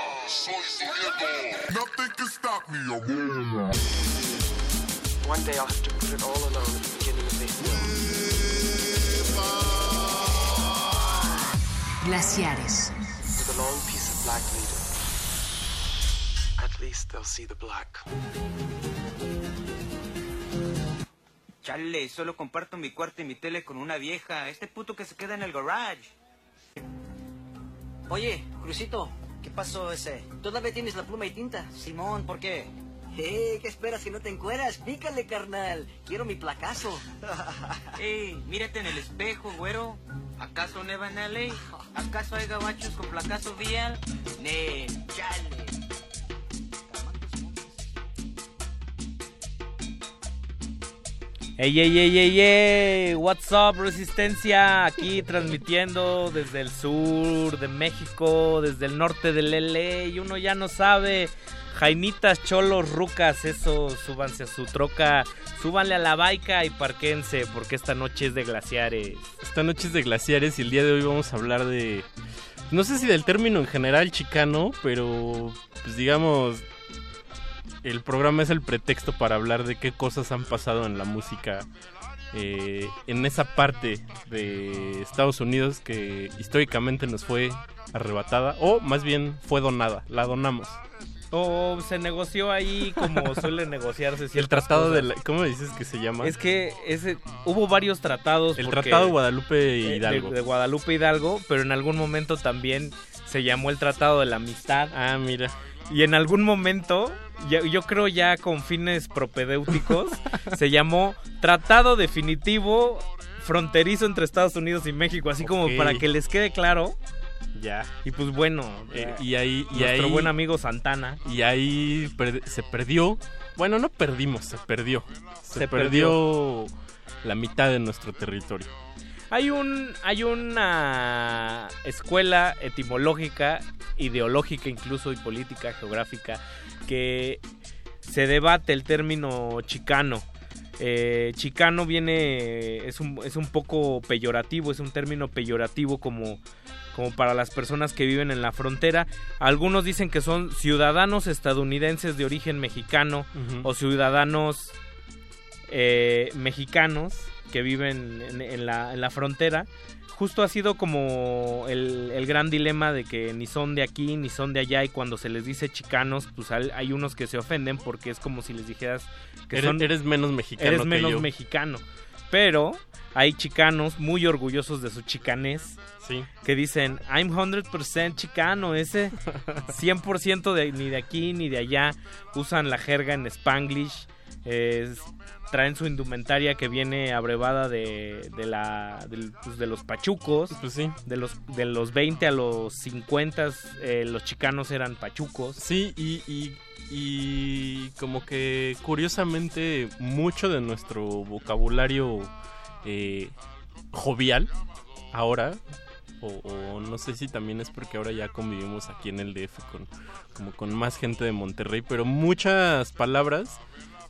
S51: soy su nieto. Nothing can stop me.
S16: One day I'll have to put it all alone at the beginning of this
S43: Glaciares.
S16: With a long piece of black leader. At least they'll see the black.
S46: Chale, solo comparto mi cuarto y mi tele con una vieja. Este puto que se queda en el garage.
S52: Oye, Crucito, ¿qué pasó ese? ¿Todavía tienes la pluma y tinta? Simón, ¿por qué? Eh, ¿qué esperas si no te encueras? Pícale, carnal. Quiero mi placazo.
S46: Ey, mírate en el espejo, güero. ¿Acaso neva en LA? ¿Acaso hay gabachos con placazo vial? Ne, chale.
S53: Ey, ey, ey, ey, ey, what's up, Resistencia, aquí transmitiendo desde el sur de México, desde el norte del LA, y uno ya no sabe, Jaimitas, cholos, rucas, eso, súbanse a su troca, súbanle a la baica y parquense, porque esta noche es de glaciares.
S48: Esta noche es de glaciares y el día de hoy vamos a hablar de... No sé si del término en general chicano, pero pues digamos el programa es el pretexto para hablar de qué cosas han pasado en la música eh, en esa parte de Estados Unidos que históricamente nos fue arrebatada o más bien fue donada, la donamos.
S53: O se negoció ahí como suele negociarse
S48: El tratado
S53: cosas.
S48: de la, ¿cómo dices que se llama?
S53: Es que ese, hubo varios tratados.
S48: El Tratado Guadalupe
S53: eh,
S48: Hidalgo.
S53: De, de Guadalupe Hidalgo, pero en algún momento también se llamó el Tratado de la Amistad.
S48: Ah, mira.
S53: Y en algún momento, yo creo ya con fines propedéuticos, se llamó Tratado Definitivo Fronterizo entre Estados Unidos y México, así como para que les quede claro.
S48: Ya.
S53: Y pues bueno,
S48: Eh,
S53: ya,
S48: y ahí y
S53: nuestro
S48: ahí-
S53: buen amigo Santana.
S48: Y ahí per- se perdió. Bueno, no perdimos, se perdió. Se,
S53: Se
S48: perdió, la mitad de nuestro territorio.
S53: Hay un hay una escuela etimológica, ideológica incluso y política geográfica que se debate el término chicano. Eh, chicano viene es un, es un poco peyorativo, es un término peyorativo como como para las personas que viven en la frontera. Algunos dicen que son ciudadanos estadounidenses de origen mexicano o ciudadanos eh, mexicanos que viven en, en la, en la frontera. Justo ha sido como el, el gran dilema de que ni son de aquí ni son de allá y cuando se les dice chicanos, pues hay, unos que se ofenden porque es como si les dijeras que
S48: Eres-
S53: son,
S48: eres menos mexicano
S53: eres
S48: que
S53: menos
S48: yo.
S53: mexicano. Pero hay chicanos muy orgullosos de su chicanés
S48: Sí.
S53: que dicen, I'm 100% chicano, ese 100% de, ni de aquí ni de allá, usan la jerga en spanglish, Es- traen su indumentaria que viene abrevada de, de la pues, de los pachucos
S32: Pues sí.
S53: de los de los 20 a los 50 eh, los chicanos eran pachucos
S48: Sí, y, y, y como que curiosamente mucho de nuestro vocabulario eh, jovial ahora, o, o no sé si también es porque ahora ya convivimos aquí en el DF con, como con más gente de Monterrey, pero muchas palabras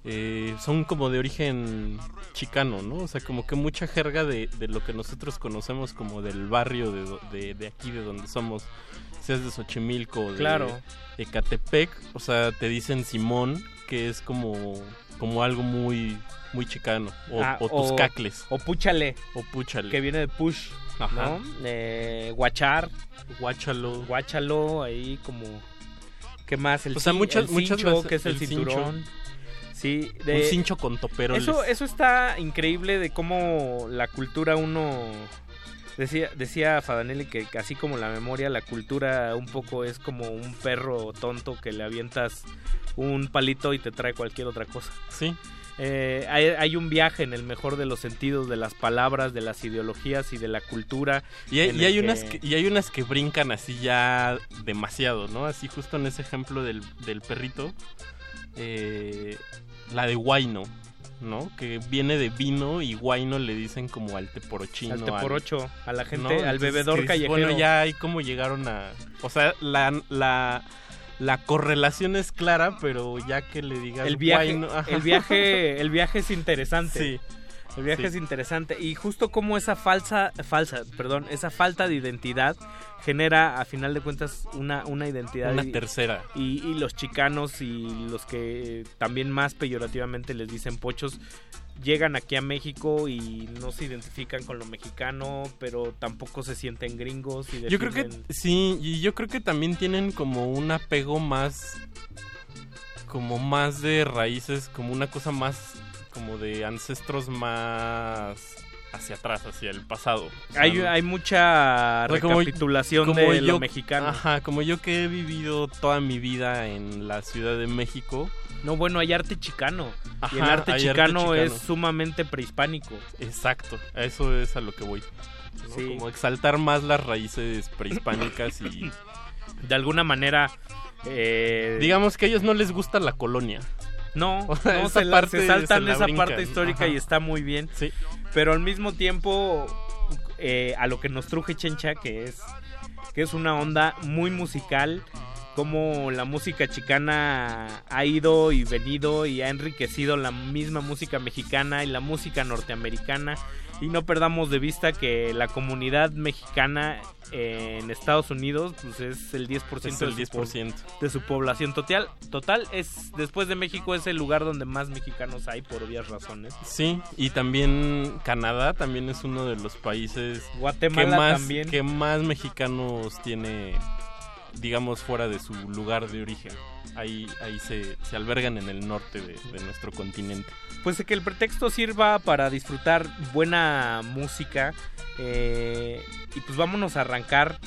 S48: eh, son como de origen chicano, ¿no? O sea, como que mucha jerga de, de lo que nosotros conocemos como del barrio de, de, de aquí, de donde somos, seas de Xochimilco o de
S53: Claro.
S48: Ecatepec, o sea, te dicen Simón, que es como, como algo muy, muy chicano, o,
S53: Ah,
S48: o tus cacles.
S53: o púchale
S48: O púchale.
S53: que viene de push
S48: Ajá.
S53: ¿no? Eh, guachar
S48: Guáchalo.
S53: guáchalo ahí como qué más el,
S48: O sea, muchas-
S53: el
S48: muchas
S53: cincho, que es el,
S48: el cincho. Un cincho con toperoles.
S53: eso eso está increíble de cómo la cultura uno decía decía Fadanelli que así como la memoria la cultura un poco es como un perro tonto que le avientas un palito y te trae cualquier otra cosa
S48: Sí.
S53: Eh, hay, hay un viaje en el mejor de los sentidos de las palabras, de las ideologías y de la cultura.
S48: Y hay, y unas que, y hay unas que brincan así ya demasiado, ¿no? Así justo en ese ejemplo del, del perrito. eh, la de Guayno, ¿no? Que viene de vino y Guayno le dicen como al teporochino.
S53: Al teporocho, a la gente,
S48: ¿no?
S53: al
S48: Entonces,
S53: bebedor
S48: que
S53: callejero.
S48: Bueno, ya hay cómo llegaron a... O sea, la... la la correlación es clara, pero ya que le digas
S53: el viaje, el viaje, el viaje es interesante.
S48: Sí.
S53: El viaje
S48: Sí.
S53: es interesante y justo como esa falsa, falsa, perdón, esa falta de identidad genera a final de cuentas una, una identidad
S48: Una
S53: y-
S48: tercera.
S53: y, y los chicanos y los que también más peyorativamente les dicen pochos llegan aquí a México y no se identifican con lo mexicano, pero tampoco se sienten gringos. Y
S48: Yo creo que sí, y yo creo que también tienen como un apego más, como más de raíces, como una cosa más, como de ancestros más hacia atrás, hacia el pasado. O sea,
S53: hay, mucha
S48: como-
S53: recapitulación
S48: como
S53: de
S48: yo-
S53: lo mexicano.
S48: Ajá, como yo que he vivido toda mi vida en la Ciudad de México.
S53: No, bueno, hay arte chicano. y el arte chicano, es sumamente prehispánico.
S48: Exacto, a eso es a lo que voy. ¿no?
S53: Sí.
S48: Como exaltar más las raíces prehispánicas y
S53: De alguna manera. eh,
S48: digamos que a ellos no les gusta la colonia.
S53: No, no se, la-
S48: parte
S53: se saltan
S48: se
S53: esa
S48: brincan.
S53: parte histórica
S48: Ajá.
S53: y está muy bien.
S48: Sí.
S53: Pero al mismo tiempo, eh, a lo que nos truje Chencha, que es, que es una onda muy musical, como la música chicana ha ido y venido y ha enriquecido la misma música mexicana y la música norteamericana. Y no perdamos de vista que la comunidad mexicana en Estados Unidos pues es el 10%,
S48: Es el
S53: de, su po-
S48: 10%.
S53: de su población total. Total es después de México es el lugar donde más mexicanos hay por obvias razones.
S48: Sí, y también Canadá también es uno de los países
S53: Guatemala
S48: que más,
S53: también.
S48: que más mexicanos tiene, digamos, fuera de su lugar de origen. Ahí, ahí se, se albergan en el norte de, de nuestro continente.
S53: Pues que el pretexto sirva para disfrutar buena música. eh, y pues vámonos a arrancar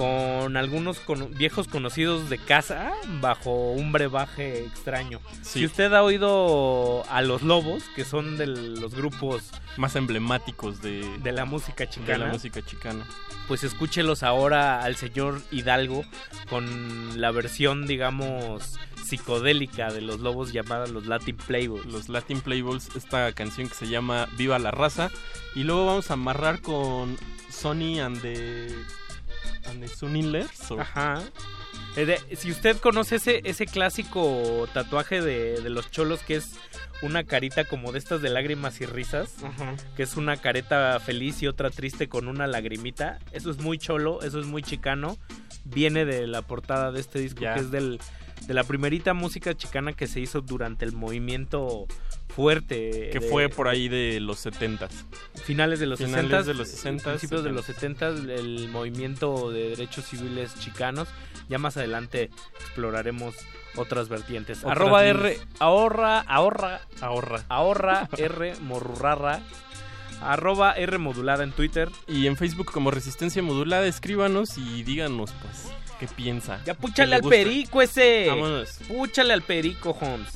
S53: con algunos viejos conocidos de casa bajo un brebaje extraño.
S48: Sí.
S53: Si usted ha oído a Los Lobos, que son de los grupos
S48: Más emblemáticos de,
S53: de la música
S48: de
S53: chicana,
S48: la música chicana.
S53: pues escúchelos ahora al señor Hidalgo con la versión, digamos, psicodélica de los lobos llamada los Latin Playboys.
S48: Los Latin Playboys, esta canción que se llama Viva la Raza. Y luego vamos a amarrar con Sony and the, and the Sunilers, o-
S53: Ajá. Eh, de- si usted conoce ese, ese clásico tatuaje de, de los cholos que es una carita como de estas de lágrimas y risas,
S48: Ajá.
S53: que es una careta feliz y otra triste con una lagrimita, eso es muy cholo, eso es muy chicano, viene de la portada de este disco
S48: Ya.
S53: que es del, de la primerita música chicana que se hizo durante el movimiento fuerte.
S48: que
S53: de-
S48: fue por ahí de los 70
S53: finales de los
S48: Finales
S53: 60
S48: de los 60s,
S53: principios de
S48: 70s.
S53: los 70 el movimiento de derechos civiles chicanos ya más adelante exploraremos otras vertientes
S48: Otras
S53: arroba r ahorra ahorra
S48: Ahorra.
S53: ahorra r morrurrarra arroba r modulada en twitter
S48: Y en Facebook como Resistencia Modulada, escríbanos y díganos, pues, qué piensa.
S53: ya
S48: ¿Qué
S53: púchale
S48: le
S53: al
S48: gusta?
S53: perico ese
S48: Vámonos.
S53: púchale al perico Holmes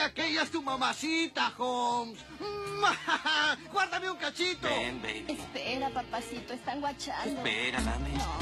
S54: Está de aquellas tu mamacita, Holmes. Guárdame un cachito.
S55: Ven, baby.
S56: Espera, papacito, están guachando.
S55: Espera, dame.
S56: No.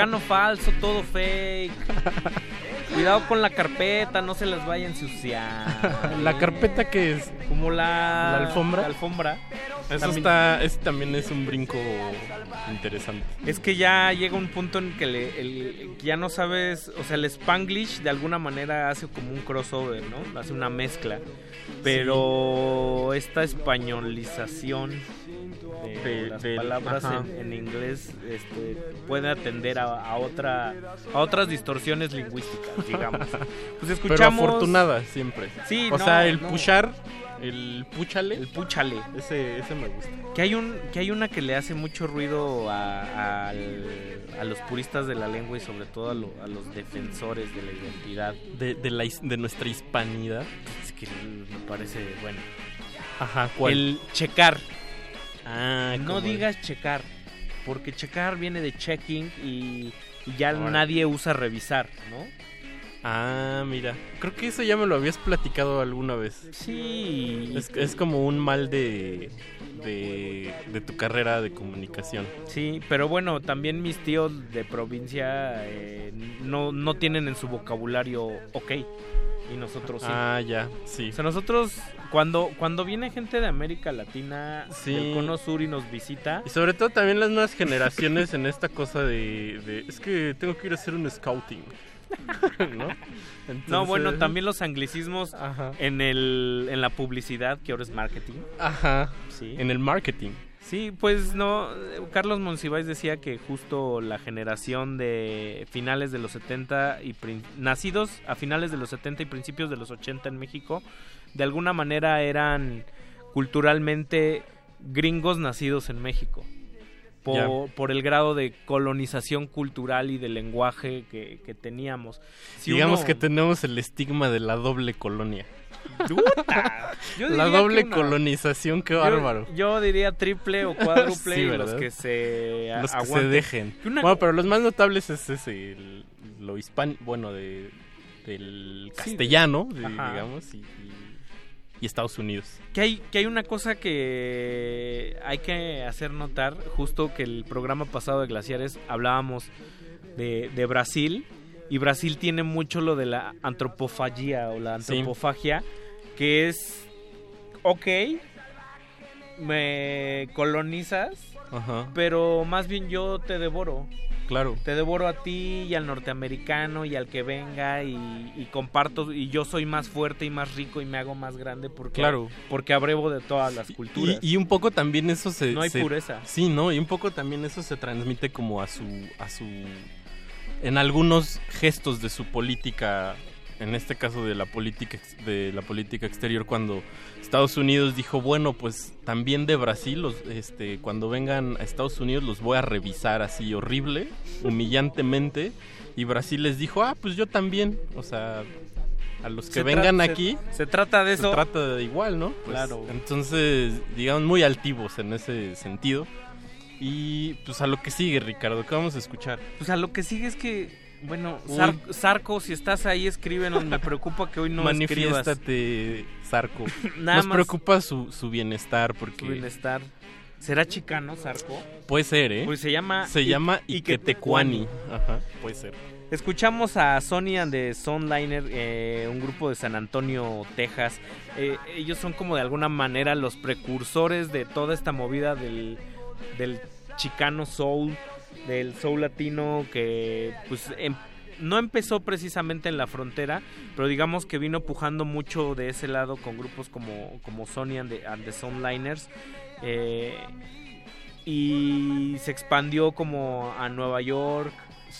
S53: Chicano falso, todo fake. Cuidado con la carpeta, no se las vaya a ensuciar.
S48: ¿La carpeta que es?
S53: Como la...
S48: ¿La alfombra?
S53: La alfombra.
S48: Eso
S53: También-
S48: está, ese también es un brinco interesante.
S53: Es que ya llega un punto en que le- el- que ya no sabes, o sea, el Spanglish de alguna manera hace como un crossover, ¿no? Hace una mezcla. Pero esta españolización de,
S48: De-
S53: las
S48: del-
S53: palabras en, en inglés este, puede atender a, a otra a otras distorsiones lingüísticas, digamos. Pues escuchamos
S48: Pero afortunada siempre.
S53: Sí,
S48: o
S53: no,
S48: sea, el
S53: no.
S48: puchar, el púchale.
S53: El púchale.
S48: Ese, ese me gusta.
S53: Que hay un que hay una que le hace mucho ruido a, al- a los puristas de la lengua y sobre todo a, lo- a los defensores de la identidad.
S48: De, de, la, de nuestra hispanidad.
S53: Es que me parece bueno.
S48: Ajá, ¿cuál?
S53: El checar.
S48: Ah,
S53: no digas checar, porque checar viene de checking y, y ya
S48: Ahora.
S53: nadie usa revisar, ¿no?
S48: Ah, mira. Creo que eso ya me lo habías platicado alguna vez.
S53: Sí.
S48: Es, es como un mal de, de, de tu carrera de comunicación.
S53: Sí, pero bueno, también mis tíos de provincia eh, no, no tienen en su vocabulario ok. Y nosotros sí.
S48: Ah, ya, sí.
S53: O sea, nosotros, cuando, cuando viene gente de América Latina,
S48: Sí.
S53: del Cono Sur y nos visita,
S48: Y sobre todo también las nuevas generaciones en esta cosa de, de, es que tengo que ir a hacer un scouting. ¿No?
S53: No,
S48: Entonces-
S53: bueno, también los anglicismos en el en la publicidad, que ahora es marketing.
S48: Ajá.
S53: Sí.
S48: En el marketing.
S53: Sí, pues no, Carlos Monsiváis decía que justo la generación de finales de los 70 y nacidos a finales de los 70 y principios de los 80 en México, de alguna manera eran culturalmente gringos nacidos en México. Por, por el grado de colonización cultural y de lenguaje que, que teníamos. Si
S48: Digamos
S53: uno-
S48: que tenemos el estigma de la doble colonia. La doble
S53: que una-
S48: colonización, qué bárbaro.
S53: Yo, diría triple o cuádruple
S48: Sí,
S53: y los que se a-
S48: Los que se
S53: aguanten.
S48: dejen.
S53: Una-
S48: Bueno, pero los más notables es ese, el- lo hispano, bueno, de, del
S53: Sí,
S48: castellano, de- digamos, y, y- y Estados Unidos.
S53: Que hay, que hay una cosa que hay que hacer notar, justo que el programa pasado de Glaciares hablábamos de, de Brasil, y Brasil tiene mucho lo de la antropofagia o la
S48: Sí.
S53: antropofagia, que es, ok, me colonizas,
S48: Ajá.
S53: pero más bien yo te devoro.
S48: Claro.
S53: Te devoro a ti y al norteamericano y al que venga y, y comparto y yo soy más fuerte y más rico y me hago más grande porque,
S48: Claro.
S53: porque abrevo de todas las culturas.
S48: Y, y un poco también eso se...
S53: No hay
S48: se-
S53: pureza.
S48: Sí, ¿no? Y un poco también eso se transmite como a su... a su en algunos gestos de su política, en este caso de la política de la política exterior, cuando Estados Unidos dijo, bueno, pues también de Brasil, los, este, cuando vengan a Estados Unidos los voy a revisar así horrible, humillantemente, y Brasil les dijo, ah, pues yo también, o sea, a los que
S53: Se
S48: vengan
S53: se-
S48: aquí...
S53: se trata de eso.
S48: Se trata de igual, ¿no? Pues,
S53: Claro.
S48: Entonces, digamos, muy altivos en ese sentido. Y pues a lo que sigue, Ricardo, ¿qué vamos a escuchar?
S53: Pues a lo que sigue es que, bueno. Sar- Sarco, si estás ahí, escríbenos. Me preocupa que hoy no escribas.
S48: Manifiéstate, Zarco.
S53: Nada
S48: Nos
S53: más-
S48: preocupa su, su bienestar porque...
S53: Su bienestar. ¿Será chicano, Sarco?
S48: Puede ser, ¿eh?
S53: Pues se llama
S48: Se
S53: I-
S48: llama
S53: Iquetecuani.
S48: Ajá, puede ser.
S53: Escuchamos a Sony and the Sunliner, eh, un grupo de San Antonio, Texas. Eh, ellos son como de alguna manera los precursores de toda esta movida del, del chicano soul, del soul latino que pues em- no empezó precisamente en la frontera, pero digamos que vino pujando mucho de ese lado con grupos como, como Sony and the, and the Sunliners. eh, y se expandió como a Nueva York.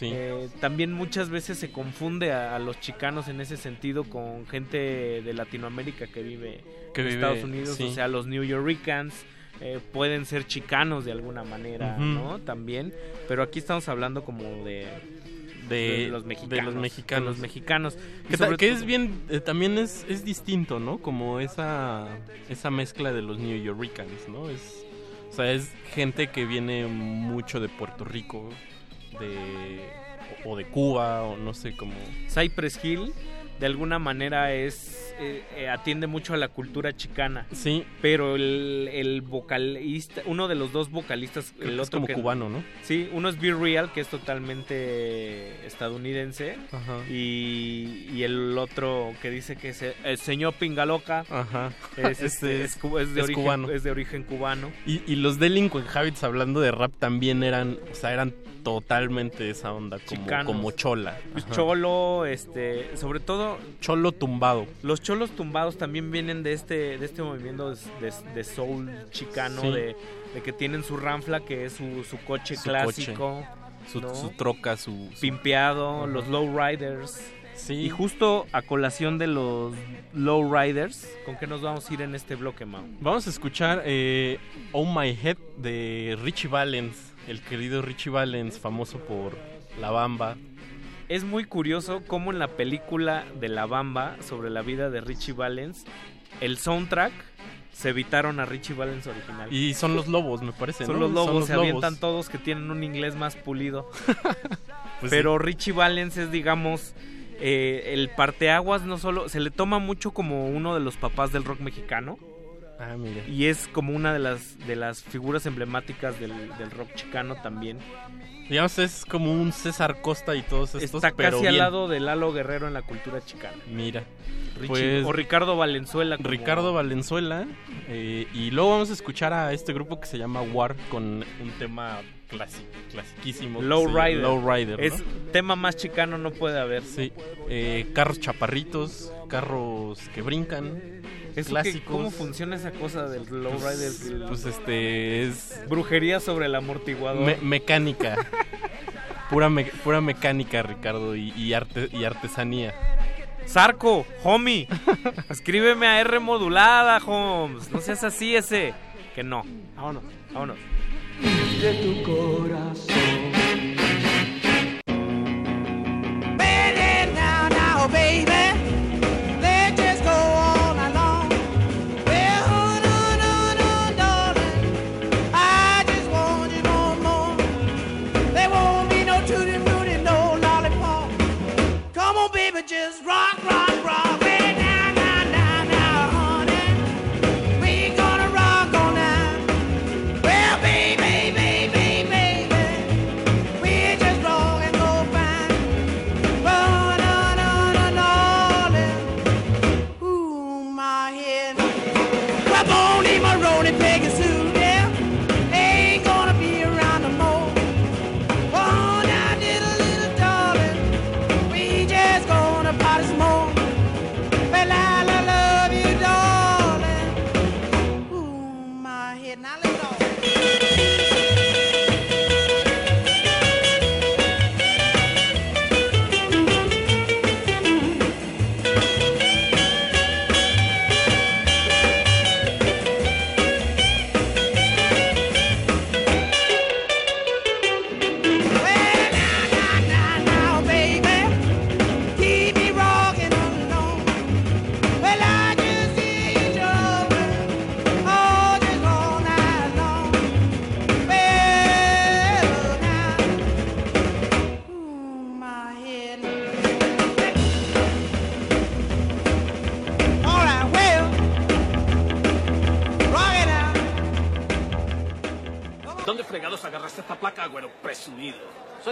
S53: Eh, también muchas veces se confunde a, a los chicanos en ese sentido con gente de Latinoamérica que vive
S48: Que
S53: en
S48: vive,
S53: Estados Unidos,
S48: sí.
S53: o sea, los New Yorkers eh, pueden ser chicanos de alguna manera. ¿no? También, pero aquí estamos hablando como de
S48: De,
S53: los mexicanos,
S48: de los mexicanos.
S53: de los mexicanos.
S48: Que,
S53: sobre
S48: que es bien, eh, también es, es distinto, ¿no? Como esa, esa mezcla de los New Yorkers, ¿no? Es, o sea, es gente que viene mucho de Puerto Rico, de, o, o de Cuba, o no sé, como...
S53: Cypress Hill de alguna manera es eh, eh, atiende mucho a la cultura chicana.
S48: Sí.
S53: Pero el, el vocalista, uno de los dos vocalistas, el
S48: es
S53: otro
S48: como
S53: que-
S48: cubano, ¿no?
S53: Sí, uno es Be Real, que es totalmente estadounidense.
S48: Ajá.
S53: Y, y el otro que dice que es el señor Pingaloca.
S48: Ajá.
S53: Es,
S48: Este
S53: este,
S48: es-
S53: de origen,
S48: cubano.
S53: es de origen cubano.
S48: Y, y los Delinquent Habits hablando de rap también eran, o sea, eran totalmente esa onda, como,
S53: Chicanos.
S48: como chola.
S53: Pues
S48: Ajá.
S53: cholo, este, sobre todo
S48: Cholo tumbado.
S53: Los cholos tumbados también vienen de este, de este movimiento de, de- de soul chicano,
S48: Sí.
S53: de, de que tienen su ranfla, que es su, su coche
S48: Su
S53: clásico.
S48: coche, su,
S53: ¿no?
S48: su troca, su...
S53: Pimpeado, los lowriders.
S48: Sí.
S53: Y justo a colación de los lowriders, ¿con qué nos vamos a ir en este bloque, Mau?
S48: Vamos a escuchar eh, Oh My Head de Richie Valens, el querido Richie Valens, famoso por La Bamba.
S53: Es muy curioso cómo en la película de La Bamba sobre la vida de Richie Valens, el soundtrack se evitaron a Richie Valens original.
S48: Y son los lobos, me parece,
S53: Son
S48: ¿no?
S53: los lobos,
S48: Son los
S53: se
S48: lobos.
S53: avientan todos que tienen un inglés más pulido.
S48: Pues
S53: Pero Richie Valens es, digamos, eh, el parteaguas no solo, se le toma mucho como uno de los papás del rock mexicano.
S48: Ah, mira.
S53: Y es como una de las, de las figuras emblemáticas del, del rock chicano también.
S48: Digamos, es como un César Costa y todos estos,
S53: Está
S48: pero
S53: casi al lado de Lalo Guerrero en la cultura chicana.
S48: Mira.
S53: Richie-
S48: Pues-
S53: o Ricardo Valenzuela. como-
S48: Ricardo Valenzuela. eh, y luego vamos a escuchar a este grupo que se llama War con un tema clásico, clasiquísimo.
S53: Low
S48: llama
S53: Rider.
S48: Low Rider, ¿no?
S53: Es tema más chicano no puede haber.
S48: Sí. eh, carros chaparritos, carros que brincan.
S53: Que-
S48: clásicos.
S53: ¿Cómo funciona esa cosa del low
S48: Pues-? Pues este es
S53: Brujería sobre el amortiguador.
S48: me- mecánica. pura, me- pura mecánica, Ricardo, y, y arte, y artesanía.
S53: Sarco, homie, escríbeme a R modulada, Holmes. No seas así ese. Que no. Vámonos, vámonos.
S41: de tu corazón.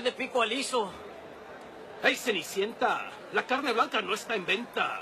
S57: De pico aliso.
S58: ¡Ey, Cenicienta! La carne blanca no está en venta.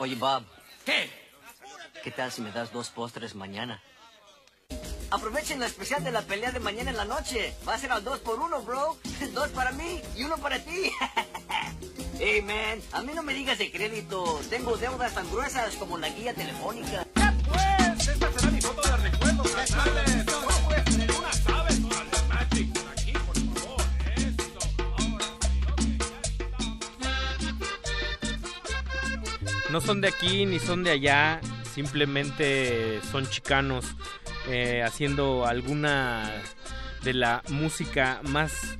S57: Oye, Bob. ¿Qué? ¿Qué tal si me das dos postres mañana? Aprovechen la especial de la pelea de mañana en la noche. Va a ser al dos por uno, bro. Dos para mí y uno para ti. hey, man, a mí no me digas de crédito. Tengo deudas tan gruesas como la guía telefónica.
S58: Pues, esta será mi foto de
S53: No son de aquí ni son de allá, simplemente son chicanos eh, haciendo alguna de la música más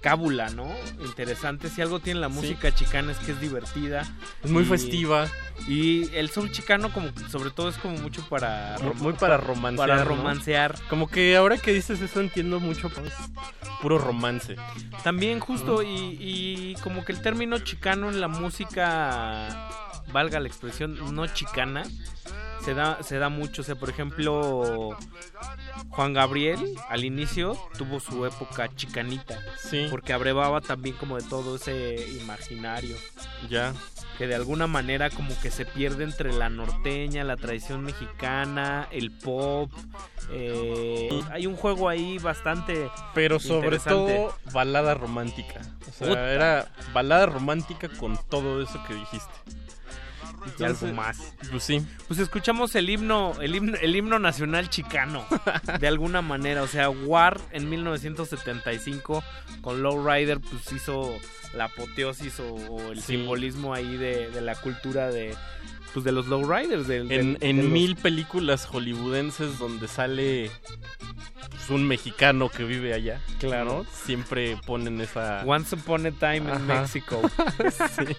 S53: cábula, ¿no? Interesante. Si algo tiene la música chicana es que es divertida.
S48: Es muy
S53: y-
S48: festiva.
S53: Y el soul chicano como sobre todo es como mucho para...
S48: Muy- muy para romancear.
S53: Para
S48: ¿no?
S53: romancear.
S48: Como que ahora que dices eso entiendo mucho, pues, puro romance.
S53: También justo y, y como que el término chicano en la música, valga la expresión, no chicana, se da, se da mucho. O sea, por ejemplo, Juan Gabriel al inicio tuvo su época chicanita.
S48: Sí.
S53: Porque abrevaba también como de todo ese imaginario.
S48: Ya.
S53: Que de alguna manera como que se pierde entre la norteña, la tradición mexicana, el pop. eh, hay un juego ahí bastante...
S48: Pero sobre todo balada romántica. O sea,
S53: Puta.
S48: era balada romántica con todo eso que dijiste.
S53: Y algo más.
S48: Pues sí.
S53: Pues escuchamos el himno, el himno, el himno nacional chicano, de alguna manera. O sea, War en 1975 con Lowrider pues hizo la apoteosis o, o el
S48: Sí.
S53: simbolismo ahí de, de la cultura de pues de los Lowriders. Del, del-
S48: En, en
S53: de los-
S48: mil películas hollywoodenses donde sale pues, un mexicano que vive allá,
S53: Claro.
S48: ¿no? Siempre ponen esa...
S53: Once Upon a Time
S48: Ajá.
S53: en México.
S48: Sí.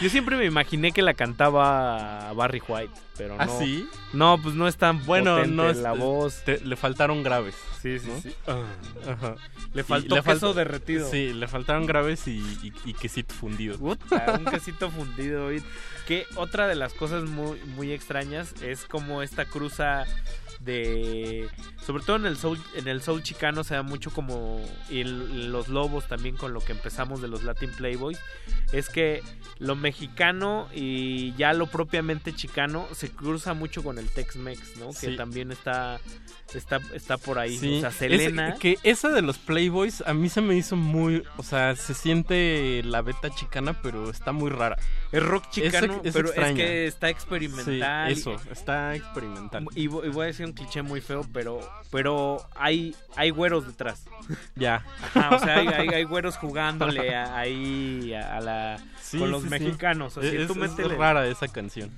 S53: Yo siempre me imaginé que la cantaba Barry White, pero
S48: ¿Ah,
S53: no.
S48: sí?
S53: No, pues no es tan
S48: Bueno, no es-
S53: la voz.
S48: te- le faltaron graves.
S53: Sí, sí,
S48: ¿no?
S53: sí.
S48: Ajá.
S53: Le faltó queso derretido.
S48: Sí, le faltaron graves y, y- y quesito fundido.
S53: Puta, un quesito fundido. y- Que otra de las cosas muy, muy extrañas es como esta cruza de sobre todo en el soul en el soul chicano se da mucho como y los lobos también con lo que empezamos de los Latin Playboys es que lo mexicano y ya lo propiamente chicano se cruza mucho con el Tex-Mex, ¿no? Que también está está está por ahí,
S48: Sí,
S53: o sea,
S48: es-
S53: Selena
S48: que esa de los Playboys a mí se me hizo muy, o sea, se siente la beta chicana, pero está muy rara.
S53: es rock chicano,
S48: es
S53: pero es que está experimental.
S48: Sí, eso, está experimental.
S53: Y, vo- y voy a decir un cliché muy feo, pero pero hay hay güeros detrás.
S48: Ya.
S53: Ajá, o sea, hay, hay, hay güeros jugándole a- ahí a, a la
S48: Sí,
S53: con los
S48: sí,
S53: mexicanos. Así,
S48: Es,
S53: tú
S48: es
S53: métele.
S48: rara esa canción.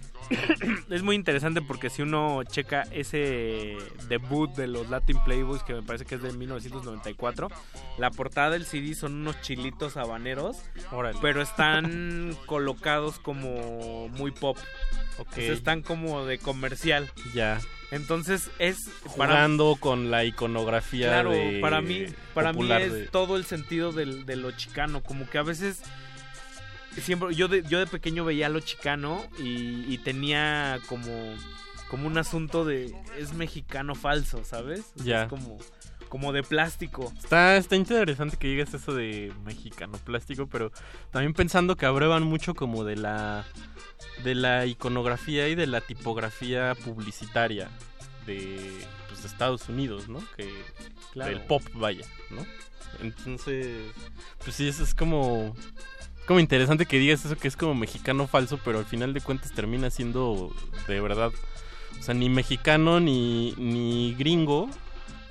S53: Es muy interesante porque si uno checa ese debut de los Latin Playboys, que me parece que es de 1994, la portada del CD son unos chilitos habaneros,
S48: Órale.
S53: pero están colocados como muy pop.
S48: Ok.
S53: O sea, están como de comercial.
S48: Ya.
S53: Entonces es para-
S48: Jugando con la iconografía
S53: Claro,
S48: de
S53: para mí, para mí es
S48: de-
S53: todo el sentido del- de lo chicano, como que a veces siempre yo de, yo de pequeño veía lo chicano y, y tenía como como un asunto de es mexicano falso, ¿sabes? O sea,
S48: Ya.
S53: Es como como de plástico.
S48: Está, está interesante que digas eso de mexicano plástico, pero también pensando que abrevan mucho como de la de la iconografía y de la tipografía publicitaria de, pues, de Estados Unidos, ¿no? Que
S53: Claro.
S48: del pop vaya, ¿no? Entonces, pues sí, eso es como como interesante que digas eso que es como mexicano falso, pero al final de cuentas termina siendo de verdad, o sea, ni mexicano ni ni gringo,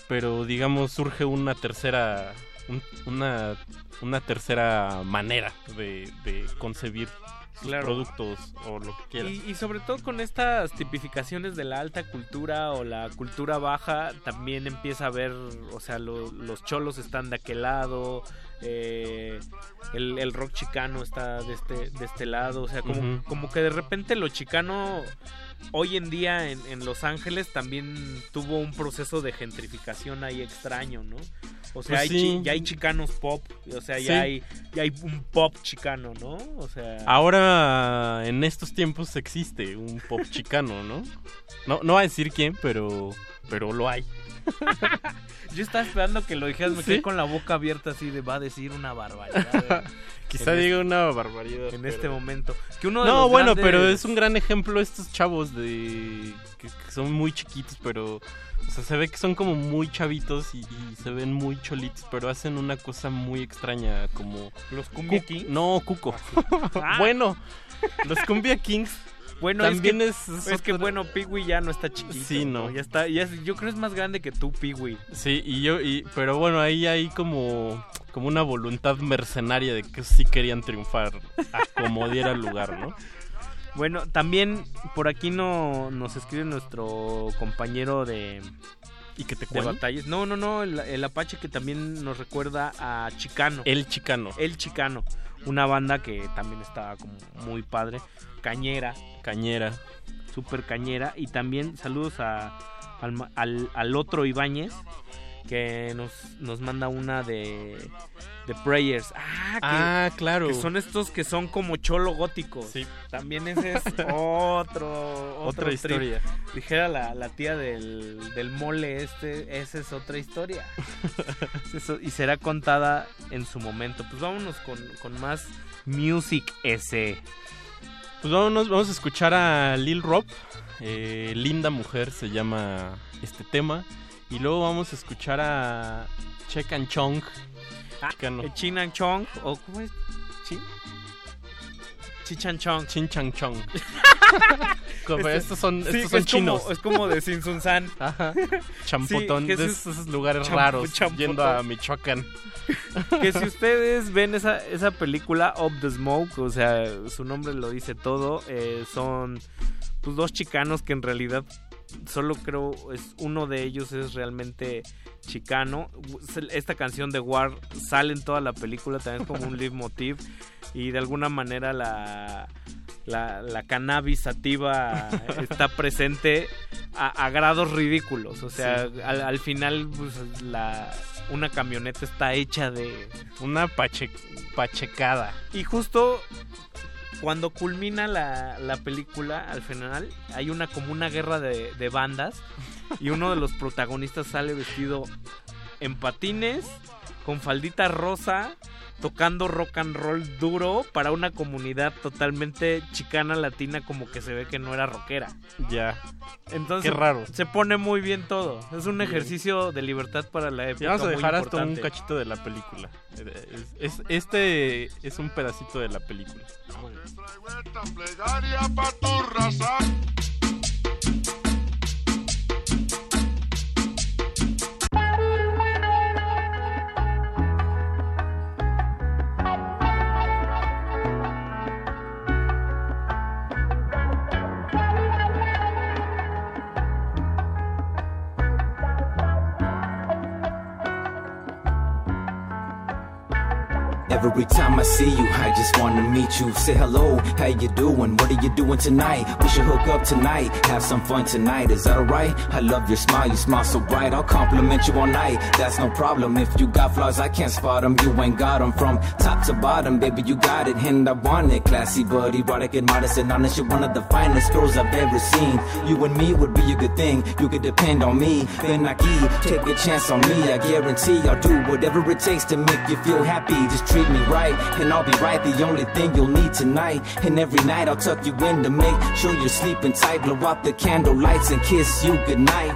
S48: pero digamos surge una tercera un- una una tercera manera de, de concebir sus
S53: Claro.
S48: productos o lo que quieras.
S53: Y, y sobre todo con estas tipificaciones de la alta cultura o la cultura baja, también empieza a ver, o sea, lo- los cholos están de aquel lado, eh, el, el rock chicano está de este, de este lado, o sea, como, como que de repente lo chicano hoy en día en, en Los Ángeles también tuvo un proceso de gentrificación ahí extraño, ¿no? O sea,
S48: Pues
S53: hay
S48: sí.
S53: chi- ya hay chicanos pop, o sea,
S48: Sí.
S53: ya, hay, ya hay un pop chicano, ¿no? O sea...
S48: Ahora, en estos tiempos existe un pop chicano, ¿no? No, no va a decir quién, pero, pero lo hay.
S53: Yo estaba esperando que lo dijeras, me quedé con la boca abierta así de va a decir una barbaridad.
S48: Quizá diga
S53: este-
S48: una barbaridad.
S53: En
S48: pero-
S53: este momento. Que uno de
S48: No,
S53: los
S48: bueno,
S53: grandes-
S48: pero es un gran ejemplo estos chavos de que, que son muy chiquitos, pero o sea, se ve que son como muy chavitos y, y se ven muy cholitos, pero hacen una cosa muy extraña como
S53: los Cumbia
S48: Cu-
S53: Kings.
S48: No, Cuco.
S53: Ah.
S48: bueno, los Cumbia Kings
S53: Bueno,
S48: también
S53: es
S48: es,
S53: que, es, que bueno, Peewee ya no está chiquito.
S48: Sí, no.
S53: Ya está, ya es- yo creo es más grande que tú, Peewee.
S48: Sí, y yo, y, pero bueno, ahí hay como, como una voluntad mercenaria de que sí querían triunfar a como diera lugar, ¿no?
S53: Bueno, también por aquí no nos escribe nuestro compañero de,
S48: ¿Y que te
S53: de batallas. No, no, no, el, el Apache que también nos recuerda a Chicano.
S48: El chicano.
S53: El Chicano. Una banda que también está como muy padre. Cañera.
S48: Cañera.
S53: Super cañera. Y también saludos a, al, al, al otro Ibáñez. Que nos, nos manda una de, de Prayers. Ah, que,
S48: Ah, claro.
S53: que son estos que son como cholo góticos.
S48: Sí.
S53: También ese es otro, otro
S48: Otra
S53: trip.
S48: historia.
S53: Dijera la, la tía del, del mole este, esa es otra historia. Eso- y será contada en su momento. Pues vámonos con, con más music ese.
S48: Pues vámonos, vamos a escuchar a Lil Rob. eh, Linda Mujer se llama este tema. Y luego vamos a escuchar a Check and Chong.
S53: Ah, Chin and Chong, o ¿cómo es? ¿Chin? Chichanchong.
S48: Chinchanchong. Como
S53: Este-
S48: estos son,
S53: sí,
S48: estos son
S53: es
S48: chinos.
S53: Como, es como de Sinsunsan.
S48: Ajá. Champotón,
S53: Sí,
S48: de
S53: si-
S48: esos lugares raros,
S53: champotón.
S48: yendo a Michoacán.
S53: que si ustedes ven esa, esa película Up the Smoke, o sea, su nombre lo dice todo, eh, son pues, dos chicanos que en realidad solo creo es uno de ellos es realmente chicano. Esta canción de War sale en toda la película también como un leitmotiv y de alguna manera la la, la cannabis sativa está presente a, a grados ridículos. O sea,
S48: Sí.
S53: al, al final pues, la, una camioneta está hecha de...
S48: Una pache, pachecada.
S53: Y justo cuando culmina la, la película, al final, hay una como una guerra de, de bandas y uno de los protagonistas sale vestido en patines, con faldita rosa, tocando rock and roll duro para una comunidad totalmente chicana latina como que se ve que no era rockera.
S48: Ya.
S53: Entonces
S48: Qué raro.
S53: se pone muy bien todo. Es un
S48: Bien.
S53: ejercicio de libertad para la época.
S48: Y vamos a dejar hasta un cachito de la película. Es- es- este es un pedacito de la película.
S59: Every time I see you, I just wanna meet you. Say hello, how you doing? What are you doing tonight? We should hook up tonight, have some fun tonight. Is that alright? I love your smile, you smile so bright. I'll compliment you all night. That's no problem. If you got flaws, I can't spot them. You ain't got them from top to bottom, baby. You got it, and I want it. Classy, but erotic and modest and honest. You're one of the finest girls I've ever seen. You and me would be a good thing. You could depend on me. Then I take a chance on me. I guarantee I'll do whatever it takes to make you feel happy. Just treat me right, and I'll be right. The only thing you'll need tonight. And every night I'll tuck you in to make sure you're sleeping tight. Blow out the candle lights and kiss you goodnight.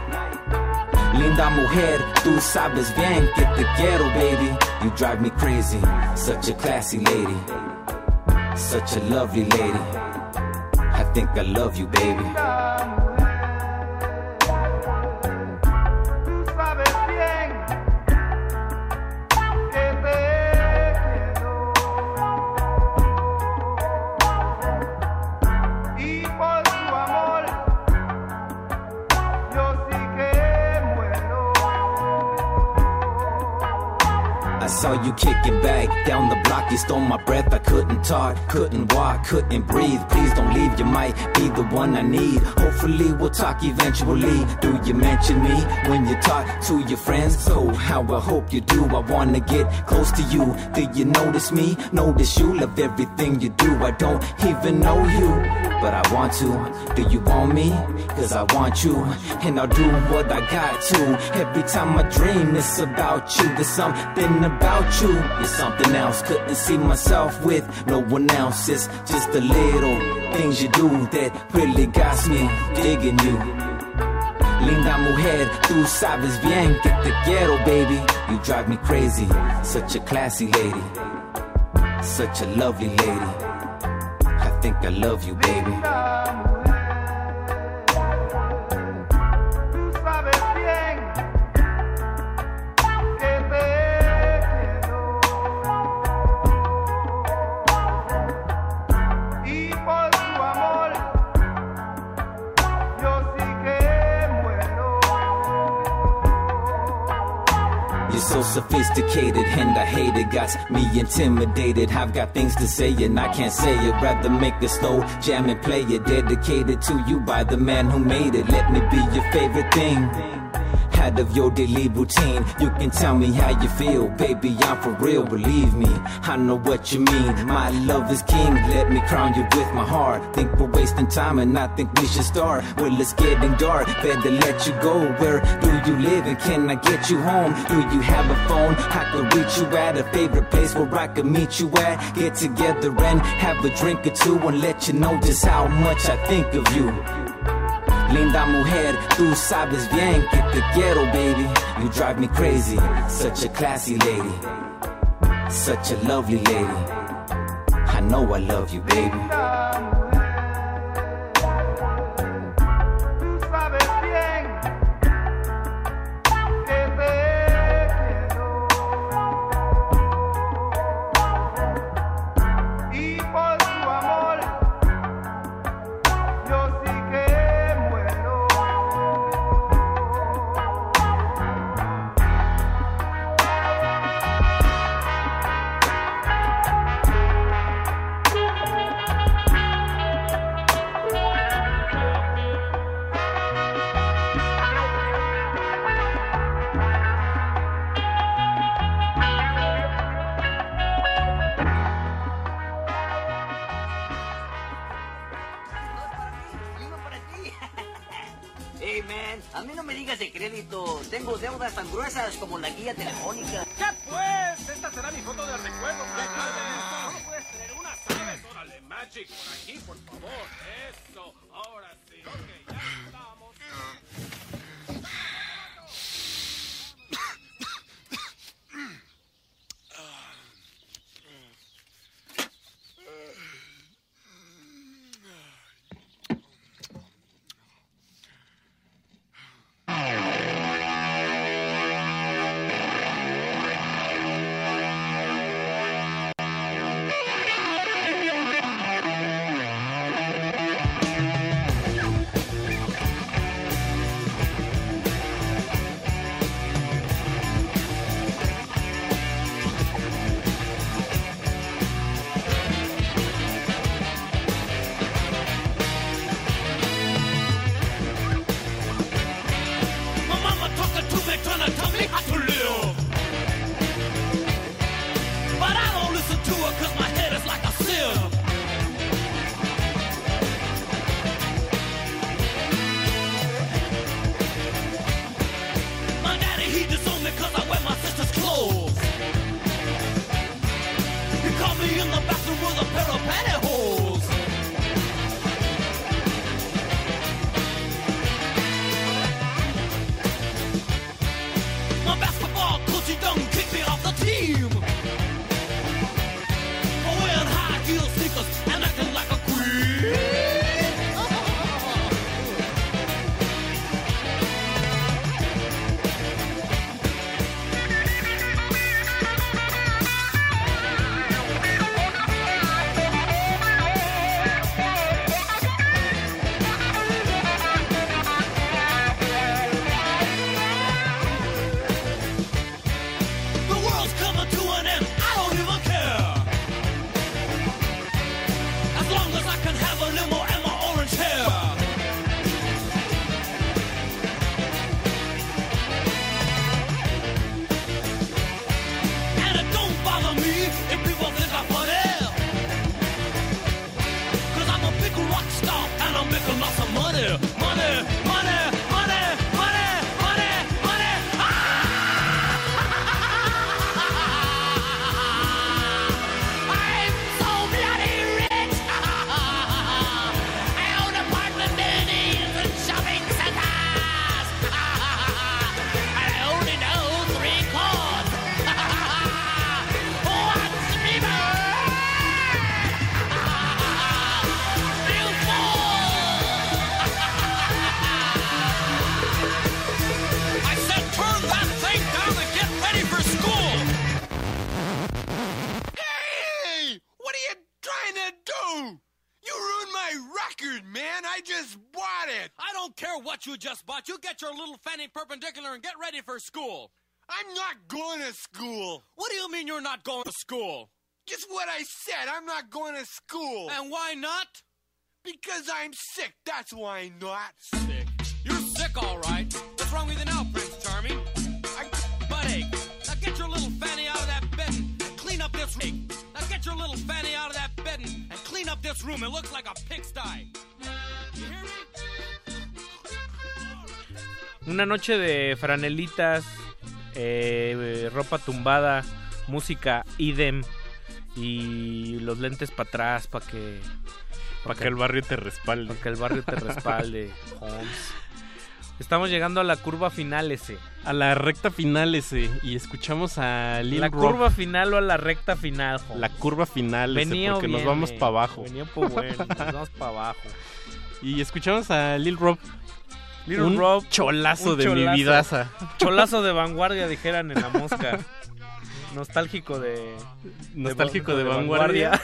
S59: Linda mujer, tú sabes bien que te quiero, baby. You drive me crazy. Such a classy lady. Such a lovely lady. I think I love you, baby. Saw you kicking back down the block. You stole my breath. I couldn't talk, couldn't walk, couldn't breathe. Please don't leave. You might be the one I need. Hopefully we'll talk eventually. Do you mention me when you talk to your friends? So how I hope you do. I wanna get close to you. Do you notice me? Notice you love everything you do. I don't even know you. But I want to. Do you want me? Cause I want you. And I'll do what I got to. Every time I dream, it's about you. There's something about you. You're something else. Couldn't see myself with no one else. It's just the little things you do that really got me digging you. Linda mujer, tú sabes bien que te quiero, baby. You drive me crazy. Such a classy lady. Such a lovely lady. I think I love you, baby. So sophisticated and I hate it. Got me intimidated. I've got things to say and I can't say it. Rather make a slow jam and play it. Dedicated to you by the man who made it. Let me be your favorite thing. Out of your daily routine, you can tell me how you feel, baby. I'm for real, believe me. I know what you mean. My love is king. Let me crown you with my heart. Think we're wasting time, and I think we should start. Well, it's getting dark. Better let you go. Where do you live, and can I get you home? Do you have a phone? I could reach you at a favorite place where I could meet you at. Get together and have a drink or two, and let you know just how much I think of you. Linda mujer, tú sabes bien que te quiero, baby. You drive me crazy. Such a classy lady. Such a lovely lady. I
S14: know I love you, baby.
S60: Ready for school.
S61: I'm not going to school.
S60: What do you mean you're not going to school?
S61: Just what I said. I'm not going to school.
S60: And why not?
S61: Because I'm sick. That's why I'm not.
S60: Sick. You're sick, all right. What's wrong with you now, Prince Charming? I butt ache. Now get your little fanny out of that bed and clean up this room. Now get your little fanny out of that bed and, and clean up this room. It looks like a pigsty. You hear me?
S53: Una noche de franelitas, eh, ropa tumbada, música idem y los lentes para atrás para que
S48: Pa' que el barrio te respalde.
S53: Para que el barrio te respalde, Holmes. Estamos llegando a la curva final ese.
S48: A la recta final ese. Y escuchamos a Lil
S53: La
S48: Rob.
S53: curva final o a la recta final.
S48: La curva final ese,
S53: Venía
S48: porque nos vamos para abajo.
S53: Venía pues bueno, nos vamos para abajo.
S48: Y escuchamos a Lil Rob.
S53: Lil
S48: un
S53: Rob,
S48: cholazo
S53: un
S48: de mi vidaza.
S53: Cholazo de vanguardia, dijeran en la mosca. Nostálgico de.
S48: Nostálgico de vanguardia.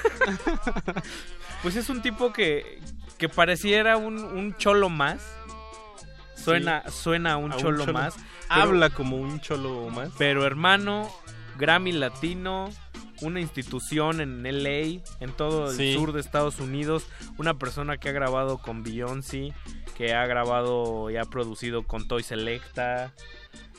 S53: pues es un tipo que, que pareciera un, un cholo más. Suena, suena un
S48: A un
S53: cholo,
S48: cholo.
S53: más.
S48: Habla como un cholo más.
S53: Pero hermano, Grammy Latino, una institución en LA, en todo el
S48: Sí.
S53: sur de Estados Unidos, una persona que ha grabado con Beyoncé, que ha grabado y ha producido con Toy Selecta.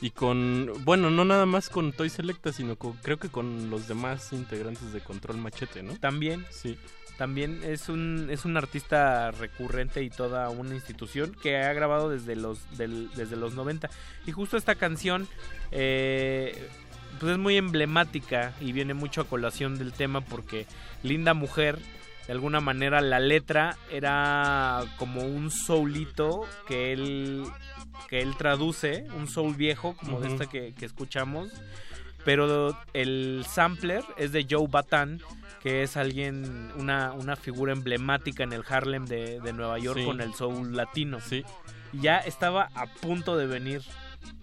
S48: Y con, bueno, no nada más con Toy Selecta, sino con- creo que con los demás integrantes de Control Machete, ¿no?
S53: También.
S48: Sí.
S53: También es un, es un artista recurrente y toda una institución que ha grabado desde los, del- desde los 90. Y justo esta canción eh, pues es muy emblemática y viene mucho a colación del tema porque Linda Mujer, de alguna manera la letra era como un soulito que él, que él traduce, un soul viejo como de esta que, que escuchamos. Pero el sampler es de Joe Batan, que es alguien, una, una figura emblemática en el Harlem de, de Nueva York
S48: Sí.
S53: con el soul latino.
S48: Sí.
S53: Ya estaba a punto de venir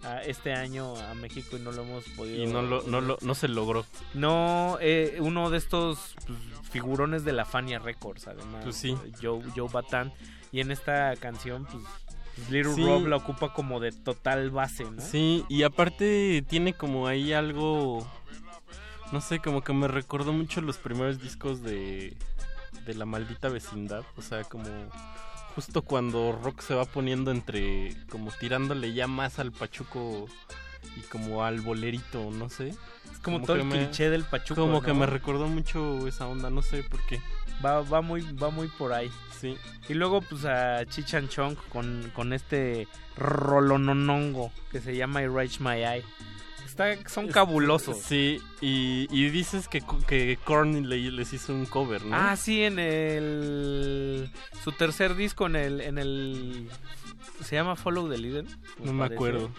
S53: a este año a México y no lo hemos podido.
S48: Y no, lo, no, lo, no se logró.
S53: No, eh, uno de estos pues, figurones de la Fania Records, además.
S48: Pues sí.
S53: Joe, Joe Batan. Y en esta canción, pues, Little
S48: Sí.
S53: Rob la ocupa como de total base, ¿no?
S48: Sí, y aparte tiene como ahí algo, no sé, como que me recordó mucho los primeros discos de, de la maldita vecindad, o sea, como justo cuando Rock se va poniendo entre, como tirándole ya más al pachuco y como al bolerito, no sé.
S53: Es como todo el
S48: me-
S53: cliché del pachuco,
S48: Como que me recordó mucho esa onda, no sé por qué.
S53: Va, va muy, va muy por ahí.
S48: Sí.
S53: Y luego, pues, a Chichan Chong con, con este rolononongo que se llama I Reach My Eye. Está, son cabulosos.
S48: Sí, y, y dices que, que Korn le- les hizo un cover, ¿no?
S53: Ah, sí, en el... Su tercer disco en el... En el ¿Se llama Follow the Leader?
S48: No me acuerdo.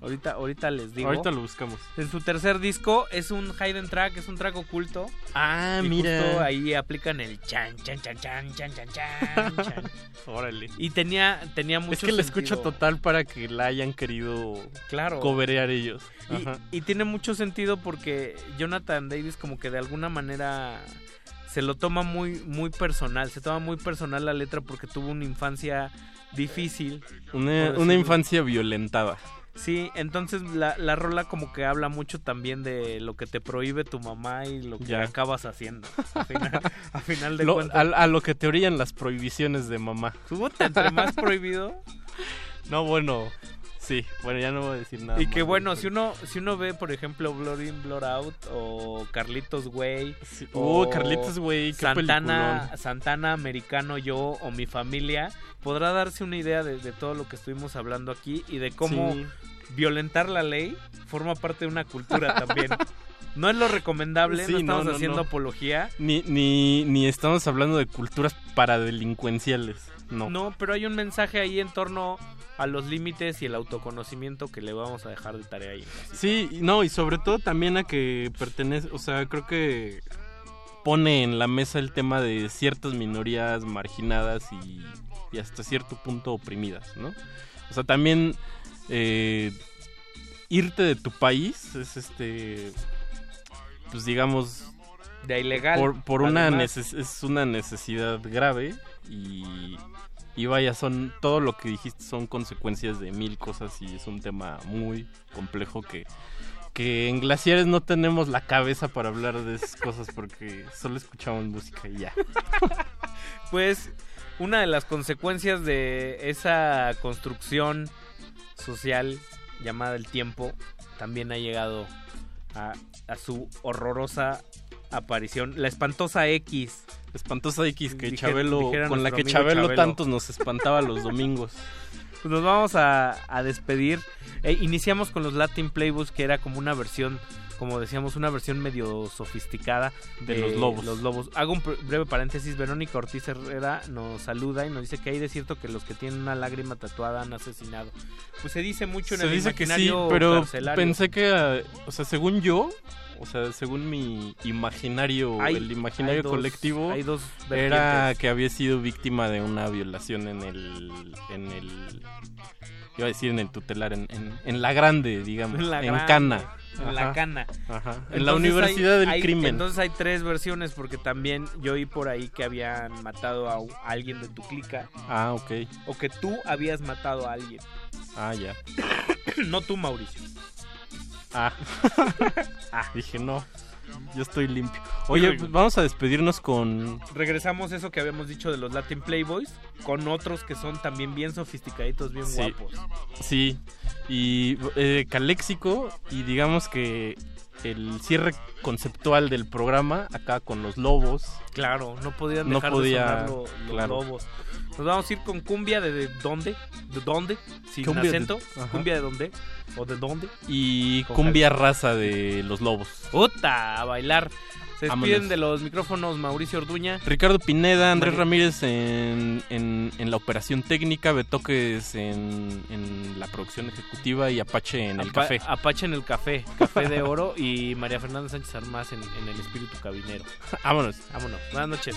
S53: Ahorita, ahorita les digo.
S48: Ahorita lo buscamos.
S53: En su tercer disco es un hidden track, es un track oculto.
S48: Ah,
S53: y
S48: mira.
S53: Justo ahí aplican el chan, chan, chan, chan, chan, chan, chan.
S48: Órale.
S53: Y tenía, tenía mucho
S48: Es que la escucho
S53: sentido.
S48: total para que la hayan querido
S53: Claro.
S48: coverear ellos.
S53: Y,
S48: Ajá.
S53: y tiene mucho sentido porque Jonathan Davis como que de alguna manera se lo toma muy muy personal, se toma muy personal la letra porque tuvo una infancia difícil.
S48: Una, infancia violentada.
S53: Sí, entonces la, la rola como que habla mucho también de lo que te prohíbe tu mamá y lo que
S48: Ya.
S53: acabas haciendo. A final, a final de
S48: Lo-
S53: cuentas.
S48: a, a lo que te orían las prohibiciones de mamá.
S53: Puta, entre más prohibido.
S48: No, bueno. Sí, bueno, ya no voy a decir nada.
S53: Y que bueno, si uno, si uno ve, por ejemplo, Blood In, Blood Out o Carlitos Way.
S48: Uh, Carlitos Way, qué
S53: Santana,
S48: peliculón.
S53: Santana Americano, yo o mi familia, podrá darse una idea de, de todo lo que estuvimos hablando aquí y de cómo
S48: Sí.
S53: violentar la ley forma parte de una cultura también. No es lo recomendable,
S48: Sí,
S53: no
S48: no,
S53: estamos
S48: no,
S53: haciendo
S48: no.
S53: apología.
S48: Ni, ni, ni estamos hablando de culturas paradelincuenciales. No.
S53: No, pero hay un mensaje ahí en torno a los límites y el autoconocimiento que le vamos a dejar de tarea ahí.
S48: Sí, no, y sobre todo también a que pertenece, o sea, creo que pone en la mesa el tema de ciertas minorías marginadas y, y hasta cierto punto oprimidas, ¿no? O sea, también eh, irte de tu país es este, pues digamos,
S53: De ilegal.
S48: por, por una neces- es una necesidad grave y, vaya, son todo lo que dijiste son consecuencias de mil cosas y es un tema muy complejo que, que en Glaciares no tenemos la cabeza para hablar de esas cosas porque solo escuchamos música y ya.
S53: Pues una de las consecuencias de esa construcción social llamada el tiempo también ha llegado a, a su horrorosa aparición, la espantosa X.
S48: Espantosa X que
S53: Dije-
S48: Chabelo, con la que Chabelo,
S53: Chabelo.
S48: tantos nos espantaba los domingos.
S53: Pues nos vamos a, a despedir. Eh, iniciamos con los Latin Playbooks, que era como una versión como decíamos, una versión medio sofisticada
S48: De los lobos.
S53: Los lobos. Hago un breve paréntesis. Verónica Ortiz Herrera nos saluda y nos dice que hay de cierto que los que tienen una lágrima tatuada han asesinado. Pues se dice mucho en
S48: Se
S53: el
S48: dice que sí,
S53: imaginario
S48: pero
S53: carcelario.
S48: pensé que, o sea, según yo, o sea, según mi imaginario,
S53: Hay-
S48: el imaginario
S53: hay dos-
S48: colectivo,
S53: hay dos
S48: era que había sido víctima de una violación en el, en el, iba a decir en el tutelar, en, en, en la grande, digamos,
S53: En
S48: en,
S53: la grande,
S48: Cana.
S53: En la cana.
S48: Ajá. En la Universidad
S53: hay-
S48: del
S53: hay-
S48: Crimen.
S53: Entonces hay tres versiones porque también yo oí por ahí que habían matado a alguien de tu clica.
S48: Ah, ok.
S53: O que tú habías matado a alguien.
S48: Ah, ya.
S53: no tú, Mauricio.
S48: Ah. ah, dije no. Yo estoy limpio. Oye, pues vamos a despedirnos con
S53: Regresamos a eso que habíamos dicho de los Latin Playboys con otros que son también bien sofisticaditos, bien
S48: Sí.
S53: guapos.
S48: Sí, y eh, Caléxico, y digamos que el cierre conceptual del programa, acá con los lobos.
S53: Claro, no podían
S48: No
S53: dejar
S48: podía,
S53: de sonar lo- los
S48: claro.
S53: lobos. Nos vamos a ir con cumbia de, de dónde, de dónde, sin
S48: Cumbia de-
S53: acento,
S48: ajá.
S53: cumbia de dónde o de dónde.
S48: Y
S53: Con
S48: cumbia raza de los lobos.
S53: Puta, a bailar. Se despiden de los micrófonos Mauricio Orduña.
S48: Ricardo Pineda, Andrés Ramírez en, en, en la operación técnica, Betoques en, en la producción ejecutiva y Apache en el café.
S53: Apache en el café, café de oro y María Fernanda Sánchez Armás en, en el espíritu cabinero.
S48: Vámonos.
S53: Vámonos. Buenas noches.